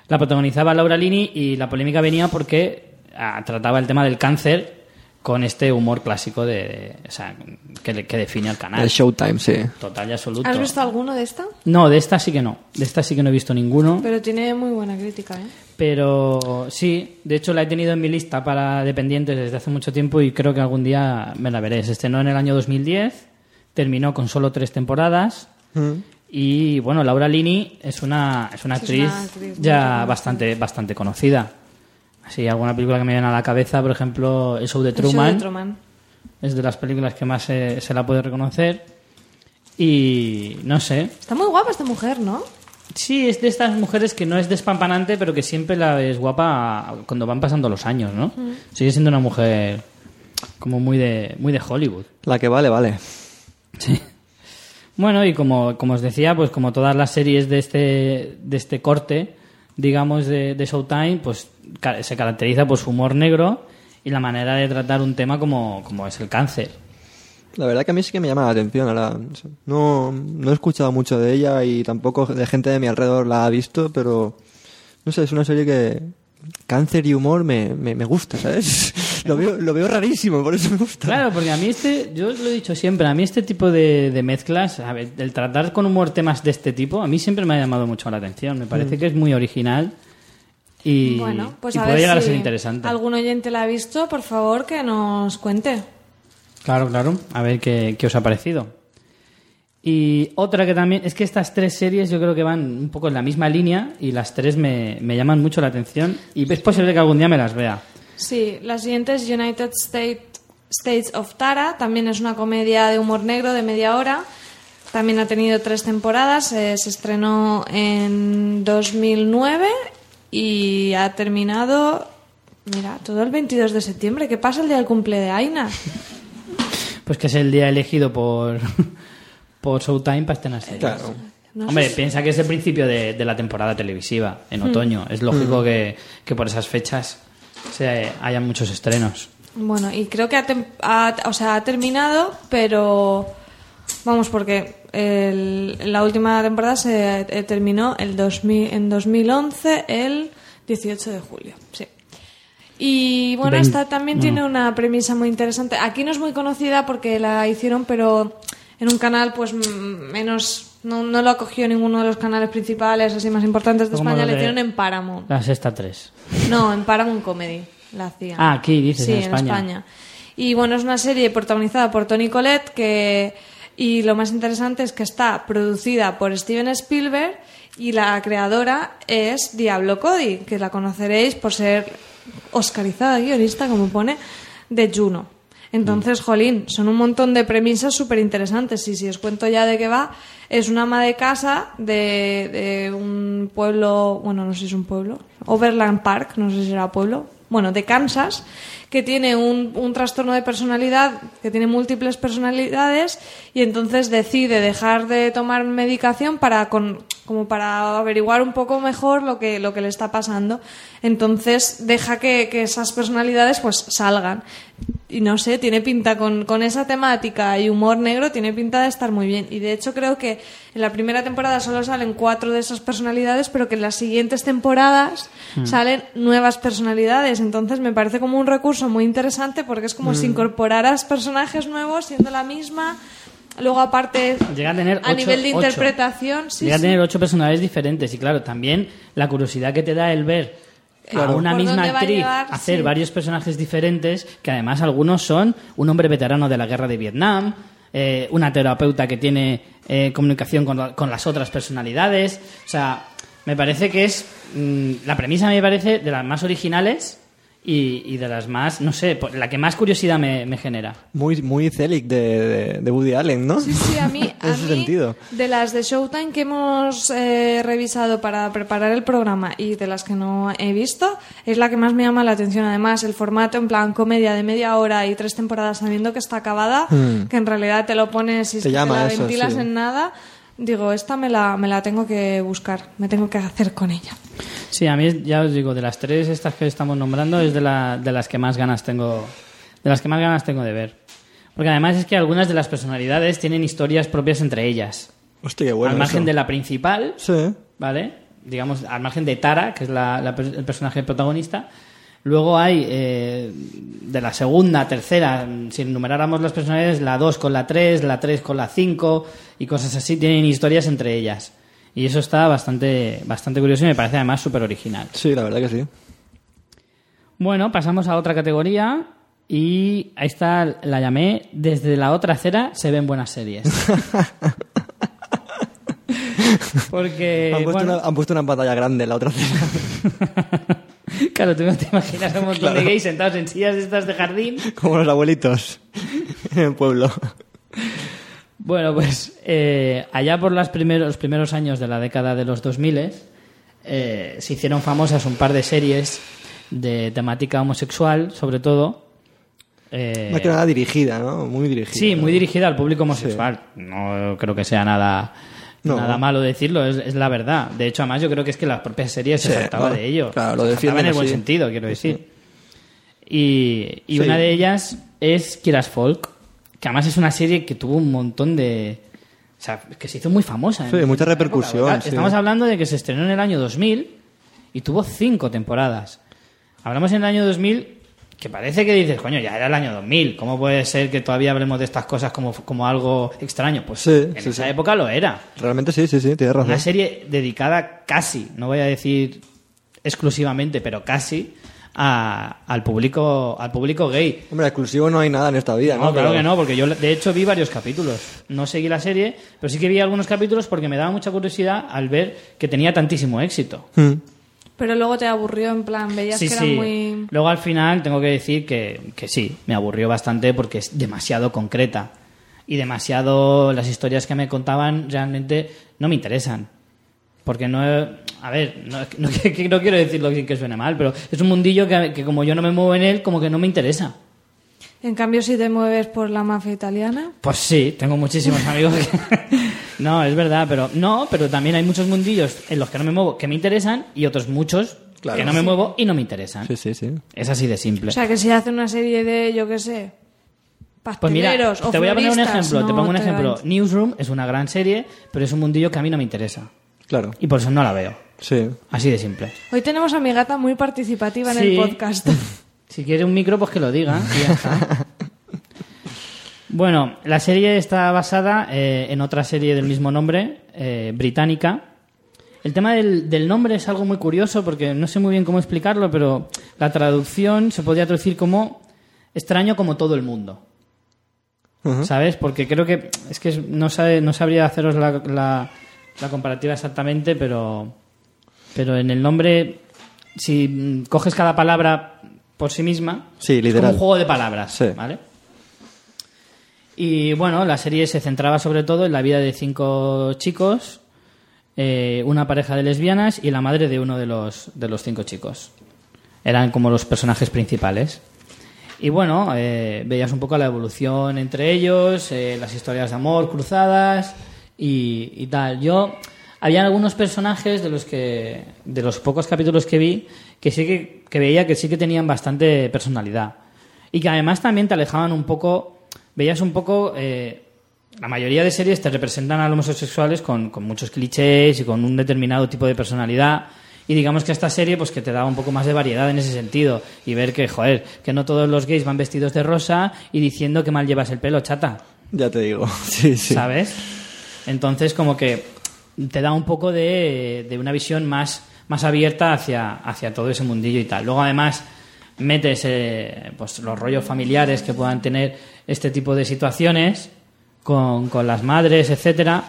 [SPEAKER 1] La protagonizaba Laura Lini y la polémica venía porque ah, trataba el tema del cáncer con este humor clásico de, de- o sea, que, que define al canal.
[SPEAKER 3] El Showtime, sí.
[SPEAKER 1] Total y absoluto.
[SPEAKER 2] ¿Has visto alguno de esta?
[SPEAKER 1] No, de esta sí que no. De esta sí que no he visto ninguno.
[SPEAKER 2] Pero tiene muy buena crítica, ¿eh?
[SPEAKER 1] Pero sí, de hecho la he tenido en mi lista para dependientes desde hace mucho tiempo y creo que algún día me la veré. Se estrenó en el año 2010, terminó con solo tres temporadas y bueno, Laura Lini es una, es una
[SPEAKER 2] Sí, es
[SPEAKER 1] actriz
[SPEAKER 2] una actriz
[SPEAKER 1] ya bastante, bastante conocida. Así, alguna película que me viene a la cabeza, por ejemplo, El Show de
[SPEAKER 2] El show
[SPEAKER 1] Truman,
[SPEAKER 2] de Truman.
[SPEAKER 1] es de las películas que más se, se la puede reconocer. Y no sé,
[SPEAKER 2] Está muy guapa esta mujer, ¿no?
[SPEAKER 1] Sí, es de estas mujeres que no es despampanante, pero que siempre la ves guapa cuando van pasando los años, ¿no? Sigue siendo una mujer como muy de, muy de Hollywood.
[SPEAKER 3] La que vale, vale.
[SPEAKER 1] Sí. Bueno, y como, como os decía, pues como todas las series de este, de este corte, digamos, de, de Showtime, pues se caracteriza por su humor negro y la manera de tratar un tema como, como es el cáncer.
[SPEAKER 3] La verdad que a mí sí que me llama la atención. ahora, no, no he escuchado mucho de ella y tampoco de gente de mi alrededor la ha visto, pero no sé, es una serie que cáncer y humor me, me, me gusta, ¿sabes? [LAUGHS] Lo veo, lo veo rarísimo, por eso me gusta.
[SPEAKER 1] Claro, porque a mí este, yo os lo he dicho siempre, a mí este tipo de, de mezclas, a ver, el tratar con humor temas de este tipo, a mí siempre me ha llamado mucho la atención. Me parece que es muy original y,
[SPEAKER 2] bueno, pues
[SPEAKER 1] y
[SPEAKER 2] a
[SPEAKER 1] puede
[SPEAKER 2] ver
[SPEAKER 1] llegar
[SPEAKER 2] si
[SPEAKER 1] a ser interesante.
[SPEAKER 2] algún oyente la ha visto, por favor, que nos cuente.
[SPEAKER 1] Claro, claro, a ver qué, qué os ha parecido. Y otra que también, es que estas tres series yo creo que van un poco en la misma línea y las tres me, me llaman mucho la atención y es posible que algún día me las vea.
[SPEAKER 2] Sí, la siguiente es United State- States of Tara, también es una comedia de humor negro de media hora. También ha tenido tres temporadas, eh, se estrenó en 2009 y ha terminado, mira, todo el 22 de septiembre. ¿Qué pasa el día del cumple de Aina?
[SPEAKER 1] Pues que es el día elegido por, por Showtime para estrenar series.
[SPEAKER 3] Claro.
[SPEAKER 2] No
[SPEAKER 1] Hombre,
[SPEAKER 2] si-
[SPEAKER 1] piensa que es el principio de, de la temporada televisiva, en
[SPEAKER 2] Hmm.
[SPEAKER 1] otoño. Es lógico que, que por esas fechas se haya muchos estrenos.
[SPEAKER 2] Bueno, y creo que ha, tem- ha- o sea, ha terminado, pero Vamos, porque el- la última temporada se eh, terminó el 2000, en 2011, el 18 de julio. Sí. Y bueno, esta también tiene una premisa muy interesante. Aquí no es muy conocida porque la hicieron, pero en un canal pues menos... No, no lo acogió ninguno de los canales principales, así más importantes de España, le hicieron en Paramount.
[SPEAKER 1] La sexta 3.
[SPEAKER 2] No, en Paramount Comedy la hacían.
[SPEAKER 1] Ah, aquí dices,
[SPEAKER 2] sí,
[SPEAKER 1] en España.
[SPEAKER 2] Y bueno, es una serie protagonizada por Tony Collette que y lo más interesante es que está producida por Steven Spielberg y la creadora es Diablo Cody, que la conoceréis por ser oscarizada guionista, como pone, de Juno. Entonces, jolín, son un montón de premisas súper interesantes. Y si os cuento ya de qué va, es una ama de casa de, de un pueblo, bueno, no sé si es un pueblo, Overland Park, no sé si era pueblo, bueno, de Kansas, que tiene un, un trastorno de personalidad, que tiene múltiples personalidades y entonces decide dejar de tomar medicación para con, como para averiguar un poco mejor lo que, lo que le está pasando. Entonces deja que, que esas personalidades pues salgan. Y no sé, tiene pinta con, con esa temática y humor negro, tiene pinta de estar muy bien. Y de hecho creo que en la primera temporada solo salen cuatro de esas personalidades, pero que en las siguientes temporadas salen nuevas personalidades. Entonces me parece como un recurso muy interesante porque es como si incorporaras personajes nuevos siendo la misma. Luego aparte,
[SPEAKER 1] Llega a tener ocho-
[SPEAKER 2] nivel de interpretación, sí,
[SPEAKER 1] Llega a tener ocho personalidades diferentes y claro, también la curiosidad que te da el ver a una misma actriz
[SPEAKER 2] llevar,
[SPEAKER 1] hacer
[SPEAKER 2] sí.
[SPEAKER 1] varios personajes diferentes, que además algunos son un hombre veterano de la guerra de Vietnam, eh, una terapeuta que tiene eh, comunicación con, la- con las otras personalidades, o sea, me parece que es mm, la premisa me parece de las más originales y, y de las más, no sé, por- la que más curiosidad me, me genera.
[SPEAKER 3] Muy, muy Celic de, de, de Woody Allen, ¿no?
[SPEAKER 2] Sí, sí, a mí, [LAUGHS]
[SPEAKER 3] En
[SPEAKER 2] a
[SPEAKER 3] ese
[SPEAKER 2] mí,
[SPEAKER 3] sentido.
[SPEAKER 2] de las de Showtime que hemos eh, revisado para preparar el programa y de las que no he visto, es la que más me llama la atención. Además, el formato en plan comedia de media hora y tres temporadas sabiendo que está acabada, que en realidad te lo pones y
[SPEAKER 3] Hmm. Te
[SPEAKER 2] que
[SPEAKER 3] llama
[SPEAKER 2] te la
[SPEAKER 3] eso,
[SPEAKER 2] ventilas
[SPEAKER 3] sí.
[SPEAKER 2] en nada. Digo, esta me la, me la tengo que buscar, me tengo que hacer con ella.
[SPEAKER 1] Sí, a mí es- ya os digo, de las tres estas que estamos nombrando es de, la, de las que más ganas tengo de las que más ganas tengo de ver. Porque además es que algunas de las personalidades tienen historias propias entre ellas.
[SPEAKER 3] Hostia, qué bueno.
[SPEAKER 1] al margen
[SPEAKER 3] eso.
[SPEAKER 1] de la principal,
[SPEAKER 3] Sí.
[SPEAKER 1] ¿vale? Digamos, al margen de Tara, que es la- la el personaje protagonista. Luego hay eh, de la segunda, tercera, si enumeráramos las personalidades, la 2 con la 3, la 3 con la 5 y cosas así, tienen historias entre ellas. Y eso está bastante, bastante curioso y me parece además súper original.
[SPEAKER 3] Sí, la verdad que sí.
[SPEAKER 1] Bueno, pasamos a otra categoría y a esta la llamé Desde la otra acera se ven buenas series. [LAUGHS] Porque,
[SPEAKER 3] han, puesto
[SPEAKER 1] bueno,
[SPEAKER 3] una, han puesto una pantalla grande en la otra cena. [LAUGHS]
[SPEAKER 1] claro, tú no te imaginas a un montón de gays sentados en sillas estas de jardín.
[SPEAKER 3] Como los abuelitos en el pueblo.
[SPEAKER 1] Bueno, pues eh, allá por las primeros, los primeros años de la década de los 2000 eh, se hicieron famosas un par de series de temática homosexual, sobre todo. Eh,
[SPEAKER 3] que nada dirigida, ¿no? Muy dirigida.
[SPEAKER 1] Sí,
[SPEAKER 3] ¿no?
[SPEAKER 1] muy dirigida al público homosexual. No creo que sea nada,
[SPEAKER 3] No.
[SPEAKER 1] nada malo decirlo, es, es la verdad. De hecho, además, yo creo que es que la propia serie se trataba de ello.
[SPEAKER 3] claro, lo
[SPEAKER 1] se
[SPEAKER 3] defienden
[SPEAKER 1] en el buen sentido, quiero decir. Y, y
[SPEAKER 3] Sí.
[SPEAKER 1] una de ellas es Kieras Folk, que además es una serie que tuvo un montón de. O sea, que se hizo muy famosa.
[SPEAKER 3] Sí, mucha repercusión,
[SPEAKER 1] época. Estamos hablando de que se estrenó en el año 2000 y tuvo cinco temporadas. Hablamos en el año 2000 que parece que dices, coño, ya era el año 2000. ¿Cómo puede ser que todavía hablemos de estas cosas como, como algo extraño? Pues
[SPEAKER 3] Sí,
[SPEAKER 1] en
[SPEAKER 3] sí,
[SPEAKER 1] esa
[SPEAKER 3] sí.
[SPEAKER 1] época lo era.
[SPEAKER 3] Realmente sí, sí, sí, tienes razón.
[SPEAKER 1] Una serie dedicada casi, no voy a decir exclusivamente, pero casi a- al público al público gay.
[SPEAKER 3] Hombre, exclusivo no hay nada en esta vida, ¿no?
[SPEAKER 1] No, claro
[SPEAKER 3] Pero-
[SPEAKER 1] que no, porque yo de hecho vi varios capítulos. No seguí la serie, pero sí que vi algunos capítulos porque me daba mucha curiosidad al ver que tenía tantísimo éxito.
[SPEAKER 3] Hmm.
[SPEAKER 2] Pero luego te aburrió, en plan, veías
[SPEAKER 1] Sí,
[SPEAKER 2] que era
[SPEAKER 1] sí.
[SPEAKER 2] muy...
[SPEAKER 1] Luego al final tengo que decir que, que sí, me aburrió bastante porque es demasiado concreta. Y demasiado las historias que me contaban realmente no me interesan. Porque no. A ver, no, [LAUGHS] no, no quiero decirlo sin que suene mal, pero es un mundillo que, que como yo no me muevo en él, como que no me interesa.
[SPEAKER 2] En cambio, si te mueves por la mafia italiana...
[SPEAKER 1] Pues sí, tengo muchísimos [LAUGHS] amigos que... [LAUGHS] No, es verdad, pero no, pero también hay muchos mundillos en los que no me muevo que me interesan y otros muchos
[SPEAKER 3] Claro.
[SPEAKER 1] que no me muevo y no me interesan.
[SPEAKER 3] Sí, sí, sí.
[SPEAKER 1] Es así de simple.
[SPEAKER 2] O sea, que si hace una serie de, yo qué sé,
[SPEAKER 1] Pues mira,
[SPEAKER 2] o
[SPEAKER 1] te voy a poner un ejemplo. te pongo un
[SPEAKER 2] te
[SPEAKER 1] ejemplo.
[SPEAKER 2] van-
[SPEAKER 1] Newsroom es una gran serie, pero es un mundillo que a mí no me interesa.
[SPEAKER 3] Claro.
[SPEAKER 1] Y por eso no la veo.
[SPEAKER 3] Sí.
[SPEAKER 1] Así de simple.
[SPEAKER 2] Hoy tenemos a mi gata muy participativa en
[SPEAKER 1] Sí.
[SPEAKER 2] el podcast. [LAUGHS]
[SPEAKER 1] Si quiere un micro, pues que lo diga. y ya está. bueno, la serie está basada eh, en otra serie del mismo nombre, eh, británica. El tema del, del nombre es algo muy curioso porque no sé muy bien cómo explicarlo, pero la traducción se podría traducir como extraño como todo el mundo. ¿Sabes? Porque creo que es que no, sabe, no sabría haceros la, la- la comparativa exactamente, pero, pero en el nombre, si coges cada palabra por sí misma,
[SPEAKER 3] Sí,
[SPEAKER 1] como un juego de palabras,
[SPEAKER 3] Sí.
[SPEAKER 1] ¿vale? Y bueno, la serie se centraba sobre todo en la vida de cinco chicos, eh, una pareja de lesbianas y la madre de uno de los, de los cinco chicos. Eran como los personajes principales. Y bueno, eh, veías un poco la evolución entre ellos, eh, las historias de amor cruzadas y, y tal. Yo, había algunos personajes de los que, de los pocos capítulos que vi, que sí que, que veía que sí que tenían bastante personalidad. Y que además también te alejaban un poco, veías un poco, eh, la mayoría de series te representan a los homosexuales con, con muchos clichés y con un determinado tipo de personalidad. Y digamos que esta serie, pues que te daba un poco más de variedad en ese sentido. Y ver que, joder, que no todos los gays van vestidos de rosa y diciendo que mal llevas el pelo, chata.
[SPEAKER 3] Ya te digo. [LAUGHS] Sí, sí.
[SPEAKER 1] ¿Sabes? Entonces, como que te da un poco de, de una visión más, más abierta hacia, hacia todo ese mundillo y tal. Luego, además, metes eh, pues, los rollos familiares que puedan tener este tipo de situaciones con, con las madres, etcétera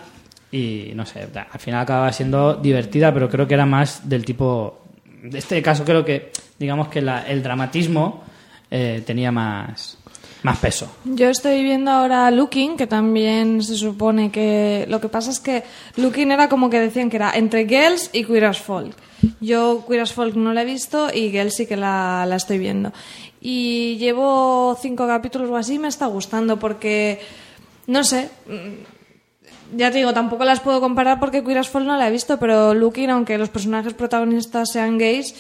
[SPEAKER 1] y no sé, al final acababa siendo divertida, pero creo que era más del tipo. De este caso, creo que, digamos que la- el dramatismo eh, tenía más, más peso.
[SPEAKER 2] Yo estoy viendo ahora Looking, que también se supone que... Lo que pasa es que Looking era como que decían que era entre Girls y Queer as Folk. Yo Queer as Folk no la he visto y Girls sí que la, la estoy viendo. Y llevo cinco capítulos o así, me está gustando porque... No sé, mm, ya te digo, tampoco las puedo comparar porque Queer as Folk no la he visto, pero Looking, aunque los personajes protagonistas sean gays,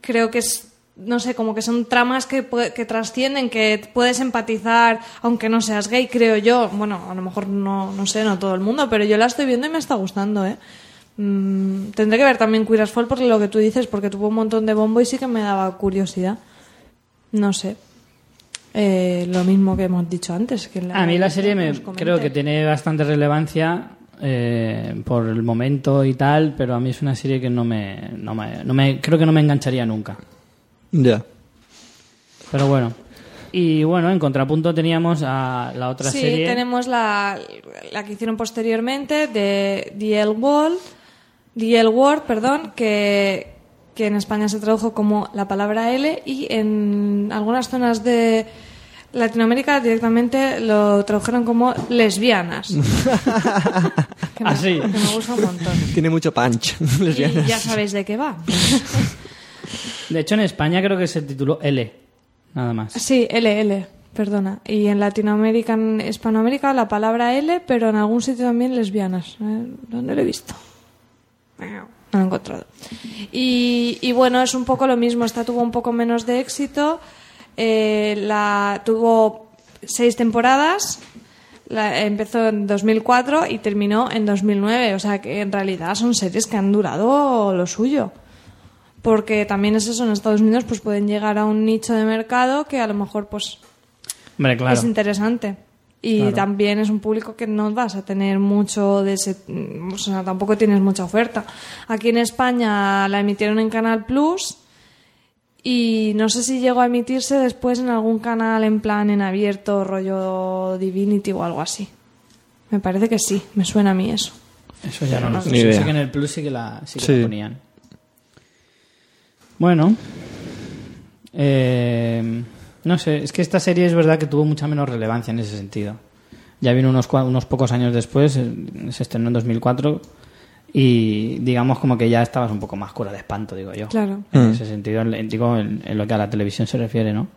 [SPEAKER 2] creo que es, no sé, como que son tramas que, que trascienden, que puedes empatizar, aunque no seas gay, creo yo. Bueno, a lo mejor no, no sé, no todo el mundo, pero yo la estoy viendo y me está gustando, ¿eh? Mm, tendré que ver también Queer as Folk porque lo que tú dices, porque tuvo un montón de bombo y sí que me daba curiosidad. No sé. Eh, lo mismo que hemos dicho antes. Que
[SPEAKER 1] A mí la serie me, creo que tiene bastante relevancia eh, por el momento y tal, pero a mí es una serie que no me, no me, no me- creo que no me engancharía nunca.
[SPEAKER 3] Ya.
[SPEAKER 1] Pero bueno. Y bueno, en contrapunto teníamos a la otra
[SPEAKER 2] sí,
[SPEAKER 1] serie.
[SPEAKER 2] tenemos la, la que hicieron posteriormente de The L Word, The L Word, perdón, que, que en España se tradujo como la palabra L y en algunas zonas de Latinoamérica directamente lo tradujeron como lesbianas. [LAUGHS] que, me,
[SPEAKER 1] ¿Ah, sí?
[SPEAKER 2] que me gusta un montón.
[SPEAKER 3] Tiene mucho punch. [LAUGHS]
[SPEAKER 2] Y
[SPEAKER 3] lesbianas.
[SPEAKER 2] ya sabéis de qué va. [LAUGHS]
[SPEAKER 1] De hecho, en España creo que se tituló L, nada más.
[SPEAKER 2] Sí, L, L, perdona. Y en Latinoamérica, en Hispanoamérica, la palabra L, pero en algún sitio también lesbianas. ¿eh? ¿Dónde lo he visto? No lo he encontrado. Y, y bueno, es un poco lo mismo. Esta tuvo un poco menos de éxito. Eh, la tuvo seis temporadas. La- empezó en 2004 y terminó en 2009. O sea que en realidad son series que han durado lo suyo porque también es eso en Estados Unidos pues pueden llegar a un nicho de mercado que a lo mejor pues
[SPEAKER 1] Hombre, claro.
[SPEAKER 2] es interesante y
[SPEAKER 1] Claro.
[SPEAKER 2] también es un público que no vas a tener mucho de ese o sea tampoco tienes mucha oferta aquí en España la emitieron en Canal Plus y no sé si llegó a emitirse después en algún canal en plan en abierto rollo Divinity o algo así me parece que sí me suena a mí eso
[SPEAKER 1] Eso ya no lo sé.
[SPEAKER 3] Ni
[SPEAKER 1] Sé
[SPEAKER 3] idea.
[SPEAKER 1] que en el Plus sí que la, sí que
[SPEAKER 3] Sí.
[SPEAKER 1] la ponían. Bueno. eh, no sé, es que esta serie es verdad que tuvo mucha menos relevancia en ese sentido. Ya vino unos, cua- unos pocos años después, eh, se estrenó en 2004 y digamos como que ya estabas un poco más cura de espanto, digo yo.
[SPEAKER 2] Claro.
[SPEAKER 1] En ese sentido, en- digo, en, en lo que a la televisión se refiere, ¿no?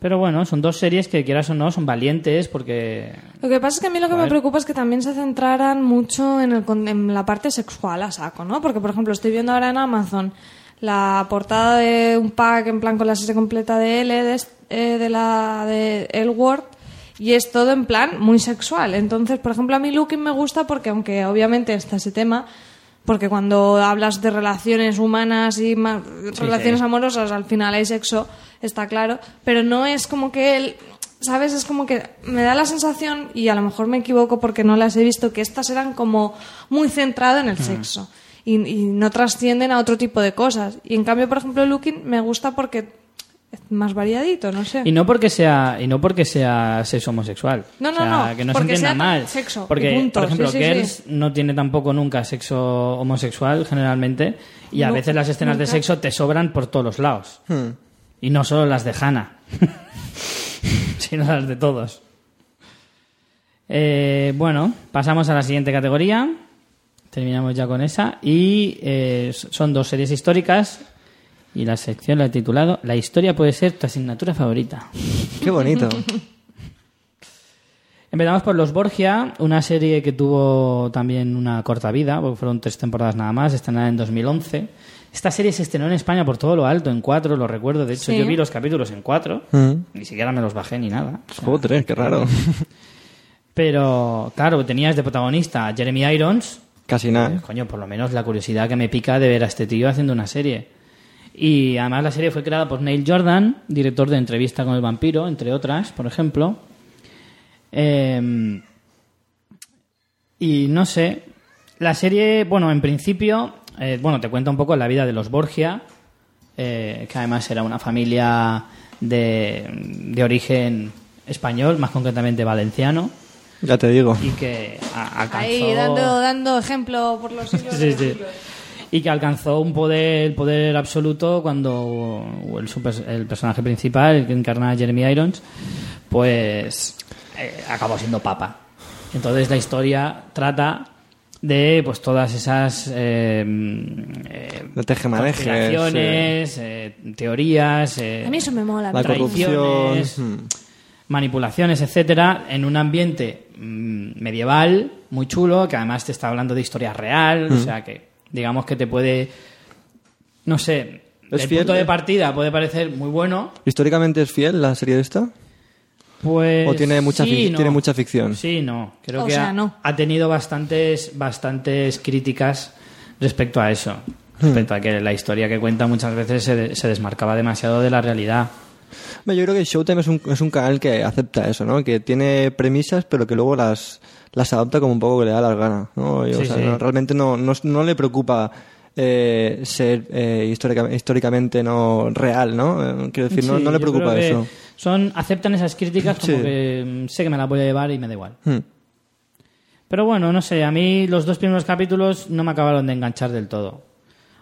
[SPEAKER 1] Pero bueno, son dos series que quieras o no, son valientes porque...
[SPEAKER 2] Lo que pasa es que a mí lo que me preocupa es que también se centraran mucho en, el, con- en la parte sexual a saco, ¿no? Porque, por ejemplo, estoy viendo ahora en Amazon la portada de un pack en plan con la serie completa de L de, eh, de la de El Word y es todo en plan muy sexual. Entonces, por ejemplo, a mí Looking me gusta porque aunque obviamente está ese tema, porque cuando hablas de relaciones humanas y relaciones
[SPEAKER 1] sí.
[SPEAKER 2] amorosas, al final hay sexo, está claro, pero no es como que él, ¿sabes? Es como que me da la sensación, y a lo mejor me equivoco porque no las he visto, que estas eran como muy centrado
[SPEAKER 1] Mm.
[SPEAKER 2] en el sexo y, y no trascienden a otro tipo de cosas. Y en cambio, por ejemplo, Looking me gusta porque es más variadito, no sé.
[SPEAKER 1] Y no porque sea y no porque sea sexo homosexual.
[SPEAKER 2] No, no,
[SPEAKER 1] O sea,
[SPEAKER 2] no,
[SPEAKER 1] que no se entienda
[SPEAKER 2] sea
[SPEAKER 1] mal.
[SPEAKER 2] sexo,
[SPEAKER 1] porque
[SPEAKER 2] punto.
[SPEAKER 1] por ejemplo,
[SPEAKER 2] Sí, sí,
[SPEAKER 1] Girls
[SPEAKER 2] sí.
[SPEAKER 1] no tiene tampoco nunca sexo homosexual generalmente y a
[SPEAKER 2] No,
[SPEAKER 1] veces las escenas de sexo te sobran por todos los lados.
[SPEAKER 3] Hmm.
[SPEAKER 1] Y no solo las de Hannah, [LAUGHS] sino las de todos. Eh, bueno, pasamos a la siguiente categoría. Terminamos ya con esa. Y eh, son dos series históricas. Y la sección la he titulado La historia puede ser tu asignatura favorita.
[SPEAKER 3] Qué bonito. [LAUGHS]
[SPEAKER 1] Empezamos por Los Borgia, una serie que tuvo también una corta vida, porque fueron tres temporadas nada más, estrenada en 2011. Esta serie se estrenó en España por todo lo alto, en cuatro, lo recuerdo. De hecho,
[SPEAKER 2] Sí.
[SPEAKER 1] yo vi los capítulos en cuatro,
[SPEAKER 3] Mm.
[SPEAKER 1] ni siquiera me los bajé ni nada. O sea,
[SPEAKER 3] Joder, qué raro. [LAUGHS]
[SPEAKER 1] Pero, claro, tenías de protagonista a Jeremy Irons.
[SPEAKER 3] Casi
[SPEAKER 1] Eh,
[SPEAKER 3] nada.
[SPEAKER 1] coño, por lo menos la curiosidad que me pica de ver a este tío haciendo una serie. Y además la serie fue creada por Neil Jordan, director de Entrevista con el vampiro, entre otras, por ejemplo. Eh, y no sé, la serie, bueno, en principio, eh, bueno, te cuenta un poco la vida de los Borgia, eh, que además era una familia de, de origen español, más concretamente valenciano,
[SPEAKER 3] Ya te digo.
[SPEAKER 1] y que a- alcanzó...
[SPEAKER 2] Ahí dando, dando ejemplo por los siglos.
[SPEAKER 1] Sí, sí. Y que alcanzó un poder, poder absoluto cuando el, super- el personaje principal, el que encarna a Jeremy Irons, pues eh, acabó siendo papa. Entonces la historia trata de pues todas esas eh, eh, eh, teorías, eh,
[SPEAKER 2] A mí eso me mola.
[SPEAKER 3] La
[SPEAKER 2] parece.
[SPEAKER 3] corrupción.
[SPEAKER 1] Manipulaciones, etcétera, en un ambiente mm, medieval muy chulo, que además te está hablando de historia real,
[SPEAKER 3] Mm.
[SPEAKER 1] o sea que digamos que te puede, no sé,
[SPEAKER 3] ¿Es
[SPEAKER 1] el
[SPEAKER 3] fiel?
[SPEAKER 1] punto de partida puede parecer muy bueno,
[SPEAKER 3] ¿Históricamente es fiel la serie esta?
[SPEAKER 1] pues
[SPEAKER 3] ¿O tiene mucha,
[SPEAKER 1] sí,
[SPEAKER 3] fic-
[SPEAKER 1] no.
[SPEAKER 3] tiene mucha ficción?
[SPEAKER 1] Sí, no, creo
[SPEAKER 2] O
[SPEAKER 1] que
[SPEAKER 2] sea,
[SPEAKER 1] ha,
[SPEAKER 2] no.
[SPEAKER 1] ha tenido bastantes, bastantes críticas respecto a eso,
[SPEAKER 3] Hmm.
[SPEAKER 1] respecto a que la historia que cuenta muchas veces se, de- se desmarcaba demasiado de la realidad.
[SPEAKER 3] Yo creo que Showtime es un, es un canal que acepta eso, ¿no? Que tiene premisas, pero que luego las, las adapta como un poco que le da las ganas, ¿no? Y, o sea,
[SPEAKER 1] sí.
[SPEAKER 3] no- realmente no, no, no le preocupa eh, ser eh, histórica- históricamente no real, ¿no? Eh, Quiero decir, no,
[SPEAKER 1] Sí,
[SPEAKER 3] no le preocupa eso.
[SPEAKER 1] Son, aceptan esas críticas como que mm, sé que me las voy a llevar y me da igual.
[SPEAKER 3] Hmm.
[SPEAKER 1] Pero bueno, no sé, a mí los dos primeros capítulos no me acabaron de enganchar del todo.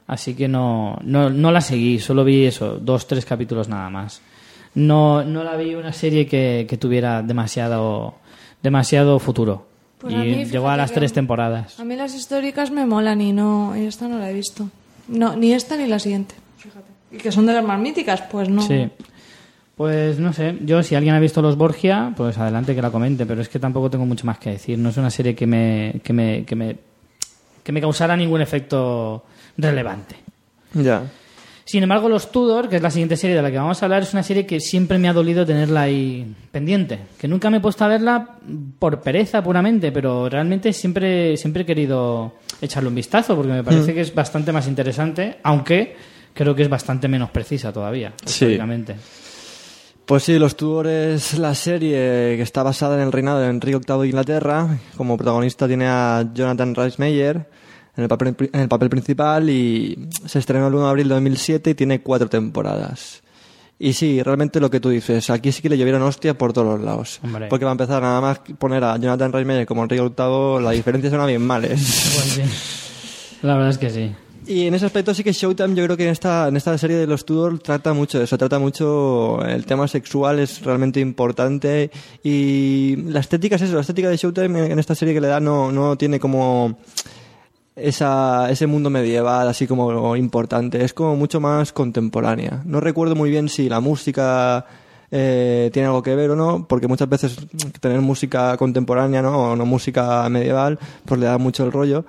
[SPEAKER 1] Así que no, no, no la seguí, solo vi eso, dos, tres capítulos nada más. No, no la vi una serie que, que tuviera demasiado, demasiado futuro.
[SPEAKER 2] Pues
[SPEAKER 1] y
[SPEAKER 2] a mí,
[SPEAKER 1] llegó a las tres temporadas.
[SPEAKER 2] A mí las históricas me molan y no y esta no la he visto. No, ni esta ni la siguiente. Fíjate. Y que son de las más míticas, pues no.
[SPEAKER 1] Sí. Pues no sé, yo si alguien ha visto Los Borgia, pues adelante que la comente, pero es que tampoco tengo mucho más que decir. No es una serie que me, que me, que me, que me causara ningún efecto relevante.
[SPEAKER 3] Ya.
[SPEAKER 1] Sin embargo, Los Tudor, que es la siguiente serie de la que vamos a hablar, es una serie que siempre me ha dolido tenerla ahí pendiente. Que nunca me he puesto a verla por pereza puramente, pero realmente siempre, siempre he querido echarle un vistazo porque me parece que es bastante más interesante, aunque creo que es bastante menos precisa todavía,
[SPEAKER 3] Sí. Pues sí, Los Tudor es la serie que está basada en el reinado de Enrique VIII de Inglaterra. Como protagonista tiene a Jonathan Rhys Meyer en el papel, en el papel principal y se estrenó el 1 de abril de 2007 y tiene cuatro temporadas. Y sí, realmente lo que tú dices, aquí sí que le llovieron hostia por todos los lados.
[SPEAKER 1] Hombre.
[SPEAKER 3] Porque va a empezar nada más poner a Jonathan Rhys Meyer como Enrique VIII, la diferencia son abismales.
[SPEAKER 1] Pues sí. La verdad es que sí.
[SPEAKER 3] Y en ese aspecto sí que Showtime yo creo que en esta, en esta serie de los Tudor trata mucho de eso, trata mucho el tema sexual es realmente importante y la estética es eso, la estética de Showtime en esta serie que le da no, no tiene como esa, ese mundo medieval así como importante, es como mucho más contemporánea. No recuerdo muy bien si la música eh, tiene algo que ver o no, porque muchas veces tener música contemporánea ¿no? o no música medieval pues le da mucho el rollo.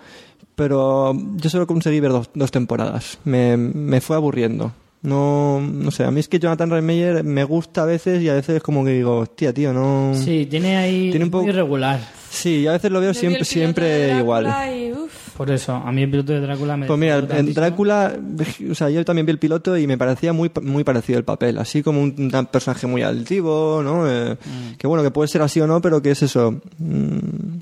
[SPEAKER 3] Pero yo solo conseguí ver dos, dos temporadas. Me, me fue aburriendo. No, no sé, a mí es que Jonathan Ryan me gusta a veces y a veces como que digo, hostia, tío, no...
[SPEAKER 1] Sí, tiene ahí
[SPEAKER 3] Tiene un poco-
[SPEAKER 1] muy irregular.
[SPEAKER 3] Sí, y a veces lo veo siempre, siempre igual.
[SPEAKER 2] y, uf,
[SPEAKER 1] Por eso, a mí el piloto de Drácula me...
[SPEAKER 3] Pues mira, en
[SPEAKER 1] tantísimo.
[SPEAKER 3] Drácula, o sea, yo también vi el piloto y me parecía muy, muy parecido el papel. Así como un, un personaje muy altivo, ¿no? Eh,
[SPEAKER 1] Mm.
[SPEAKER 3] Que bueno, que puede ser así o no, pero que es eso. mm,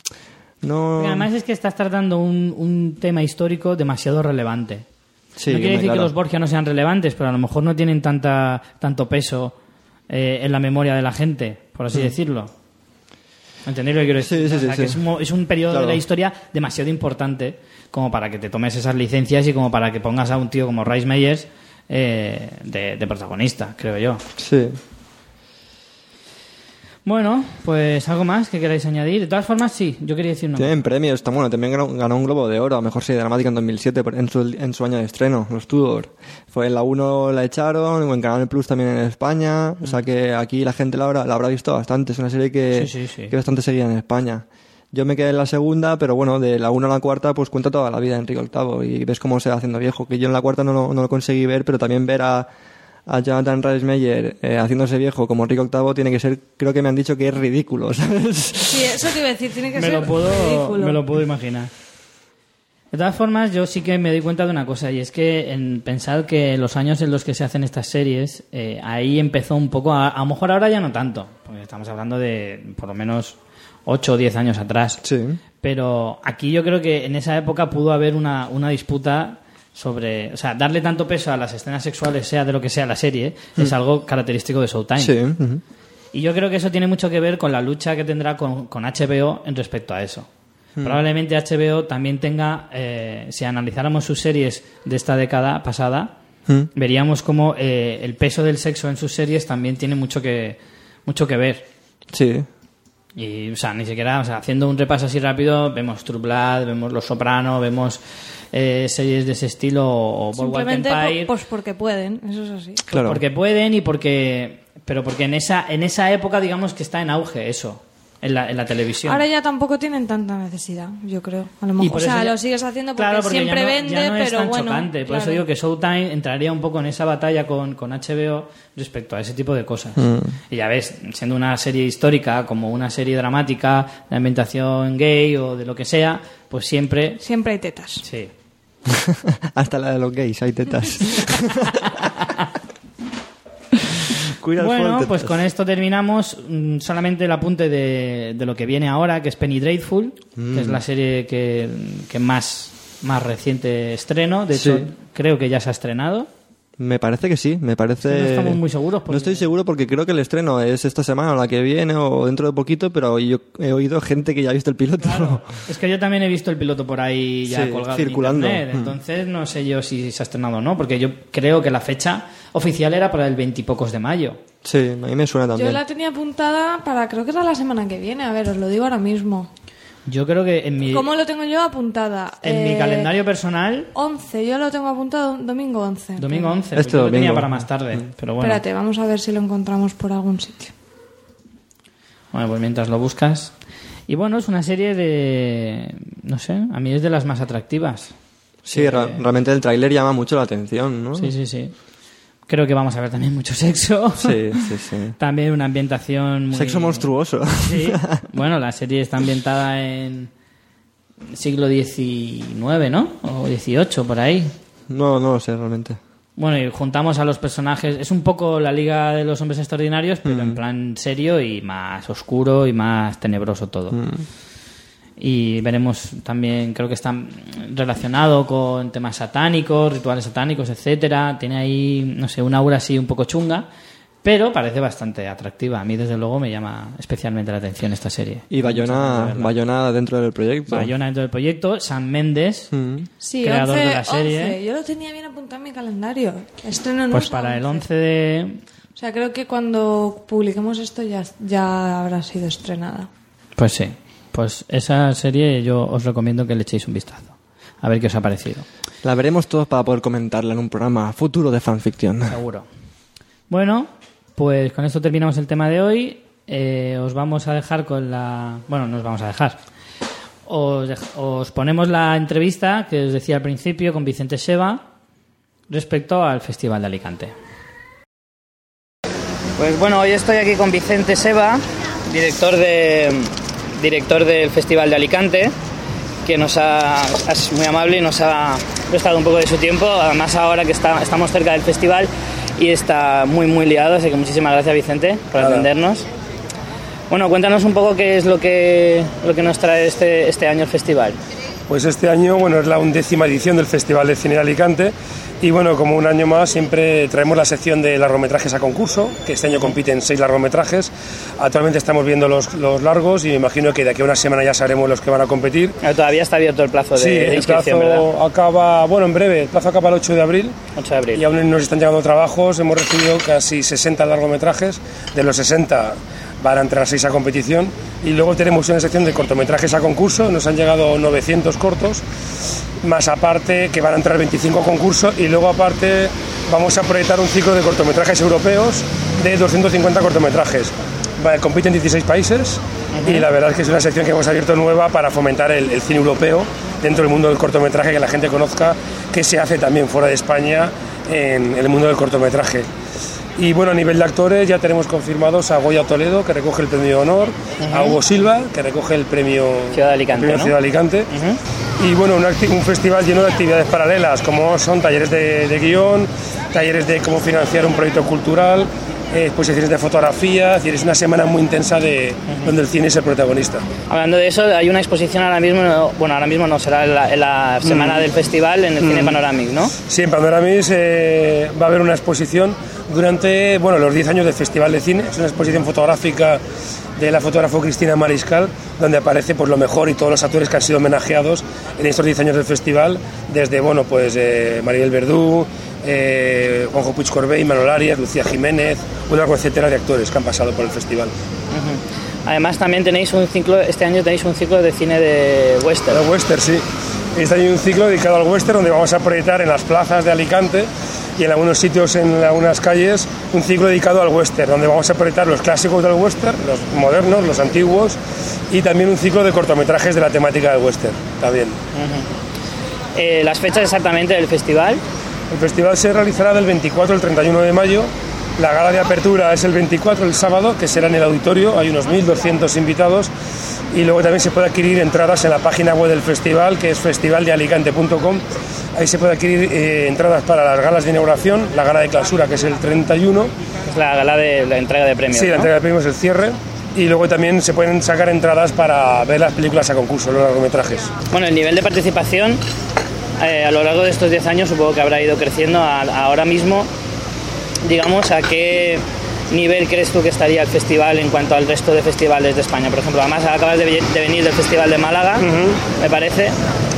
[SPEAKER 3] no.
[SPEAKER 1] Porque además es que estás tratando un, un tema histórico demasiado relevante.
[SPEAKER 3] Sí,
[SPEAKER 1] no quiere decir
[SPEAKER 3] claro.
[SPEAKER 1] que los Borgia no sean relevantes, pero a lo mejor no tienen tanta, tanto peso eh, en la memoria de la gente, por así decirlo. ¿Entendéis lo que quiero decir?
[SPEAKER 3] Sí, sí,
[SPEAKER 1] O sea,
[SPEAKER 3] sí,
[SPEAKER 1] que es, un, mo- es un periodo
[SPEAKER 3] Claro.
[SPEAKER 1] de la historia demasiado importante como para que te tomes esas licencias y como para que pongas a un tío como Rice Meyers eh, de, de protagonista, creo yo.
[SPEAKER 3] Sí.
[SPEAKER 1] Bueno, pues algo más que queráis añadir. De todas formas, sí, yo quería decir una
[SPEAKER 3] Tienen premios, está bueno. También ganó, un Globo de Oro a Mejor Serie Dramática en 2007 por- en su, en su año de estreno, Los Tudor. Fue en la 1 la echaron, en Canal Plus también en España. O sea que aquí la gente la habrá, la habrá visto bastante. Es una serie que,
[SPEAKER 1] Sí, sí, sí.
[SPEAKER 3] que es bastante seguida en España. Yo me quedé en la segunda, pero bueno, de la 1 a la cuarta, pues cuenta toda la vida de Enrique VIII y ves cómo se va haciendo viejo. Que yo en la cuarta no lo, no lo conseguí ver, pero también ver a, a Jonathan Rhys Meyer eh, haciéndose viejo como Enrique VIII tiene que ser, creo que me han dicho que es ridículo, [LAUGHS] ¿sabes?
[SPEAKER 2] Sí, eso te iba a decir, tiene que
[SPEAKER 1] me
[SPEAKER 2] ser
[SPEAKER 1] lo puedo
[SPEAKER 2] ridículo.
[SPEAKER 1] me lo puedo imaginar de todas formas yo sí que me doy cuenta de una cosa y es que en pensar que los años en los que se hacen estas series eh, ahí empezó un poco a, a lo mejor ahora ya no tanto porque estamos hablando de por lo menos 8 o 10 años atrás
[SPEAKER 3] Sí.
[SPEAKER 1] pero aquí yo creo que en esa época pudo haber una, una disputa sobre, o sea, darle tanto peso a las escenas sexuales, sea de lo que sea la serie, es algo característico de Showtime.
[SPEAKER 3] Sí.
[SPEAKER 1] Y yo creo que eso tiene mucho que ver con la lucha que tendrá con, con HBO en respecto a eso. Probablemente HBO también tenga, eh, si analizáramos sus series de esta década pasada,
[SPEAKER 3] Mm.
[SPEAKER 1] veríamos como eh, el peso del sexo en sus series también tiene mucho que, mucho que ver.
[SPEAKER 3] Sí.
[SPEAKER 1] Y, o sea, ni siquiera, o sea, haciendo un repaso así rápido, vemos True Blood, vemos Los Soprano, vemos eh, series de ese estilo o Boardwalk
[SPEAKER 2] Simplemente
[SPEAKER 1] Empire.
[SPEAKER 2] pues porque pueden, eso es así.
[SPEAKER 3] Claro.
[SPEAKER 1] Porque pueden y porque. Pero porque en esa, en esa época, digamos que está en auge eso, en la, en la televisión.
[SPEAKER 2] Ahora ya tampoco tienen tanta necesidad, yo creo. A lo
[SPEAKER 1] Y
[SPEAKER 2] mejor,
[SPEAKER 1] por
[SPEAKER 2] o sea,
[SPEAKER 1] eso ya-
[SPEAKER 2] lo sigues haciendo porque,
[SPEAKER 1] Claro, porque
[SPEAKER 2] siempre
[SPEAKER 1] ya no,
[SPEAKER 2] vende,
[SPEAKER 1] ya no es
[SPEAKER 2] pero
[SPEAKER 1] tan
[SPEAKER 2] bueno.
[SPEAKER 1] chocante. Por eso
[SPEAKER 2] claro.
[SPEAKER 1] digo que Showtime entraría un poco en esa batalla con, con HBO respecto a ese tipo de cosas.
[SPEAKER 3] Mm.
[SPEAKER 1] Y ya ves, siendo una serie histórica, como una serie dramática, de ambientación gay o de lo que sea, pues siempre.
[SPEAKER 2] Siempre hay tetas.
[SPEAKER 1] Sí. [LAUGHS]
[SPEAKER 3] Hasta la de los gays, hay tetas. [LAUGHS]
[SPEAKER 1] Bueno, pues con esto terminamos. Mm, Solamente el apunte de, de lo que viene ahora, que es Penny Dreadful, que
[SPEAKER 3] Mm.
[SPEAKER 1] es la serie que, que más, más reciente estreno. De hecho,
[SPEAKER 3] Sí.
[SPEAKER 1] creo que ya se ha estrenado.
[SPEAKER 3] Me parece que sí, me parece...
[SPEAKER 1] Es que no estamos muy seguros porque-
[SPEAKER 3] No estoy seguro porque creo que el estreno es esta semana o la que viene o dentro de poquito, pero yo he oído gente que ya ha visto el piloto. [LAUGHS]
[SPEAKER 1] Es que yo también he visto el piloto por ahí ya
[SPEAKER 3] Sí,
[SPEAKER 1] colgado
[SPEAKER 3] circulando.
[SPEAKER 1] en internet,
[SPEAKER 3] Mm.
[SPEAKER 1] entonces no sé yo si se ha estrenado o no, porque yo creo que la fecha oficial era para el veintipocos de mayo.
[SPEAKER 3] Sí, a mí me suena
[SPEAKER 2] Yo
[SPEAKER 3] también.
[SPEAKER 2] la tenía apuntada para, creo que era la semana que viene. A ver, os lo digo ahora mismo.
[SPEAKER 1] Yo creo que en mi,
[SPEAKER 2] ¿Cómo lo tengo yo apuntada?
[SPEAKER 1] en mi
[SPEAKER 2] Eh,
[SPEAKER 1] calendario personal,
[SPEAKER 2] 11, yo lo tengo apuntado domingo 11.
[SPEAKER 1] domingo 11,
[SPEAKER 3] Este
[SPEAKER 1] pues yo lo tenía para más tarde, pero bueno.
[SPEAKER 2] Espérate, vamos a ver si lo encontramos por algún sitio.
[SPEAKER 1] Bueno, pues mientras lo buscas. Y bueno, es una serie de. No sé, a mí es de las más atractivas.
[SPEAKER 3] Sí, ra- realmente el tráiler llama mucho la atención, ¿no?
[SPEAKER 1] Sí, sí, sí. Creo que vamos a ver también mucho sexo.
[SPEAKER 3] Sí, sí, [LAUGHS] sí.
[SPEAKER 1] También una ambientación muy.
[SPEAKER 3] Sexo monstruoso.
[SPEAKER 1] Sí. [LAUGHS] Bueno, la serie está ambientada en siglo XIX, ¿no? O XVIII, por ahí.
[SPEAKER 3] No, no lo sé realmente.
[SPEAKER 1] Bueno, y juntamos a los personajes. Es un poco la Liga de los Hombres Extraordinarios, pero en plan serio y más oscuro y más tenebroso todo. Y veremos también, creo que está relacionado con temas satánicos, rituales satánicos, etcétera. Tiene ahí, no sé, una aura así un poco chunga, pero parece bastante atractiva. A mí, desde luego, me llama especialmente la atención esta serie.
[SPEAKER 3] Y Bayona, Bayona dentro del proyecto.
[SPEAKER 1] Bayona dentro del proyecto, Sam Méndez,
[SPEAKER 3] Mm.
[SPEAKER 2] Sí,
[SPEAKER 1] Creador
[SPEAKER 2] 11,
[SPEAKER 1] de la serie.
[SPEAKER 2] 11. Yo lo tenía bien apuntado en mi calendario. Estreno en
[SPEAKER 1] pues para el 11 de,
[SPEAKER 2] O sea, creo que cuando publiquemos esto ya, ya habrá sido estrenada.
[SPEAKER 1] Pues sí. Pues esa serie yo os recomiendo que le echéis un vistazo. A ver qué os ha parecido.
[SPEAKER 3] La veremos todos para poder comentarla en un programa futuro de fanfiction.
[SPEAKER 1] Seguro. Bueno, pues con esto terminamos el tema de hoy. Eh, os vamos a dejar con la... Bueno, no os vamos a dejar. Os, dej- os ponemos la entrevista que os decía al principio con Vicente Seba,
[SPEAKER 5] respecto al Festival de Alicante.
[SPEAKER 1] Pues bueno, hoy estoy aquí con Vicente Seba, director, de, director del Festival de Alicante, que nos ha, es muy amable y nos ha prestado un poco de su tiempo, además ahora que está, estamos cerca del festival y está muy muy liado, así que muchísimas gracias Vicente por
[SPEAKER 6] Nada.
[SPEAKER 1] atendernos. Bueno, cuéntanos un poco qué es lo que, lo que nos trae este, este año el festival.
[SPEAKER 6] Pues este año, bueno, es la undécima edición del Festival de Cine de Alicante y bueno, como un año más siempre traemos la sección de largometrajes a concurso, que este año compiten seis largometrajes. Actualmente estamos viendo los, los largos y me imagino que de aquí a una semana ya sabremos los que van a competir.
[SPEAKER 1] Eh, Todavía está abierto el plazo de,
[SPEAKER 6] Sí,
[SPEAKER 1] de
[SPEAKER 6] el
[SPEAKER 1] inscripción, ¿verdad?
[SPEAKER 6] plazo acaba, bueno, en breve, el plazo acaba el 8 de abril
[SPEAKER 1] 8 de abril.
[SPEAKER 6] y aún nos están llegando trabajos. Hemos recibido casi 60 largometrajes, de los 60 van a entrar 6 a competición y luego tenemos una sección de cortometrajes a concurso, nos han llegado 900 cortos, más aparte que van a entrar 25 a concurso y luego aparte vamos a proyectar un ciclo de cortometrajes europeos de 250 cortometrajes. Compiten 16 países y la verdad es que es una sección que hemos abierto nueva para fomentar el, el cine europeo dentro del mundo del cortometraje, que la gente conozca que se hace también fuera de España en el mundo del cortometraje. Y bueno, a nivel de actores ya tenemos confirmados a Goya Toledo, que recoge el premio honor, a Hugo Silva, que recoge el premio
[SPEAKER 1] Ciudad de Alicante,
[SPEAKER 6] premio
[SPEAKER 1] ¿no?
[SPEAKER 6] Ciudad de Alicante. Y bueno, un, un festival lleno de actividades paralelas, como son talleres de, de guion, talleres de cómo financiar un proyecto cultural, eh, exposiciones de fotografía, es decir, es una semana muy intensa de, donde el cine es el protagonista.
[SPEAKER 1] Hablando de eso, hay una exposición ahora mismo, no- bueno, ahora mismo no, será en la, en la
[SPEAKER 6] Mm.
[SPEAKER 1] semana del festival en el Cine Panoramic, ¿no?
[SPEAKER 6] Sí, en Panoramis eh, va a haber una exposición durante bueno, los 10 años del Festival de Cine. Es una exposición fotográfica de la fotógrafo Cristina Mariscal, donde aparece pues, lo mejor y todos los actores que han sido homenajeados en estos 10 años del festival, desde bueno, pues, eh, Maribel Verdú, eh, Juanjo Puig Corbey, Manuel Arias, Lucía Jiménez, una largo etcétera de actores que han pasado por el festival.
[SPEAKER 1] Además también tenéis un ciclo, este año tenéis un ciclo de cine de western.
[SPEAKER 6] Western, sí. Este año hay un ciclo dedicado al western donde vamos a proyectar en las plazas de Alicante y en algunos sitios, en algunas calles, un ciclo dedicado al western, donde vamos a proyectar los clásicos del western, los modernos, los antiguos, y también un ciclo de cortometrajes de la temática del western, también.
[SPEAKER 1] Eh, las fechas exactamente del festival,
[SPEAKER 6] El festival se realizará del 24 al 31 de mayo. La gala de apertura es el 24, el sábado, que será en el auditorio. Hay unos 1.200 invitados. Y luego también se puede adquirir entradas en la página web del festival, que es festivaldealicante.com. Ahí se puede adquirir eh, entradas para las galas de inauguración, la gala de clausura, que es el 31.
[SPEAKER 1] es la gala de la entrega de premios.
[SPEAKER 6] Sí, la
[SPEAKER 1] ¿no?
[SPEAKER 6] entrega de premios es el cierre. Y luego también se pueden sacar entradas para ver las películas a concurso, los largometrajes.
[SPEAKER 1] Bueno, el nivel de participación eh, a lo largo de estos 10 años supongo que habrá ido creciendo. A- ahora mismo, digamos, ¿a qué nivel crees tú que estaría el festival en cuanto al resto de festivales de España? Por ejemplo, además acabas de, ve- de venir del Festival de Málaga, me parece.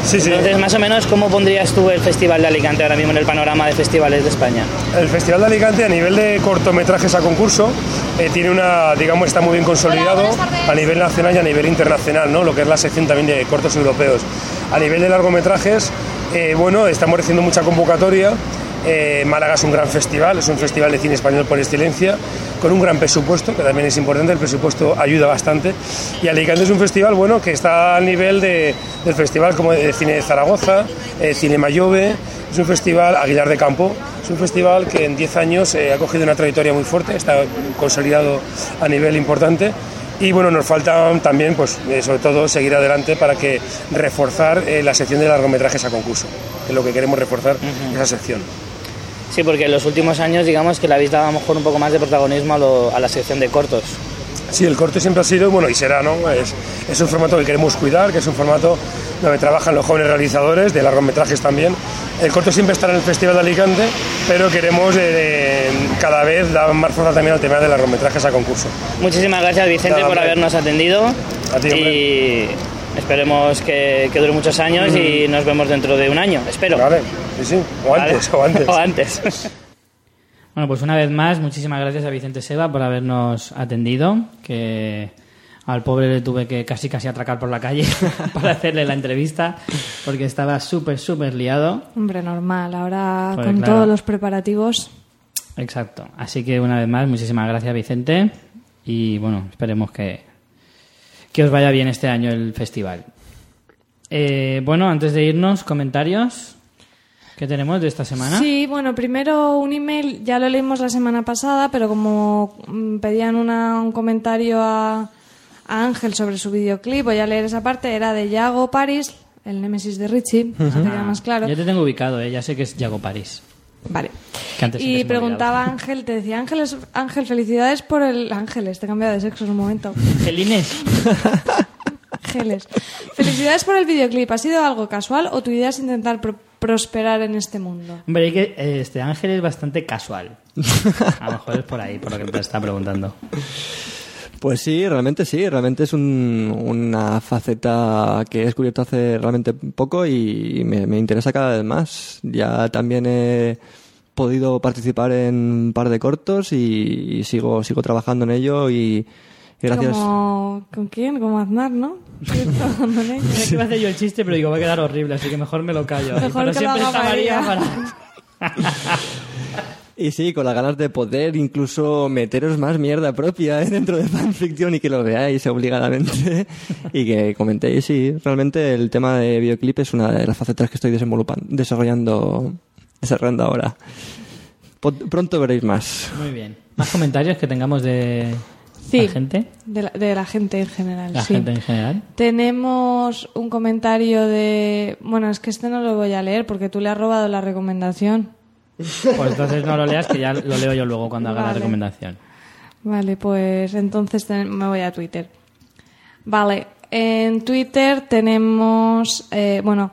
[SPEAKER 6] Sí, sí.
[SPEAKER 1] Entonces, más o menos, ¿cómo pondrías tú el Festival de Alicante ahora mismo en el panorama de festivales de España?
[SPEAKER 6] El Festival de Alicante a nivel de cortometrajes a concurso eh, tiene una, digamos, está muy bien consolidado a nivel nacional y a nivel internacional, ¿no? Lo que es la sección también de cortos europeos. A nivel de largometrajes, eh, bueno, estamos recibiendo mucha convocatoria. Eh, Málaga es un gran festival, es un festival de cine español por excelencia, con un gran presupuesto, que también es importante, el presupuesto ayuda bastante. Y Alicante es un festival bueno que está al nivel de- del festival como de cine de Zaragoza, eh, Cine Mayove, es un festival Aguilar de Campo, es un festival que en 10 años eh, ha cogido una trayectoria muy fuerte, está consolidado a nivel importante. Y bueno, nos falta también, pues, eh, sobre todo, seguir adelante para que reforzar eh, la sección de largometrajes a concurso, que es lo que queremos reforzar, esa sección.
[SPEAKER 1] Sí, porque en los últimos años, digamos que le habéis dado a lo mejor un poco más de protagonismo a, lo- a la sección de cortos.
[SPEAKER 6] Sí, el corte siempre ha sido, bueno, y será, ¿no? Es, es un formato que queremos cuidar, que es un formato donde trabajan los jóvenes realizadores, de largometrajes también. El corto siempre estará en el Festival de Alicante, pero queremos eh, cada vez dar más fuerza también al tema de largometrajes a concurso.
[SPEAKER 1] Muchísimas gracias, Vicente,
[SPEAKER 6] Nada,
[SPEAKER 1] por habernos atendido.
[SPEAKER 6] A ti, hombre.
[SPEAKER 1] y esperemos que, que dure muchos años y nos vemos dentro de un año, espero.
[SPEAKER 6] ¿Vale? Sí, sí, o
[SPEAKER 1] ¿Vale?
[SPEAKER 6] antes, o antes. [LAUGHS]
[SPEAKER 1] o antes. [LAUGHS]
[SPEAKER 5] Bueno, pues una vez más, muchísimas gracias a Vicente Seba por habernos atendido, que al pobre le tuve que casi casi atracar por la calle [LAUGHS] para hacerle la entrevista, porque estaba súper, súper liado.
[SPEAKER 2] Hombre, normal. Ahora
[SPEAKER 5] Pues
[SPEAKER 2] con
[SPEAKER 5] claro.
[SPEAKER 2] todos los preparativos.
[SPEAKER 5] Exacto. Así que una vez más, muchísimas gracias Vicente y bueno, esperemos que, que os vaya bien este año el festival. Eh, bueno, antes de irnos, comentarios.
[SPEAKER 1] ¿Qué tenemos de esta semana?
[SPEAKER 2] Sí, bueno, primero un email, ya lo leímos la semana pasada, pero como mm, pedían una- un comentario a, a Ángel sobre su videoclip, voy a leer esa parte, era de Yago Paris, el némesis de Richie, para que quede más claro.
[SPEAKER 1] Ya te tengo ubicado, ¿eh? ya sé que es Yago París.
[SPEAKER 2] Vale. Y preguntaba Ángel, te decía Ángel, es- Ángel, felicidades por el... Ángeles, te he cambiado de sexo en un momento.
[SPEAKER 1] Gelines.
[SPEAKER 2] Ángeles. Felicidades por el videoclip. ¿Ha sido algo casual o tu idea es intentar pro- prosperar en este mundo?
[SPEAKER 1] Hombre, hay que, este Ángel es bastante casual. A lo mejor es por ahí, por lo que te está preguntando.
[SPEAKER 3] Pues sí, realmente sí, realmente es un- una faceta que he descubierto hace realmente poco y me, me interesa cada vez más. Ya también he podido participar en un par de cortos y, y sigo, sigo trabajando en ello y, gracias.
[SPEAKER 2] Como... ¿Con quién? Como Aznar, ¿no?
[SPEAKER 1] Mira [LAUGHS] que iba a hacer yo el chiste, pero digo, va a quedar horrible, así que mejor me lo callo.
[SPEAKER 2] Mejor
[SPEAKER 1] pero
[SPEAKER 2] que lo
[SPEAKER 1] siempre
[SPEAKER 2] haga
[SPEAKER 1] está María
[SPEAKER 2] María.
[SPEAKER 1] para... [LAUGHS]
[SPEAKER 3] Y sí, con las ganas de poder incluso meteros más mierda propia ¿eh? dentro de fanfiction y que lo veáis obligadamente [LAUGHS] y que comentéis. Sí, realmente el tema de videoclip es una de las facetas que estoy desarrollando, desarrollando ahora. Pronto veréis más.
[SPEAKER 1] Muy bien. ¿Más comentarios que tengamos de
[SPEAKER 2] Sí.
[SPEAKER 1] la gente?
[SPEAKER 2] De la, de la gente en general,
[SPEAKER 1] La
[SPEAKER 2] sí.
[SPEAKER 1] gente en general.
[SPEAKER 2] Tenemos un comentario de... Bueno, es que este no lo voy a leer porque tú le has robado la recomendación.
[SPEAKER 1] Pues entonces no lo leas, que ya lo leo yo luego cuando haga la
[SPEAKER 2] Vale.
[SPEAKER 1] recomendación.
[SPEAKER 2] Vale, pues entonces me voy a Twitter. Vale, en Twitter tenemos, eh, bueno,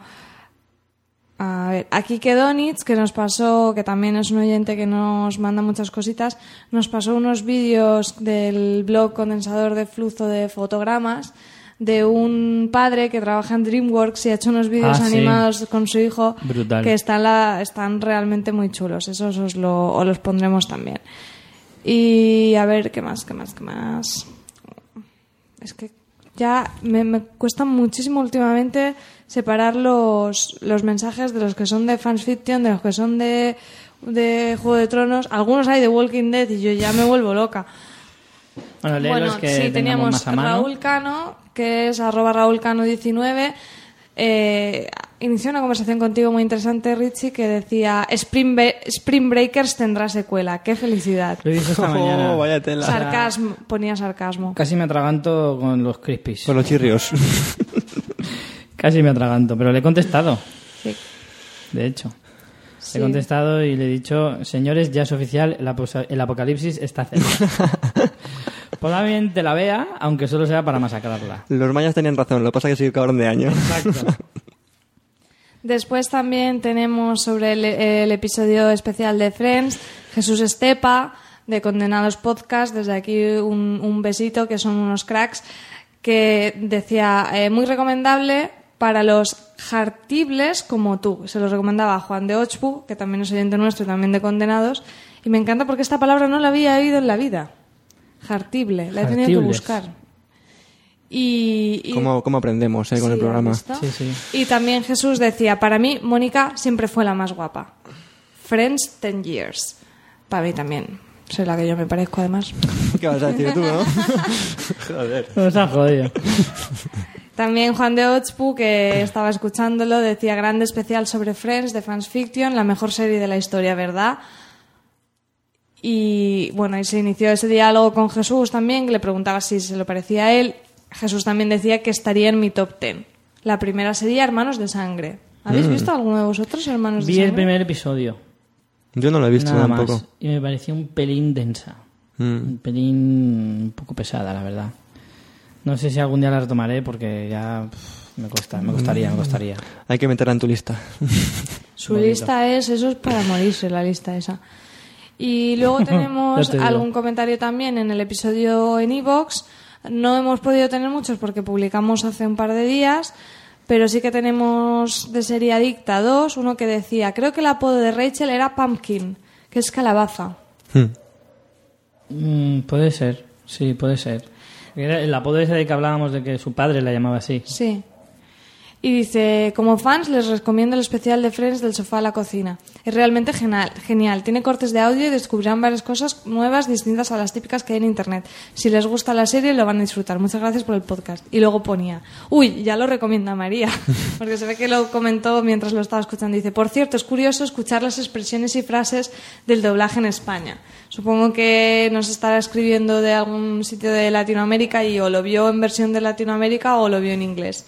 [SPEAKER 2] a ver, aquí que Donitz, que nos pasó, que también es un oyente que nos manda muchas cositas, nos pasó unos vídeos del blog condensador de flujo de fotogramas de un padre que trabaja en DreamWorks y ha hecho unos vídeos
[SPEAKER 1] Ah, sí.
[SPEAKER 2] animados con su hijo
[SPEAKER 1] Brutal.
[SPEAKER 2] que están, la- están realmente muy chulos. Esos os, lo, os los pondremos también. Y a ver, ¿qué más? ¿Qué más? ¿Qué más? Es que ya me, me cuesta muchísimo últimamente separar los, los mensajes de los que son de fans fiction, de los que son de, de Juego de Tronos. Algunos hay de Walking Dead y yo ya me vuelvo loca.
[SPEAKER 1] Bueno, lee los que
[SPEAKER 2] sí, teníamos
[SPEAKER 1] más a mano.
[SPEAKER 2] Raúl Cano, que es arroba Raúl Cano 19. Eh, inició una conversación contigo muy interesante, Richie, que decía Spring, Be- Spring Breakers tendrá secuela. ¡Qué felicidad!
[SPEAKER 1] Lo visto esta [LAUGHS] mañana.
[SPEAKER 3] Oh, vaya tela.
[SPEAKER 2] Sarcasmo, ponía sarcasmo.
[SPEAKER 1] Casi me atraganto con los crispies.
[SPEAKER 3] Con los chirrios. [LAUGHS]
[SPEAKER 1] Casi me atraganto, pero le he contestado,
[SPEAKER 2] Sí.
[SPEAKER 1] de hecho.
[SPEAKER 2] Sí.
[SPEAKER 1] Le he contestado y le he dicho, señores, ya es oficial, el, aposa- el apocalipsis está cerca. [LAUGHS] Probablemente la vea, aunque solo sea para masacrarla.
[SPEAKER 3] Los mayas tenían razón, lo que pasa es que sí cabrón de año.
[SPEAKER 1] Exacto.
[SPEAKER 2] Después también tenemos sobre el, el episodio especial de Friends, Jesús Estepa, de Condenados Podcast. Desde aquí un, un besito, que son unos cracks, que decía, eh, muy recomendable para los jartibles como tú. Se los recomendaba a Juan de Ochbu, que también es oyente nuestro y también de Condenados. Y me encanta porque esta palabra no la había oído en la vida. Jartible, la he tenido que buscar. Y, y-
[SPEAKER 3] ¿Cómo, cómo aprendemos eh, con el
[SPEAKER 2] Sí,
[SPEAKER 3] programa?
[SPEAKER 2] ¿has visto?
[SPEAKER 1] Sí, sí.
[SPEAKER 2] Y también Jesús decía, para mí Mónica siempre fue la más guapa. Friends 10 years. Para mí también. Soy la que yo me parezco además. [LAUGHS]
[SPEAKER 3] ¿Qué vas a decir tú, no? [LAUGHS] Joder.
[SPEAKER 1] Nos ha jodido.
[SPEAKER 2] También Juan de Otspu, que estaba escuchándolo, decía grande especial sobre Friends de Fans Fiction, la mejor serie de la historia, ¿verdad? Y bueno, y se inició ese diálogo con Jesús también, que le preguntaba si se lo parecía a él. Jesús también decía que estaría en mi top 10. La primera sería Hermanos de Sangre. ¿Habéis visto alguno de vosotros Hermanos de
[SPEAKER 1] Vi el
[SPEAKER 2] Sangre?
[SPEAKER 1] primer episodio,
[SPEAKER 3] Yo no lo he visto
[SPEAKER 1] nada
[SPEAKER 3] tampoco.
[SPEAKER 1] más, y me pareció un pelín densa.
[SPEAKER 3] Mm.
[SPEAKER 1] Un pelín un poco pesada, la verdad. No sé si algún día la retomaré porque ya pff, me, cuesta, me costaría, me costaría.
[SPEAKER 3] Hay que meterla en tu lista. [LAUGHS]
[SPEAKER 2] Su lista es, eso es para morirse, la lista esa. Y luego [LAUGHS] tenemos
[SPEAKER 1] te
[SPEAKER 2] algún comentario también en el episodio en Evox. No hemos podido tener muchos porque publicamos hace un par de días, pero sí que tenemos de serie Adicta 2, uno que decía, creo que el apodo de Rachel era Pumpkin, que es calabaza.
[SPEAKER 3] Mm.
[SPEAKER 1] Mm, puede ser, sí, puede ser. Era el apodo ese de que hablábamos de que su padre la llamaba así.
[SPEAKER 2] Sí. Y dice, como fans les recomiendo el especial de Friends del sofá a la cocina. Es realmente genial, genial. Tiene cortes de audio y descubrirán varias cosas nuevas distintas a las típicas que hay en internet. Si les gusta la serie lo van a disfrutar. Muchas gracias por el podcast. Y luego ponía, uy, ya lo recomienda María, [LAUGHS] porque se ve que lo comentó mientras lo estaba escuchando. Dice, por cierto, es curioso escuchar las expresiones y frases del doblaje en España. Supongo que nos estará escribiendo de algún sitio de Latinoamérica y o lo vio en versión de Latinoamérica o lo vio en inglés.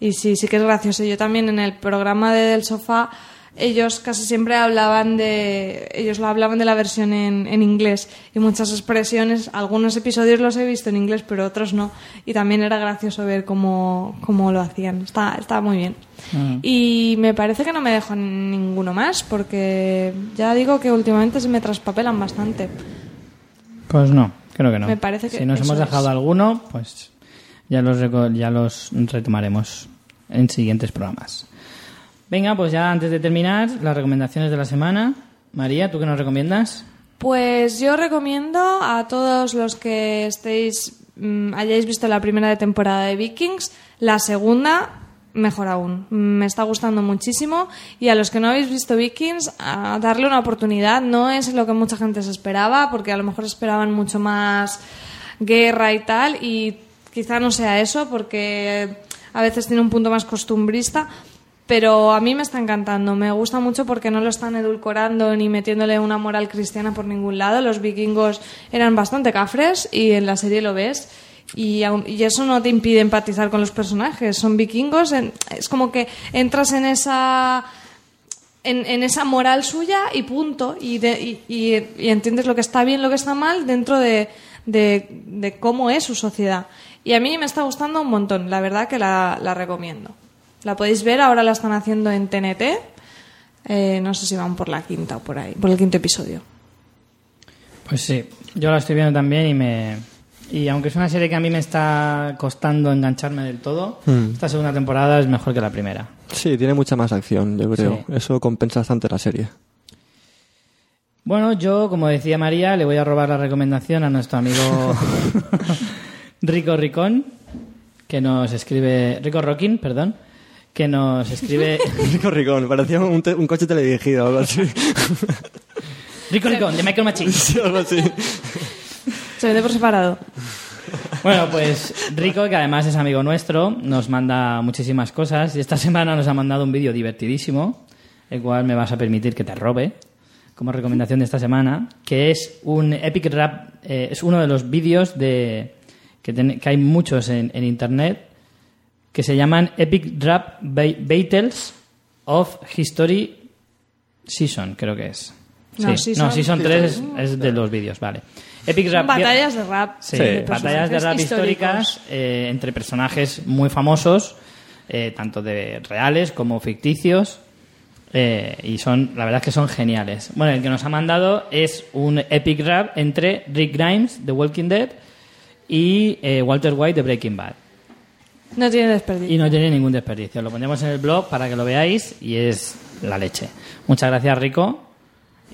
[SPEAKER 2] Y sí, sí que es gracioso. Yo también en el programa de Del Sofá, ellos casi siempre hablaban de. Ellos lo hablaban de la versión en, en inglés. Y muchas expresiones, algunos episodios los he visto en inglés, pero otros no. Y también era gracioso ver cómo, cómo lo hacían. Está, está muy bien. Y me parece que no me dejo ninguno más, porque ya digo que últimamente se me traspapelan bastante.
[SPEAKER 1] Pues no, creo que no.
[SPEAKER 2] Me parece que
[SPEAKER 1] si nos hemos dejado
[SPEAKER 2] es.
[SPEAKER 1] alguno, pues ya los, ya los retomaremos en siguientes programas. Venga, pues ya antes de terminar, las recomendaciones de la semana. María, ¿tú qué nos recomiendas?
[SPEAKER 2] Pues yo recomiendo a todos los que estéis mm, hayáis visto la primera temporada de Vikings, la segunda mejor aún. Me está gustando muchísimo y a los que no habéis visto Vikings a darle una oportunidad. No es lo que mucha gente se esperaba porque a lo mejor esperaban mucho más guerra y tal y quizá no sea eso porque a veces tiene un punto más costumbrista. Pero a mí me está encantando, me gusta mucho porque no lo están edulcorando ni metiéndole una moral cristiana por ningún lado. Los vikingos eran bastante cafres y en la serie lo ves. Y, eso no te impide empatizar con los personajes. Son vikingos, es como que entras en esa en, esa moral suya y punto. Y, de- y- y- y entiendes lo que está bien, lo que está mal dentro de, de- de cómo es su sociedad. Y a mí me está gustando un montón, la verdad que la, la recomiendo. La podéis ver, ahora la están haciendo en TNT. Eh, no sé si van por la quinta o por ahí, por el quinto episodio.
[SPEAKER 1] Pues sí, yo la estoy viendo también y me... Y aunque es una serie que a mí me está costando engancharme del todo,
[SPEAKER 3] Hmm.
[SPEAKER 1] esta segunda temporada es mejor que la primera.
[SPEAKER 3] Sí, tiene mucha más acción, yo creo.
[SPEAKER 1] Sí.
[SPEAKER 3] Eso compensa bastante la serie.
[SPEAKER 1] Bueno, yo, como decía María, le voy a robar la recomendación a nuestro amigo [LAUGHS] Rico Ricón, que nos escribe... Rico Rockin, perdón, que nos escribe... [LAUGHS]
[SPEAKER 3] Rico Ricón, parecía un, te- un coche teledirigido o algo así. [LAUGHS]
[SPEAKER 1] Rico Ricón, de Michael Machine.
[SPEAKER 3] Sí, algo así.
[SPEAKER 2] Se vende por separado.
[SPEAKER 1] Bueno, pues Rico, que además es amigo nuestro, nos manda muchísimas cosas y esta semana nos ha mandado un vídeo divertidísimo, el cual me vas a permitir que te robe como recomendación de esta semana, que es un epic rap, eh, es uno de los vídeos de que, ten- que hay muchos en, en internet que se llaman Epic Rap Ba- Battles of History Season, creo que es.
[SPEAKER 2] No,
[SPEAKER 1] sí,
[SPEAKER 2] Season-
[SPEAKER 1] no, Season 3 es, es de los vídeos, vale. Epic Rap
[SPEAKER 2] Batallas de rap.
[SPEAKER 1] Sí,
[SPEAKER 2] de
[SPEAKER 1] batallas de rap históricas eh, entre personajes muy famosos, eh, tanto de reales como ficticios. eh, y son, la verdad es que son geniales. Bueno, el que nos ha mandado es un epic rap entre Rick Grimes de Walking Dead y eh, Walter White de Breaking Bad.
[SPEAKER 2] No tiene desperdicio.
[SPEAKER 1] Y no tiene ningún desperdicio. Lo pondremos en el blog para que lo veáis y es la leche. Muchas gracias, Rico.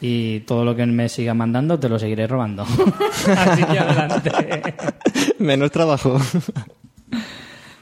[SPEAKER 1] Y todo lo que me siga mandando te lo seguiré robando. [LAUGHS] Así que adelante.
[SPEAKER 3] Menos trabajo. [LAUGHS]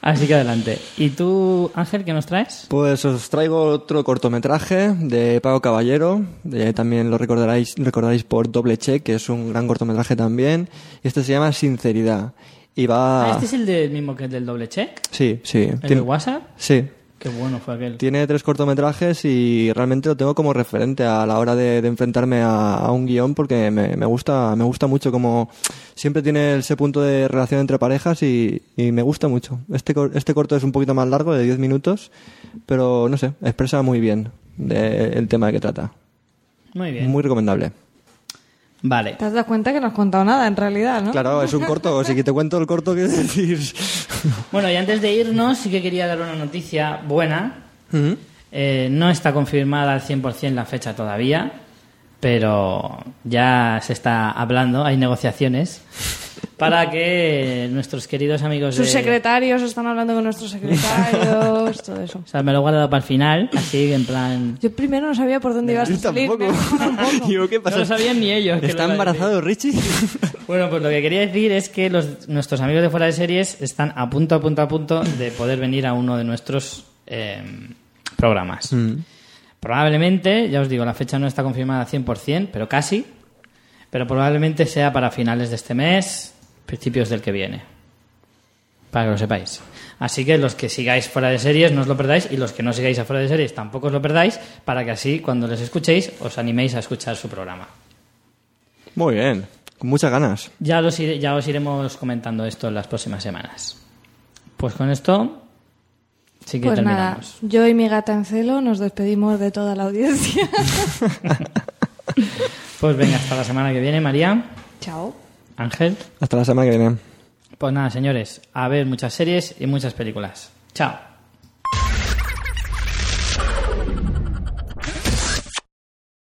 [SPEAKER 1] Así que adelante. ¿Y tú, Ángel, qué nos traes?
[SPEAKER 3] Pues os traigo otro cortometraje de Pago Caballero. Eh, también lo recordaréis, recordaréis por Doble Check, que es un gran cortometraje también. Y este se llama Sinceridad. Y va...
[SPEAKER 1] Ah, ¿Este es el del mismo que el del doble check?
[SPEAKER 3] Sí, sí.
[SPEAKER 1] ¿El de
[SPEAKER 3] Tiene-
[SPEAKER 1] WhatsApp?
[SPEAKER 3] Sí.
[SPEAKER 1] Qué bueno fue aquel.
[SPEAKER 3] Tiene tres cortometrajes y realmente lo tengo como referente a la hora de, de enfrentarme a, a un guion porque me, me gusta me gusta mucho como siempre tiene ese punto de relación entre parejas y, y me gusta mucho. Este, este corto es un poquito más largo, de 10 minutos, pero no sé, expresa muy bien de- el tema de que trata.
[SPEAKER 1] Muy bien.
[SPEAKER 3] Muy recomendable.
[SPEAKER 1] Vale.
[SPEAKER 2] Te has dado cuenta que no has contado nada, en realidad, ¿no?
[SPEAKER 3] Claro, es un corto, si que te cuento el corto, ¿qué decir? [LAUGHS]
[SPEAKER 1] Bueno, y antes de irnos, sí que quería dar una noticia buena. Eh, no está confirmada al 100% la fecha todavía, pero ya se está hablando, hay negociaciones [LAUGHS] para que nuestros queridos amigos
[SPEAKER 2] Sus
[SPEAKER 1] de...
[SPEAKER 2] secretarios están hablando con nuestros secretarios, todo eso.
[SPEAKER 1] O sea, me lo he guardado para el final, así en plan...
[SPEAKER 2] Yo primero no sabía por dónde ibas a
[SPEAKER 3] Yo
[SPEAKER 2] salir.
[SPEAKER 3] tampoco. [LAUGHS] ¿qué
[SPEAKER 1] No
[SPEAKER 3] pasa?
[SPEAKER 1] lo sabían ni ellos.
[SPEAKER 3] ¿Está
[SPEAKER 1] a
[SPEAKER 3] embarazado Richie? [LAUGHS]
[SPEAKER 1] Bueno, pues lo que quería decir es que los, nuestros amigos de fuera de series están a punto, a punto, a punto de poder venir a uno de nuestros eh, programas. Probablemente, ya os digo, la fecha no está confirmada al 100%, pero casi. Pero probablemente sea para finales de este mes, principios del que viene. Para que lo sepáis. Así que los que sigáis fuera de series no os lo perdáis y los que no sigáis a fuera de series tampoco os lo perdáis para que así cuando les escuchéis os animéis a escuchar su programa.
[SPEAKER 3] Muy bien, con muchas ganas.
[SPEAKER 1] Ya, los ya os iremos comentando esto en las próximas semanas. Pues con esto sí que
[SPEAKER 2] Pues nada, yo y mi gata en celo nos despedimos de toda la audiencia. [LAUGHS]
[SPEAKER 1] Pues venga, hasta la semana que viene, María,
[SPEAKER 2] Chao.
[SPEAKER 1] Ángel.
[SPEAKER 3] Hasta la semana que viene.
[SPEAKER 1] Pues nada, señores, a ver muchas series y muchas películas. Chao.